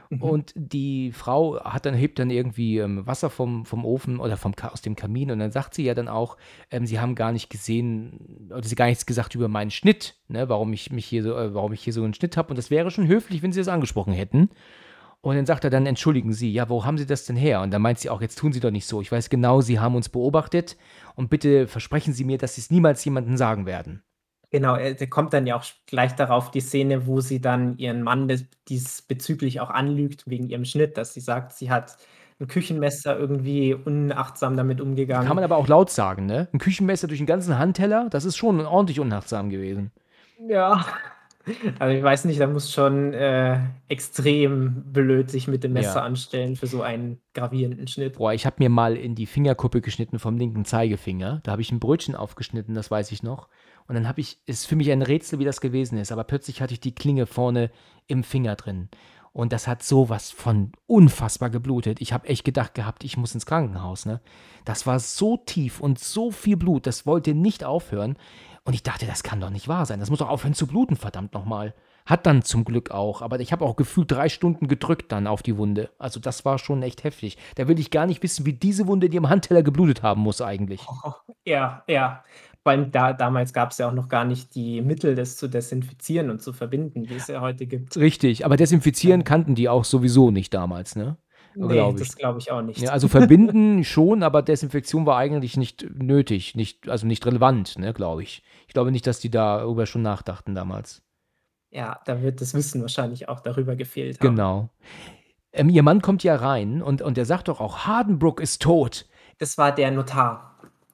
Mhm. Und die Frau hat dann, hebt dann irgendwie ähm, Wasser vom, vom Ofen oder vom, aus dem Kamin und dann sagt sie ja dann auch, ähm, sie haben gar nicht gesehen, oder sie gar nichts gesagt über meinen Schnitt, ne, warum ich mich hier so, äh, warum ich hier so einen Schnitt habe. Und das wäre schon höflich, wenn sie das angesprochen hätten. Und dann sagt er dann, entschuldigen Sie, ja, wo haben Sie das denn her? Und dann meint sie auch, jetzt tun Sie doch nicht so. Ich weiß genau, Sie haben uns beobachtet und bitte versprechen Sie mir, dass Sie es niemals jemandem sagen werden. Genau, äh, der kommt dann ja auch gleich darauf die Szene, wo sie dann ihren Mann diesbezüglich auch anlügt wegen ihrem Schnitt, dass sie sagt, sie hat ein Küchenmesser irgendwie unachtsam damit umgegangen. Kann man aber auch laut sagen, ne? Ein Küchenmesser durch den ganzen Handteller, das ist schon ordentlich unachtsam gewesen. Ja. Also ich weiß nicht, da muss schon äh, extrem blöd sich mit dem Messer ja. anstellen für so einen gravierenden Schnitt. Boah, ich habe mir mal in die Fingerkuppe geschnitten vom linken Zeigefinger. Da habe ich ein Brötchen aufgeschnitten, das weiß ich noch. Und dann habe ich, ist für mich ein Rätsel, wie das gewesen ist, aber plötzlich hatte ich die Klinge vorne im Finger drin. Und das hat sowas von unfassbar geblutet. Ich habe echt gedacht gehabt, ich muss ins Krankenhaus. Ne? Das war so tief und so viel Blut, das wollte nicht aufhören. Und ich dachte, das kann doch nicht wahr sein. Das muss doch aufhören zu bluten, verdammt nochmal. Hat dann zum Glück auch, aber ich habe auch gefühlt drei Stunden gedrückt dann auf die Wunde. Also das war schon echt heftig. Da will ich gar nicht wissen, wie diese Wunde, die im Handteller geblutet haben muss eigentlich. Oh, ja, ja. Vor allem da, damals gab es ja auch noch gar nicht die Mittel, das zu desinfizieren und zu verbinden, wie es ja heute gibt. Richtig, aber desinfizieren ja. kannten die auch sowieso nicht damals, ne? Nee, glaub das glaube ich auch nicht. Ja, also verbinden schon, aber Desinfektion war eigentlich nicht nötig, nicht, also nicht relevant, ne, glaube ich. Ich glaube nicht, dass die darüber schon nachdachten damals. Ja, da wird das Wissen wahrscheinlich auch darüber gefehlt haben. Genau. Ähm, ihr Mann kommt ja rein und, und der sagt doch auch, Hardenbrook ist tot. Das war der Notar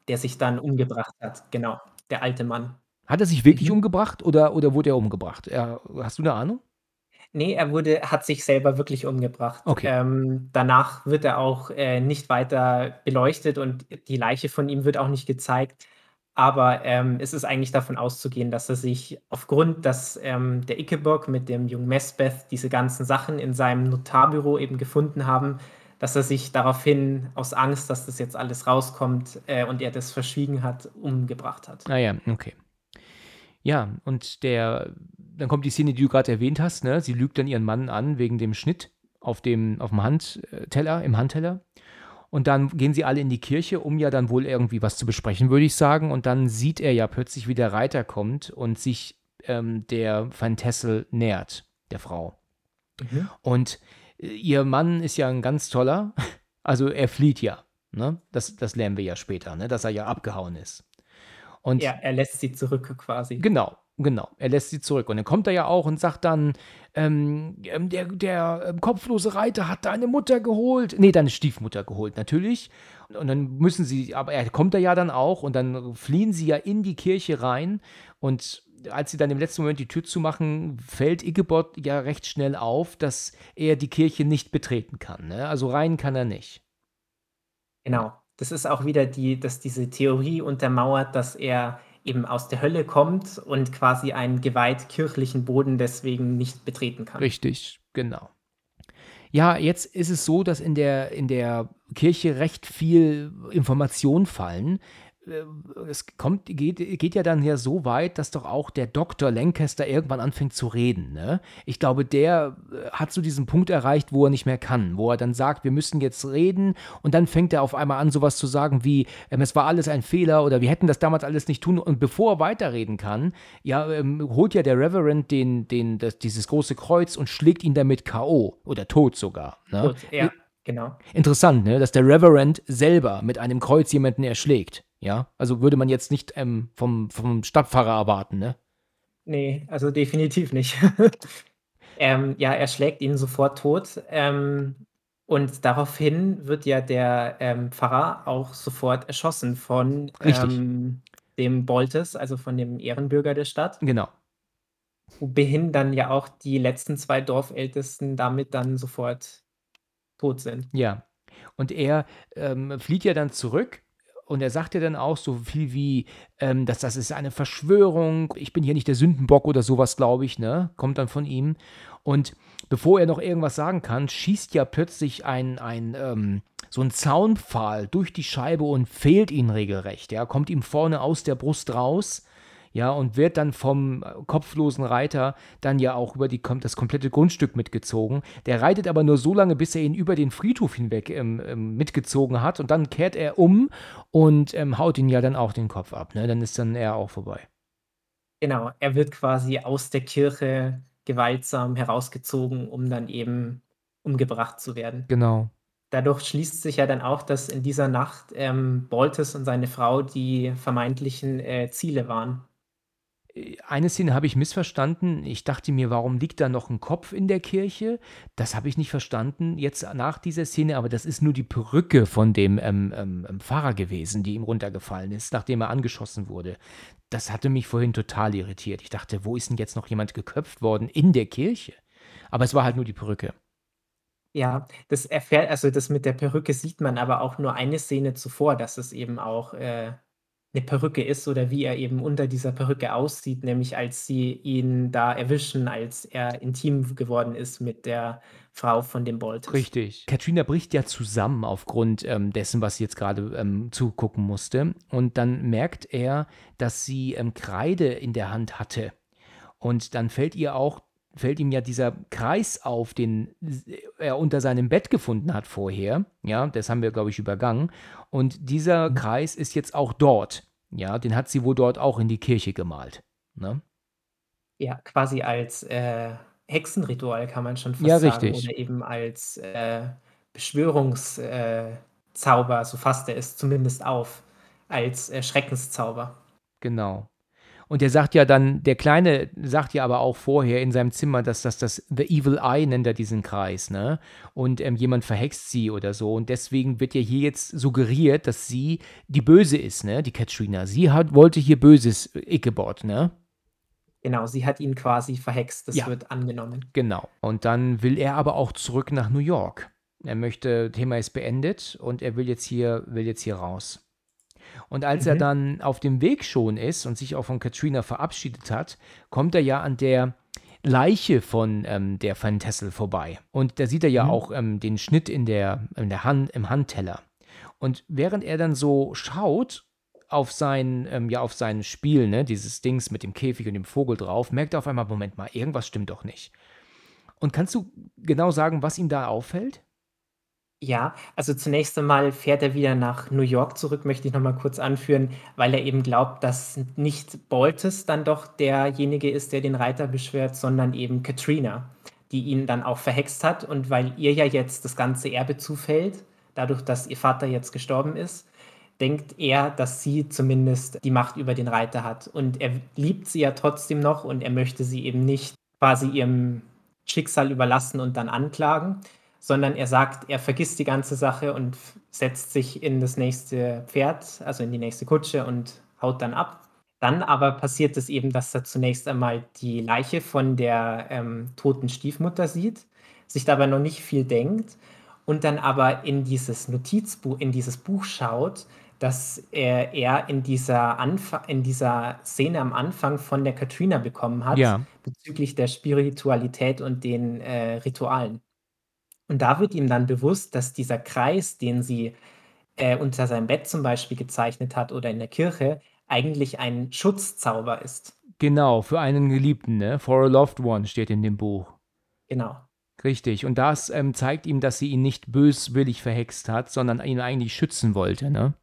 der sich dann umgebracht hat. Genau, der alte Mann. Hat er sich wirklich mhm. umgebracht oder, oder wurde er umgebracht? Er, hast du eine Ahnung? Ne, er wurde hat sich selber wirklich umgebracht. Okay. Ähm, danach wird er auch, äh, nicht weiter beleuchtet und die Leiche von ihm wird auch nicht gezeigt. Aber, ähm, es ist eigentlich davon auszugehen, dass er sich aufgrund, dass, ähm, der Ichabod mit dem jungen Messbeth diese ganzen Sachen in seinem Notarbüro eben gefunden haben, dass er sich daraufhin aus Angst, dass das jetzt alles rauskommt, äh, und er das verschwiegen hat, umgebracht hat. Ah ja, okay. Ja, und der dann kommt die Szene, die du gerade erwähnt hast, ne? Sie lügt dann ihren Mann an wegen dem Schnitt auf dem aufm Handteller im Handteller. Und dann gehen sie alle in die Kirche, um ja dann wohl irgendwie was zu besprechen, würde ich sagen. Und dann sieht er ja plötzlich, wie der Reiter kommt und sich ähm, der Van Tessel nähert, der Frau. Mhm. Und ihr Mann ist ja ein ganz toller, also er flieht ja. Ne? Das, das lernen wir ja später, ne? dass er ja abgehauen ist. Und Ja, er lässt sie zurück quasi. Genau, genau. Er lässt sie zurück. Und dann kommt er ja auch und sagt dann, ähm, ähm, der, der ähm, kopflose Reiter hat deine Mutter geholt. Nee, deine Stiefmutter geholt, natürlich. Und dann müssen sie, aber er kommt da ja dann auch und dann fliehen sie ja in die Kirche rein. Und als sie dann im letzten Moment die Tür zumachen, fällt Ichabod ja recht schnell auf, dass er die Kirche nicht betreten kann. Ne? Also rein kann er nicht. Genau. Das ist auch wieder die dass diese Theorie untermauert, dass er eben aus der Hölle kommt und quasi einen geweiht kirchlichen Boden deswegen nicht betreten kann. Richtig, genau. Ja, jetzt ist es so, dass in der, in der Kirche recht viel Informationen fallen. Äh, Es kommt, geht, geht ja dann ja so weit, dass doch auch der Dr. Lancaster irgendwann anfängt zu reden. Ne? Ich glaube, der äh, hat so diesen Punkt erreicht, wo er nicht mehr kann, wo er dann sagt, wir müssen jetzt reden und dann fängt er auf einmal an, sowas zu sagen wie, ähm, es war alles ein Fehler oder wir hätten das damals alles nicht tun und bevor er weiterreden kann, ja, ähm, holt ja der Reverend den, den, das, dieses große Kreuz und schlägt ihn damit K.O. oder tot sogar. Ne? Gut, ja, genau. Interessant, ne? dass der Reverend selber mit einem Kreuz jemanden erschlägt. Ja, also würde man jetzt nicht ähm, vom, vom Stadtpfarrer erwarten, ne? Ne, also definitiv nicht. Ähm, ja, er schlägt ihn sofort tot, ähm, und daraufhin wird ja der, ähm, Pfarrer auch sofort erschossen von, ähm, dem Boltes, also von dem Ehrenbürger der Stadt. Genau. Wohin dann ja auch die letzten 2 Dorfältesten damit dann sofort tot sind. Ja. Und er ähm, flieht ja dann zurück und er sagt ja dann auch so viel wie, ähm, dass das ist eine Verschwörung, ich bin hier nicht der Sündenbock oder sowas, glaube ich, ne? Kommt dann von ihm. Und bevor er noch irgendwas sagen kann, schießt ja plötzlich ein, ein ähm, so ein Zaunpfahl durch die Scheibe und fehlt ihn regelrecht. Ja, kommt ihm vorne aus der Brust raus. Ja, und wird dann vom äh, kopflosen Reiter dann ja auch über die, kommt das komplette Grundstück mitgezogen. Der reitet aber nur so lange, bis er ihn über den Friedhof hinweg ähm, ähm, mitgezogen hat. Und dann kehrt er um und ähm, haut ihn ja dann auch den Kopf ab. Ne? Dann ist dann er auch vorbei. Genau, er wird quasi aus der Kirche gewaltsam herausgezogen, um dann eben umgebracht zu werden. Genau. Dadurch schließt sich ja dann auch, dass in dieser Nacht, ähm, Boltes und seine Frau die vermeintlichen, äh, Ziele waren. Eine Szene habe ich missverstanden. Ich dachte mir, warum liegt da noch ein Kopf in der Kirche? Das habe ich nicht verstanden jetzt nach dieser Szene, aber das ist nur die Perücke von dem ähm, ähm, ähm, Pfarrer gewesen, die ihm runtergefallen ist, nachdem er angeschossen wurde. Das hatte mich vorhin total irritiert. Ich dachte, wo ist denn jetzt noch jemand geköpft worden in der Kirche? Aber es war halt nur die Perücke. Ja, das erfährt also, das mit der Perücke sieht man aber auch nur eine Szene zuvor, dass es eben auch, äh, 'ne Perücke ist oder wie er eben unter dieser Perücke aussieht, nämlich als sie ihn da erwischen, als er intim geworden ist mit der Frau von dem Boltes. Richtig. Katrina bricht ja zusammen aufgrund ähm, dessen, was sie jetzt gerade ähm, zugucken musste. Und dann merkt er, dass sie ähm, Kreide in der Hand hatte. Und dann fällt ihr auch, fällt ihm ja dieser Kreis auf, den er unter seinem Bett gefunden hat vorher. Ja, das haben wir, glaube ich, übergangen. Und dieser Mhm. Kreis ist jetzt auch dort. Ja, den hat sie wohl dort auch in die Kirche gemalt. Ne? Ja, quasi als, äh, Hexenritual kann man schon fast Ja, sagen richtig. oder eben als, äh, Beschwörungs äh, so fasst er es zumindest auf, als, äh, Schreckenszauber. Genau. Und er sagt ja dann, der Kleine sagt ja aber auch vorher in seinem Zimmer, dass das das The Evil Eye nennt er diesen Kreis, ne? Und ähm, jemand verhext sie oder so. Und deswegen wird ja hier jetzt suggeriert, dass sie die Böse ist, ne? Die Katrina. Sie hat, wollte hier Böses, äh, Ichabod, ne? Genau, sie hat ihn quasi verhext, das Ja. wird angenommen. Genau. Und dann will er aber auch zurück nach New York. Er möchte, Thema ist beendet und er will jetzt hier, will jetzt hier raus. Und als er Mhm. dann auf dem Weg schon ist und sich auch von Katrina verabschiedet hat, kommt er ja an der Leiche von ähm, der Van Tessel vorbei. Und da sieht er ja Mhm. auch ähm, den Schnitt in der, in der Hand, im Handteller. Und während er dann so schaut auf sein, ähm, ja, auf sein Spiel, ne, dieses Dings mit dem Käfig und dem Vogel drauf, merkt er auf einmal, Moment mal, irgendwas stimmt doch nicht. Und kannst du genau sagen, was ihm da auffällt? Ja, also zunächst einmal fährt er wieder nach New York zurück, möchte ich noch mal kurz anführen, weil er eben glaubt, dass nicht Boltes dann doch derjenige ist, der den Reiter beschwört, sondern eben Katrina, die ihn dann auch verhext hat. Und weil ihr ja jetzt das ganze Erbe zufällt, dadurch, dass ihr Vater jetzt gestorben ist, denkt er, dass sie zumindest die Macht über den Reiter hat. Und er liebt sie ja trotzdem noch und er möchte sie eben nicht quasi ihrem Schicksal überlassen und dann anklagen, sondern er sagt, er vergisst die ganze Sache und setzt sich in das nächste Pferd, also in die nächste Kutsche und haut dann ab. Dann aber passiert es eben, dass er zunächst einmal die Leiche von der ähm, toten Stiefmutter sieht, sich dabei noch nicht viel denkt und dann aber in dieses Notizbuch, in dieses Buch schaut, das er, er in, dieser Anfa in dieser Szene am Anfang von der Katrina bekommen hat, Ja. bezüglich der Spiritualität und den äh, Ritualen. Und da wird ihm dann bewusst, dass dieser Kreis, den sie äh, unter seinem Bett zum Beispiel gezeichnet hat oder in der Kirche, eigentlich ein Schutzzauber ist. Genau, für einen Geliebten, ne? For a loved one steht in dem Buch. Genau. Richtig. Und das ähm, zeigt ihm, dass sie ihn nicht böswillig verhext hat, sondern ihn eigentlich schützen wollte, ne?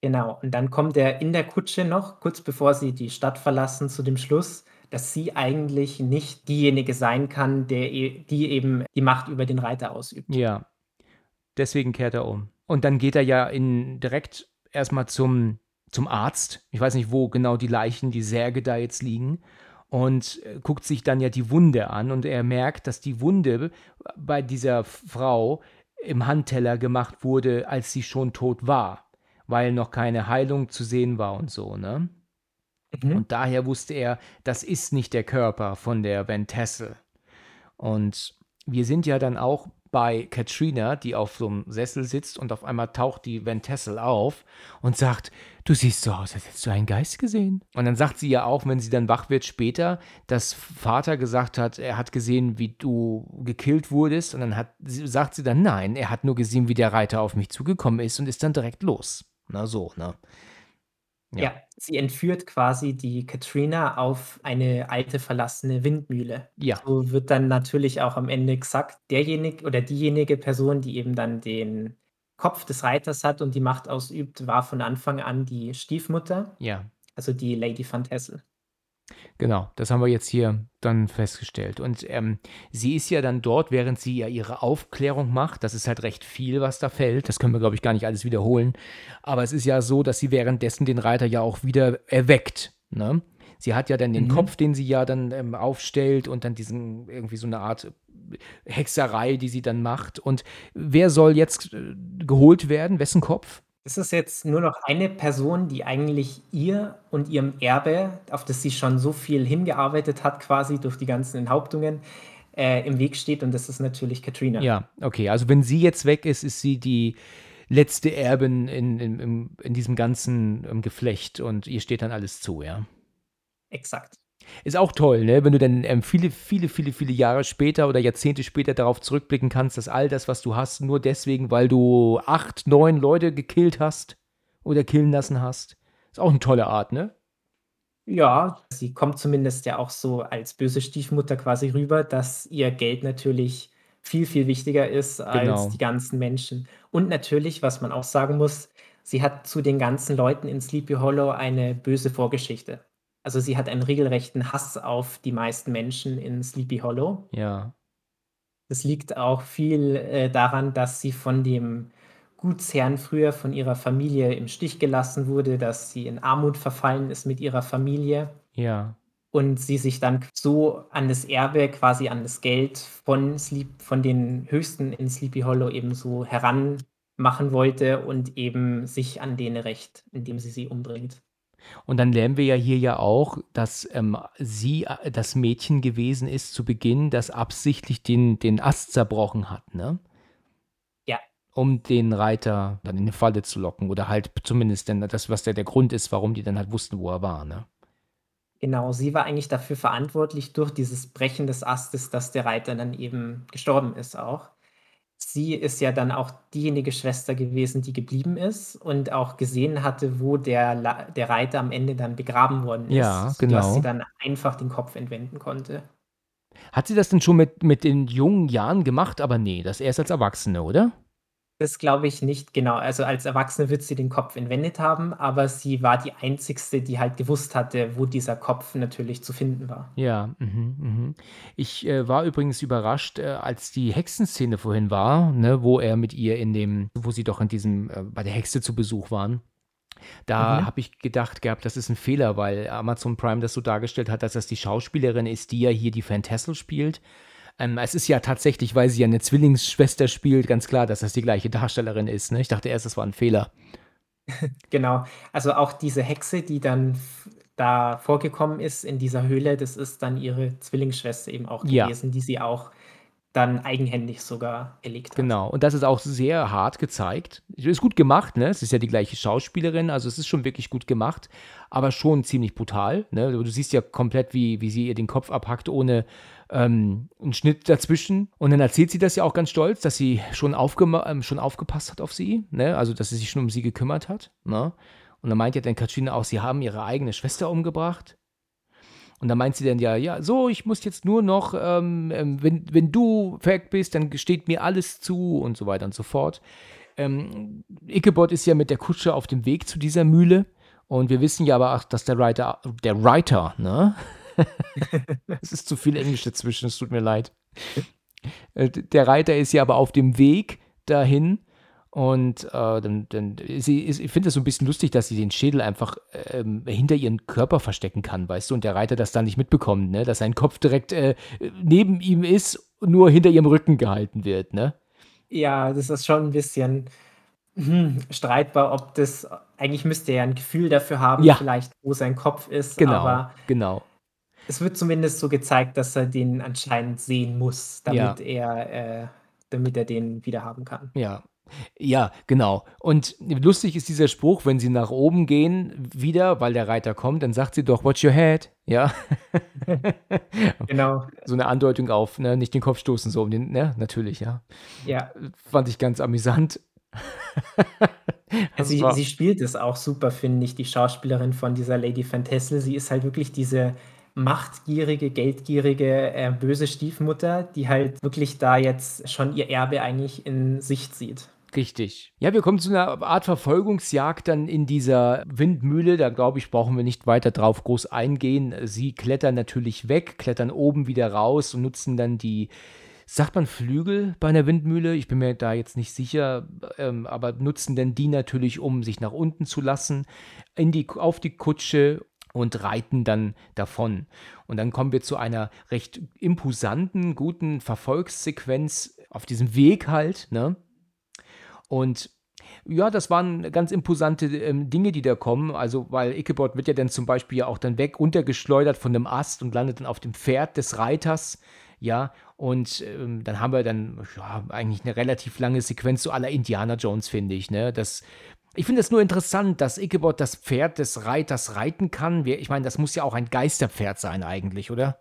Genau. Und dann kommt er in der Kutsche noch, kurz bevor sie die Stadt verlassen, zu dem Schluss, dass sie eigentlich nicht diejenige sein kann, der, e- die eben die Macht über den Reiter ausübt. Ja. Deswegen kehrt er um. Und dann geht er ja in, direkt erstmal zum, zum Arzt. Ich weiß nicht, wo genau die Leichen, die Särge da jetzt liegen. Und äh, guckt sich dann ja die Wunde an und er merkt, dass die Wunde bei dieser Frau im Handteller gemacht wurde, als sie schon tot war, weil noch keine Heilung zu sehen war und so, ne? Mhm. Und daher wusste er, das ist nicht der Körper von der Van Tassel. Und wir sind ja dann auch bei Katrina, die auf so einem Sessel sitzt und auf einmal taucht die Van Tassel auf und sagt, du siehst so aus, als hättest du einen Geist gesehen. Und dann sagt sie ja auch, wenn sie dann wach wird später, dass Vater gesagt hat, er hat gesehen, wie du gekillt wurdest. Und dann hat, sagt sie dann, nein, er hat nur gesehen, wie der Reiter auf mich zugekommen ist und ist dann direkt los. Na so, ne? Ja. Ja, sie entführt quasi die Katrina auf eine alte verlassene Windmühle. Ja, So wird dann natürlich auch am Ende gesagt, derjenige oder diejenige Person, die eben dann den Kopf des Reiters hat und die Macht ausübt, war von Anfang an die Stiefmutter, ja. also die Lady Van Tassel. Genau, das haben wir jetzt hier dann festgestellt. Und ähm, sie ist ja dann dort, während sie ja ihre Aufklärung macht. Das ist halt recht viel, was da fällt. Das können wir, glaube ich, gar nicht alles wiederholen. Aber es ist ja so, dass sie währenddessen den Reiter ja auch wieder erweckt. Ne? Sie hat ja dann den Mhm. Kopf, den sie ja dann ähm, aufstellt und dann diesen irgendwie so eine Art Hexerei, die sie dann macht. Und wer soll jetzt äh, geholt werden? Wessen Kopf? Es ist jetzt nur noch eine Person, die eigentlich ihr und ihrem Erbe, auf das sie schon so viel hingearbeitet hat, quasi durch die ganzen Enthauptungen, äh, im Weg steht. Und das ist natürlich Katrina. Ja, okay. Also wenn sie jetzt weg ist, ist sie die letzte Erbin in, in, in, in diesem ganzen Geflecht und ihr steht dann alles zu, ja. Exakt. Ist auch toll, ne? Wenn du dann ähm, viele, viele, viele, viele Jahre später oder Jahrzehnte später darauf zurückblicken kannst, dass all das, was du hast, nur deswegen, weil du acht, neun Leute gekillt hast oder killen lassen hast. Ist auch eine tolle Art, ne? Ja, sie kommt zumindest ja auch so als böse Stiefmutter quasi rüber, dass ihr Geld natürlich viel, viel wichtiger ist als Genau. die ganzen Menschen. Und natürlich, was man auch sagen muss, sie hat zu den ganzen Leuten in Sleepy Hollow eine böse Vorgeschichte. Also sie hat einen regelrechten Hass auf die meisten Menschen in Sleepy Hollow. Ja. Das liegt auch viel äh, daran, dass sie von dem Gutsherrn früher von ihrer Familie im Stich gelassen wurde, dass sie in Armut verfallen ist mit ihrer Familie Ja. und sie sich dann so an das Erbe, quasi an das Geld von, Sleep, von den Höchsten in Sleepy Hollow eben so heranmachen wollte und eben sich an denen rächt, indem sie sie umbringt. Und dann lernen wir ja hier ja auch, dass ähm, sie äh, das Mädchen gewesen ist zu Beginn, das absichtlich den, den Ast zerbrochen hat, ne? Ja. Um den Reiter dann in eine Falle zu locken. Oder halt zumindest denn das, was der, der Grund ist, warum die dann halt wussten, wo er war, ne? Genau, sie war eigentlich dafür verantwortlich durch dieses Brechen des Astes, dass der Reiter dann eben gestorben ist auch. Sie ist ja dann auch diejenige Schwester gewesen, die geblieben ist und auch gesehen hatte, wo der La der Reiter am Ende dann begraben worden ist, Ja, sodass sie genau. dann einfach den Kopf entwenden konnte. Hat sie das denn schon mit, mit den jungen Jahren gemacht? Aber nee, das erst als Erwachsene, oder? Das glaube ich nicht, genau. Also, als Erwachsene wird sie den Kopf entwendet haben, aber sie war die Einzigste, die halt gewusst hatte, wo dieser Kopf natürlich zu finden war. Ja, mhm, mhm. Ich äh, war übrigens überrascht, äh, als die Hexenszene vorhin war, ne, wo er mit ihr in dem, wo sie doch in diesem, äh, bei der Hexe zu Besuch waren. Da Mhm. habe ich gedacht gehabt, das ist ein Fehler, weil Amazon Prime das so dargestellt hat, dass das die Schauspielerin ist, die ja hier die Fantassel spielt. Ähm, es ist ja tatsächlich, weil sie ja eine Zwillingsschwester spielt, ganz klar, dass das die gleiche Darstellerin ist. Ne? Ich dachte erst, das war ein Fehler. Genau. Also, auch diese Hexe, die dann da vorgekommen ist in dieser Höhle, das ist dann ihre Zwillingsschwester eben auch Ja. gewesen, die sie auch dann eigenhändig sogar erlegt hat. Genau, und das ist auch sehr hart gezeigt. Ist gut gemacht, ne? Es ist ja die gleiche Schauspielerin, also es ist schon wirklich gut gemacht, aber schon ziemlich brutal, ne? Du siehst ja komplett, wie, wie sie ihr den Kopf abhackt, ohne ähm, einen Schnitt dazwischen. Und dann erzählt sie das ja auch ganz stolz, dass sie schon, ähm, schon aufgepasst hat auf sie, ne? Also, dass sie sich schon um sie gekümmert hat, ne? Und dann meint ja dann Katrina auch, sie haben ihre eigene Schwester umgebracht. Und dann meint sie dann ja, ja, so, ich muss jetzt nur noch, ähm, ähm, wenn, wenn du weg bist, dann steht mir alles zu und so weiter und so fort. Ähm, Ichabod ist ja mit der Kutsche auf dem Weg zu dieser Mühle und wir wissen ja aber auch, dass der Reiter, der Reiter, ne? es ist zu viel Englisch dazwischen, es tut mir leid. Äh, Der Reiter ist ja aber auf dem Weg dahin und äh, dann, dann sie, ich finde das so ein bisschen lustig, dass sie den Schädel einfach ähm, hinter ihren Körper verstecken kann, weißt du, und der Reiter das dann nicht mitbekommt, ne? Dass sein Kopf direkt äh, neben ihm ist, nur hinter ihrem Rücken gehalten wird, ne? Ja, das ist schon ein bisschen, hm, streitbar, ob das eigentlich müsste er ja ein Gefühl dafür haben, Ja. vielleicht, wo sein Kopf ist, Genau, aber genau. Es wird zumindest so gezeigt, dass er den anscheinend sehen muss, Ja. damit er äh, damit er den wiederhaben kann. Ja. Ja, genau. Und lustig ist dieser Spruch, wenn sie nach oben gehen, wieder, weil der Reiter kommt, dann sagt sie doch, watch your head. Ja. Genau, so eine Andeutung auf, ne, nicht den Kopf stoßen, so um den, ne, natürlich, ja. ja. Fand ich ganz amüsant. Das Sie sie spielt es auch super, finde ich, die Schauspielerin von dieser Lady Fantassel. Sie ist halt wirklich diese machtgierige, geldgierige, äh, böse Stiefmutter, die halt wirklich da jetzt schon ihr Erbe eigentlich in Sicht sieht. Richtig. Ja, wir kommen zu einer Art Verfolgungsjagd dann in dieser Windmühle. Da glaube ich, brauchen wir nicht weiter drauf groß eingehen. Sie klettern natürlich weg, klettern oben wieder raus und nutzen dann die, sagt man Flügel bei einer Windmühle? Ich bin mir da jetzt nicht sicher, ähm, aber nutzen dann die natürlich, um sich nach unten zu lassen, in die, auf die Kutsche und reiten dann davon. Und dann kommen wir zu einer recht imposanten, guten Verfolgssequenz auf diesem Weg halt, ne? Und ja, das waren ganz imposante ähm, Dinge, die da kommen. Also, weil Ichabod wird ja dann zum Beispiel ja auch dann weg runtergeschleudert von dem Ast und landet dann auf dem Pferd des Reiters. Ja, und ähm, dann haben wir dann ja, eigentlich eine relativ lange Sequenz zu aller Indiana Jones, finde ich. Ne? Das, ich finde es nur interessant, dass Ichabod das Pferd des Reiters reiten kann. Ich meine, das muss ja auch ein Geisterpferd sein, eigentlich, oder?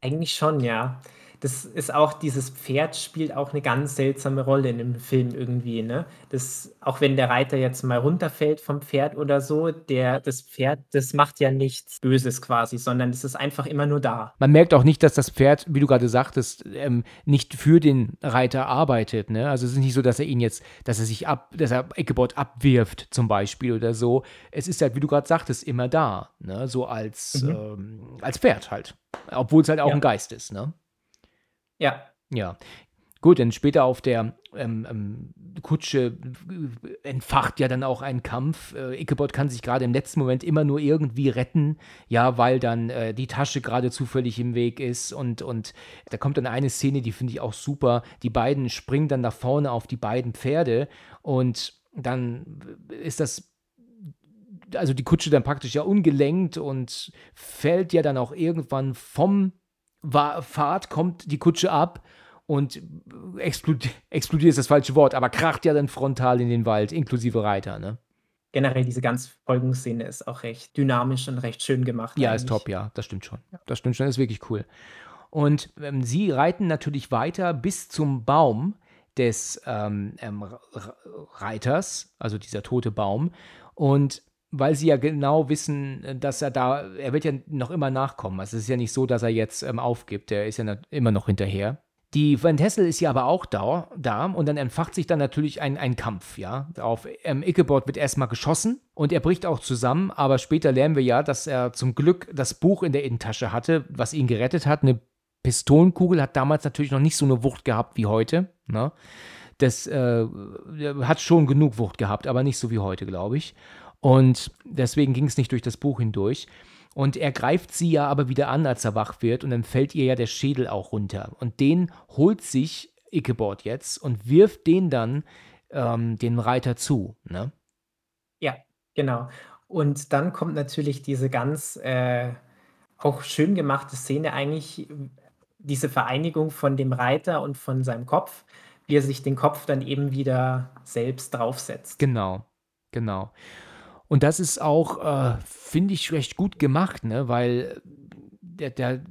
Eigentlich schon, ja. Das ist auch dieses Pferd spielt auch eine ganz seltsame Rolle in dem Film irgendwie, ne? Das auch wenn der Reiter jetzt mal runterfällt vom Pferd oder so, der das Pferd, das macht ja nichts Böses quasi, sondern es ist einfach immer nur da. Man merkt auch nicht, dass das Pferd, wie du gerade sagtest, ähm, nicht für den Reiter arbeitet. Ne? Also es ist nicht so, dass er ihn jetzt, dass er sich ab, dass er Ichabod abwirft zum Beispiel oder so. Es ist halt, wie du gerade sagtest, immer da. Ne? So als, Mhm. ähm, als Pferd halt. Obwohl es halt auch Ja. ein Geist ist. Ne? Ja, Ja. Gut, denn später auf der ähm, ähm, Kutsche entfacht ja dann auch ein Kampf. Äh, Ichabod kann sich gerade im letzten Moment immer nur irgendwie retten, ja, weil dann äh, die Tasche gerade zufällig im Weg ist und, und da kommt dann eine Szene, die finde ich auch super. Die beiden springen dann nach vorne auf die beiden Pferde und dann ist das also die Kutsche dann praktisch ja ungelenkt und fällt ja dann auch irgendwann vom Pfad, kommt die Kutsche ab und explodiert, explodiert ist das falsche Wort, aber kracht ja dann frontal in den Wald, inklusive Reiter, ne? Generell diese ganze Folgenszene ist auch recht dynamisch und recht schön gemacht. Ja, eigentlich. ist top, ja, das stimmt schon. Das stimmt schon, ist wirklich cool. Und ähm, sie reiten natürlich weiter bis zum Baum des ähm, ähm, Reiters, also dieser tote Baum. Und weil sie ja genau wissen, dass er da, er wird ja noch immer nachkommen. Also es ist ja nicht so, dass er jetzt ähm, aufgibt, er ist ja immer noch hinterher. Die Van Hessel ist ja aber auch da, da und dann entfacht sich dann natürlich ein, ein Kampf, ja. Auf ähm, Ichabod wird erstmal geschossen und er bricht auch zusammen, aber später lernen wir ja, dass er zum Glück das Buch in der Innentasche hatte, was ihn gerettet hat. Eine Pistolenkugel hat damals natürlich noch nicht so eine Wucht gehabt wie heute, ne? Das äh, hat schon genug Wucht gehabt, aber nicht so wie heute, glaube ich. Und deswegen ging es nicht durch das Buch hindurch. Und er greift sie ja aber wieder an, als er wach wird, und dann fällt ihr ja der Schädel auch runter. Und den holt sich Ichabod jetzt und wirft den dann ähm, den Reiter zu. Ne? Ja, genau. Und dann kommt natürlich diese ganz äh, auch schön gemachte Szene, eigentlich diese Vereinigung von dem Reiter und von seinem Kopf, wie er sich den Kopf dann eben wieder selbst draufsetzt. Genau, genau. Und das ist auch, äh, finde ich, recht gut gemacht, ne? weil der, der,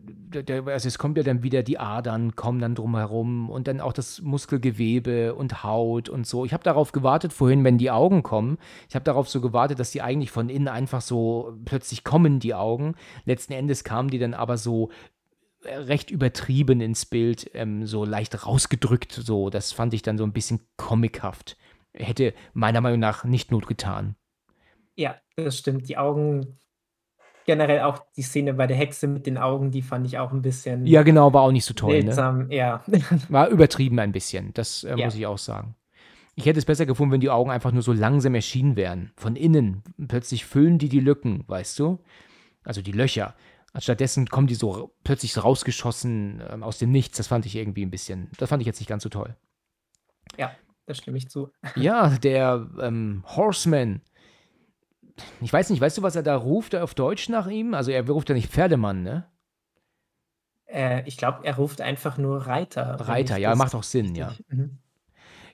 der, also es kommt ja dann wieder die Adern, kommen dann drumherum und dann auch das Muskelgewebe und Haut und so. Ich habe darauf gewartet vorhin, wenn die Augen kommen. Ich habe darauf so gewartet, dass die eigentlich von innen einfach so plötzlich kommen, die Augen. Letzten Endes kamen die dann aber so äh, recht übertrieben ins Bild, ähm, so leicht rausgedrückt. So, das fand ich dann so ein bisschen comichaft. Hätte meiner Meinung nach nicht Not getan. Ja, das stimmt. Die Augen generell auch die Szene bei der Hexe mit den Augen, die fand ich auch ein bisschen Ja, genau, war auch nicht so toll, ne? ja. War übertrieben ein bisschen, das, äh, Ja. muss ich auch sagen. Ich hätte es besser gefunden, wenn die Augen einfach nur so langsam erschienen wären, von innen. Plötzlich füllen die die Lücken, weißt du? Also die Löcher. Stattdessen kommen die so plötzlich rausgeschossen, ähm, aus dem Nichts. Das fand ich irgendwie ein bisschen das fand ich jetzt nicht ganz so toll. Ja, da stimme ich zu. Ja, der, ähm, Horseman ich weiß nicht, weißt du, was er da ruft auf Deutsch nach ihm? Also er ruft ja nicht Pferdemann, ne? Äh, ich glaube, er ruft einfach nur Reiter. Reiter, ja, macht auch Sinn, ja. Mhm.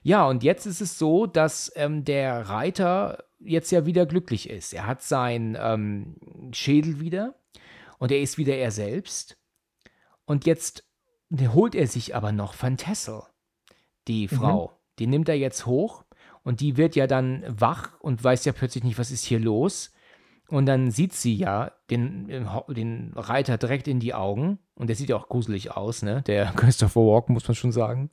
Ja, und jetzt ist es so, dass ähm, der Reiter jetzt ja wieder glücklich ist. Er hat seinen ähm, Schädel wieder und er ist wieder er selbst. Und jetzt holt er sich aber noch Van Tessel, die mhm. Frau. Mhm. Die nimmt er jetzt hoch und die wird ja dann wach und weiß ja plötzlich nicht, was ist hier los. Und dann sieht sie ja den, den Reiter direkt in die Augen. Und der sieht ja auch gruselig aus, ne? Der Christopher Walken, muss man schon sagen.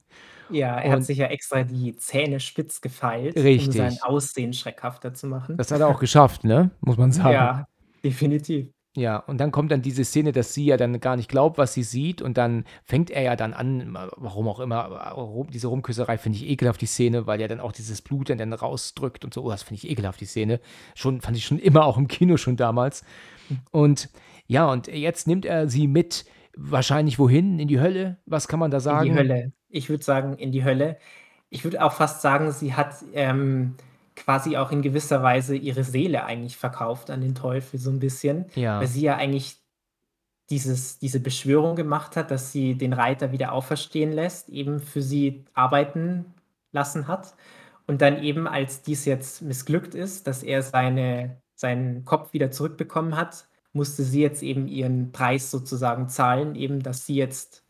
Ja, er hat sich ja extra die Zähne spitz gefeilt, um sein Aussehen schreckhafter zu machen. Das hat er auch geschafft, ne? Muss man sagen. Ja, definitiv. Ja, und dann kommt dann diese Szene, dass sie ja dann gar nicht glaubt, was sie sieht. Und dann fängt er ja dann an, warum auch immer, diese Rumküsserei finde ich ekelhaft, die Szene, weil er dann auch dieses Blut dann, rausdrückt und so. Oh, das finde ich ekelhaft, die Szene. Schon, fand ich schon immer auch im Kino schon damals. Und ja, und jetzt nimmt er sie mit, wahrscheinlich wohin? In die Hölle? Was kann man da sagen? In die Hölle. Ich würde sagen, in die Hölle. Ich würde auch fast sagen, sie hat ähm, quasi auch in gewisser Weise ihre Seele eigentlich verkauft an den Teufel so ein bisschen, Ja. weil sie ja eigentlich dieses diese Beschwörung gemacht hat, dass sie den Reiter wieder auferstehen lässt, eben für sie arbeiten lassen hat. Und dann eben, als dies jetzt missglückt ist, dass er seine seinen Kopf wieder zurückbekommen hat, musste sie jetzt eben ihren Preis sozusagen zahlen, eben, dass sie jetzt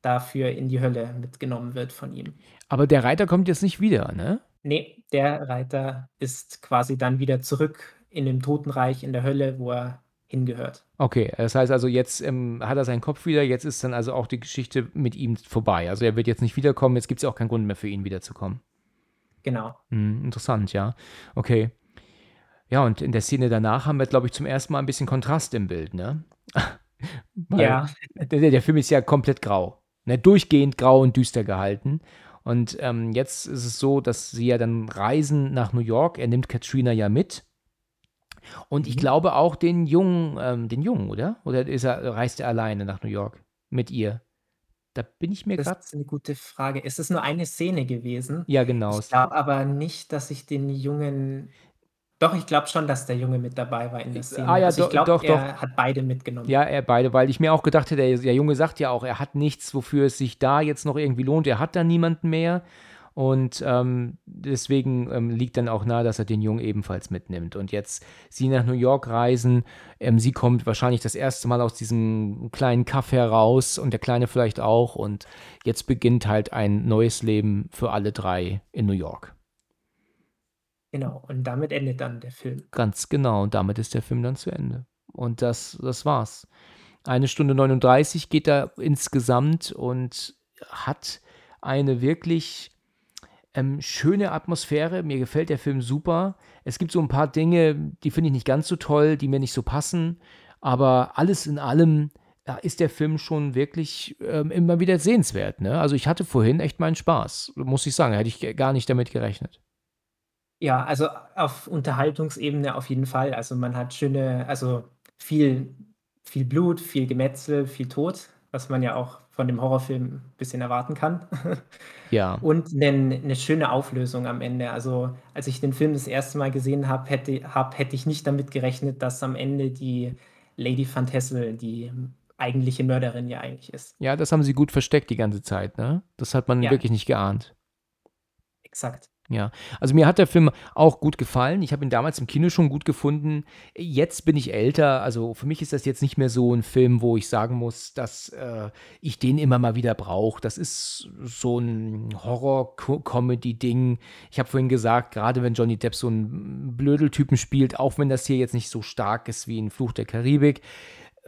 dafür in die Hölle mitgenommen wird von ihm. Aber der Reiter kommt jetzt nicht wieder, ne? Ne, der Reiter ist quasi dann wieder zurück in dem Totenreich, in der Hölle, wo er hingehört. Okay, das heißt also, jetzt ähm, hat er seinen Kopf wieder, jetzt ist dann also auch die Geschichte mit ihm vorbei. Also er wird jetzt nicht wiederkommen, jetzt gibt es auch keinen Grund mehr für ihn wiederzukommen. Genau. Hm, interessant, ja. Okay. Ja, und in der Szene danach haben wir, glaube ich, zum ersten Mal ein bisschen Kontrast im Bild, ne? ja. Der, der, Film ist ja komplett grau. Ne? Durchgehend grau und düster gehalten. Und ähm, jetzt ist es so, dass sie ja dann reisen nach New York. Er nimmt Katrina ja mit. Und ich mhm. glaube auch den Jungen, ähm, den Jungen, oder? Oder ist er, reist er alleine nach New York mit ihr? Da bin ich mir gerade. Das ist eine gute Frage. Es ist nur eine Szene gewesen. Ja, genau. Ich glaube aber nicht, dass ich den Jungen Doch, ich glaube schon, dass der Junge mit dabei war in der Szene. Ah ja, also ich glaube, doch, doch. er hat beide mitgenommen. Ja, er beide, weil ich mir auch gedacht hätte, der, der Junge sagt ja auch, er hat nichts, wofür es sich da jetzt noch irgendwie lohnt. Er hat da niemanden mehr. Und ähm, deswegen ähm, liegt dann auch nahe, dass er den Jungen ebenfalls mitnimmt. Und jetzt sie nach New York reisen. Ähm, sie kommt wahrscheinlich das erste Mal aus diesem kleinen Kaff heraus und der Kleine vielleicht auch. Und jetzt beginnt halt ein neues Leben für alle drei in New York. Genau, und damit endet dann der Film. Ganz genau, und damit ist der Film dann zu Ende. Und das, das war's. Eine Stunde 39 geht er insgesamt und hat eine wirklich ähm, schöne Atmosphäre. Mir gefällt der Film super. Es gibt so ein paar Dinge, die finde ich nicht ganz so toll, die mir nicht so passen. Aber alles in allem ja, ist der Film schon wirklich ähm, immer wieder sehenswert. Ne? Also ich hatte vorhin echt meinen Spaß, muss ich sagen. Hätte ich gar nicht damit gerechnet. Ja, also auf Unterhaltungsebene auf jeden Fall. Also man hat schöne, also viel, viel Blut, viel Gemetzel, viel Tod, was man ja auch von dem Horrorfilm ein bisschen erwarten kann. Ja. Und eine, eine schöne Auflösung am Ende. Also als ich den Film das erste Mal gesehen habe, hätte, hab, hätte ich nicht damit gerechnet, dass am Ende die Lady Van Tessel die eigentliche Mörderin ja eigentlich ist. Ja, das haben sie gut versteckt die ganze Zeit, ne? Das hat man Ja. wirklich nicht geahnt. Exakt. Ja, also mir hat der Film auch gut gefallen. Ich habe ihn damals im Kino schon gut gefunden. Jetzt bin ich älter, also für mich ist das jetzt nicht mehr so ein Film, wo ich sagen muss, dass äh, ich den immer mal wieder brauche. Das ist so ein Horror-Comedy-Ding. Ich habe vorhin gesagt, gerade wenn Johnny Depp so einen Blödeltypen spielt, auch wenn das hier jetzt nicht so stark ist wie in Fluch der Karibik,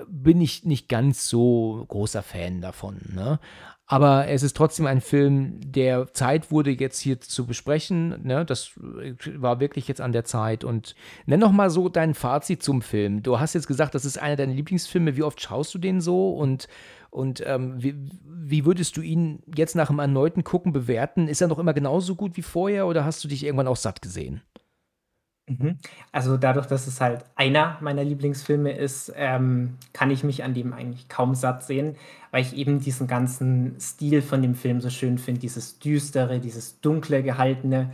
bin ich nicht ganz so großer Fan davon. Ne? Aber es ist trotzdem ein Film, der Zeit wurde, jetzt hier zu besprechen. Ne? Das war wirklich jetzt an der Zeit. Und nenn noch mal so dein Fazit zum Film. Du hast jetzt gesagt, das ist einer deiner Lieblingsfilme. Wie oft schaust du den so? Und, und ähm, wie, wie würdest du ihn jetzt nach dem erneuten Gucken bewerten? Ist er noch immer genauso gut wie vorher oder hast du dich irgendwann auch satt gesehen? Mhm. Also dadurch, dass es halt einer meiner Lieblingsfilme ist, ähm, kann ich mich an dem eigentlich kaum satt sehen, weil ich eben diesen ganzen Stil von dem Film so schön finde, dieses düstere, dieses dunkle gehaltene,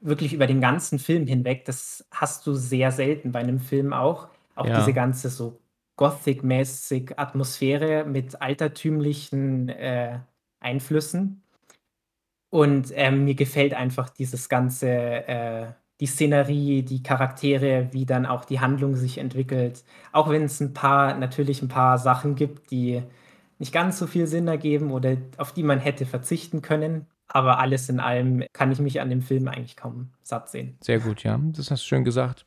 wirklich über den ganzen Film hinweg. Das hast du sehr selten bei einem Film auch. Auch Ja. diese ganze so Gothic-mäßig Atmosphäre mit altertümlichen äh, Einflüssen. Und ähm, mir gefällt einfach dieses ganze, äh, die Szenerie, die Charaktere, wie dann auch die Handlung sich entwickelt. Auch wenn es ein paar, natürlich ein paar Sachen gibt, die nicht ganz so viel Sinn ergeben oder auf die man hätte verzichten können. Aber alles in allem kann ich mich an dem Film eigentlich kaum satt sehen. Sehr gut, ja. Das hast du schön gesagt.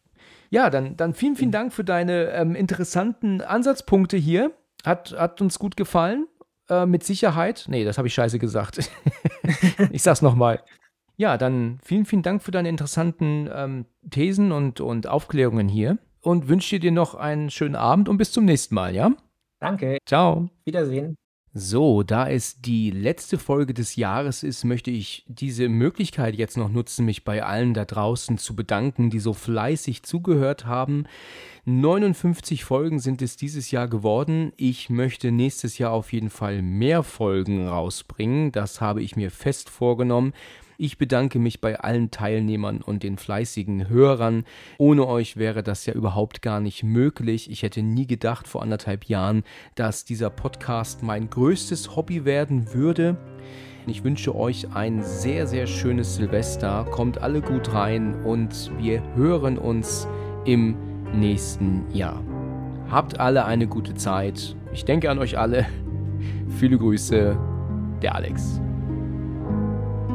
Ja, dann, dann vielen, vielen Dank für deine ähm, interessanten Ansatzpunkte hier. Hat, hat uns gut gefallen. Äh, mit Sicherheit. Nee, das habe ich scheiße gesagt. ich sag's nochmal. Ja, dann vielen, vielen Dank für deine interessanten ähm, Thesen und, und Aufklärungen hier. Und wünsche dir noch einen schönen Abend und bis zum nächsten Mal, ja? Danke, Ciao. Wiedersehen. So, da es die letzte Folge des Jahres ist, möchte ich diese Möglichkeit jetzt noch nutzen, mich bei allen da draußen zu bedanken, die so fleißig zugehört haben. 59 Folgen sind es dieses Jahr geworden. Ich möchte nächstes Jahr auf jeden Fall mehr Folgen rausbringen. Das habe ich mir fest vorgenommen. Ich bedanke mich bei allen Teilnehmern und den fleißigen Hörern. Ohne euch wäre das ja überhaupt gar nicht möglich. Ich hätte nie gedacht vor anderthalb Jahren, dass dieser Podcast mein größtes Hobby werden würde. Ich wünsche euch ein sehr, sehr schönes Silvester. Kommt alle gut rein und wir hören uns im nächsten Jahr. Habt alle eine gute Zeit. Ich denke an euch alle. Viele Grüße, der Alex.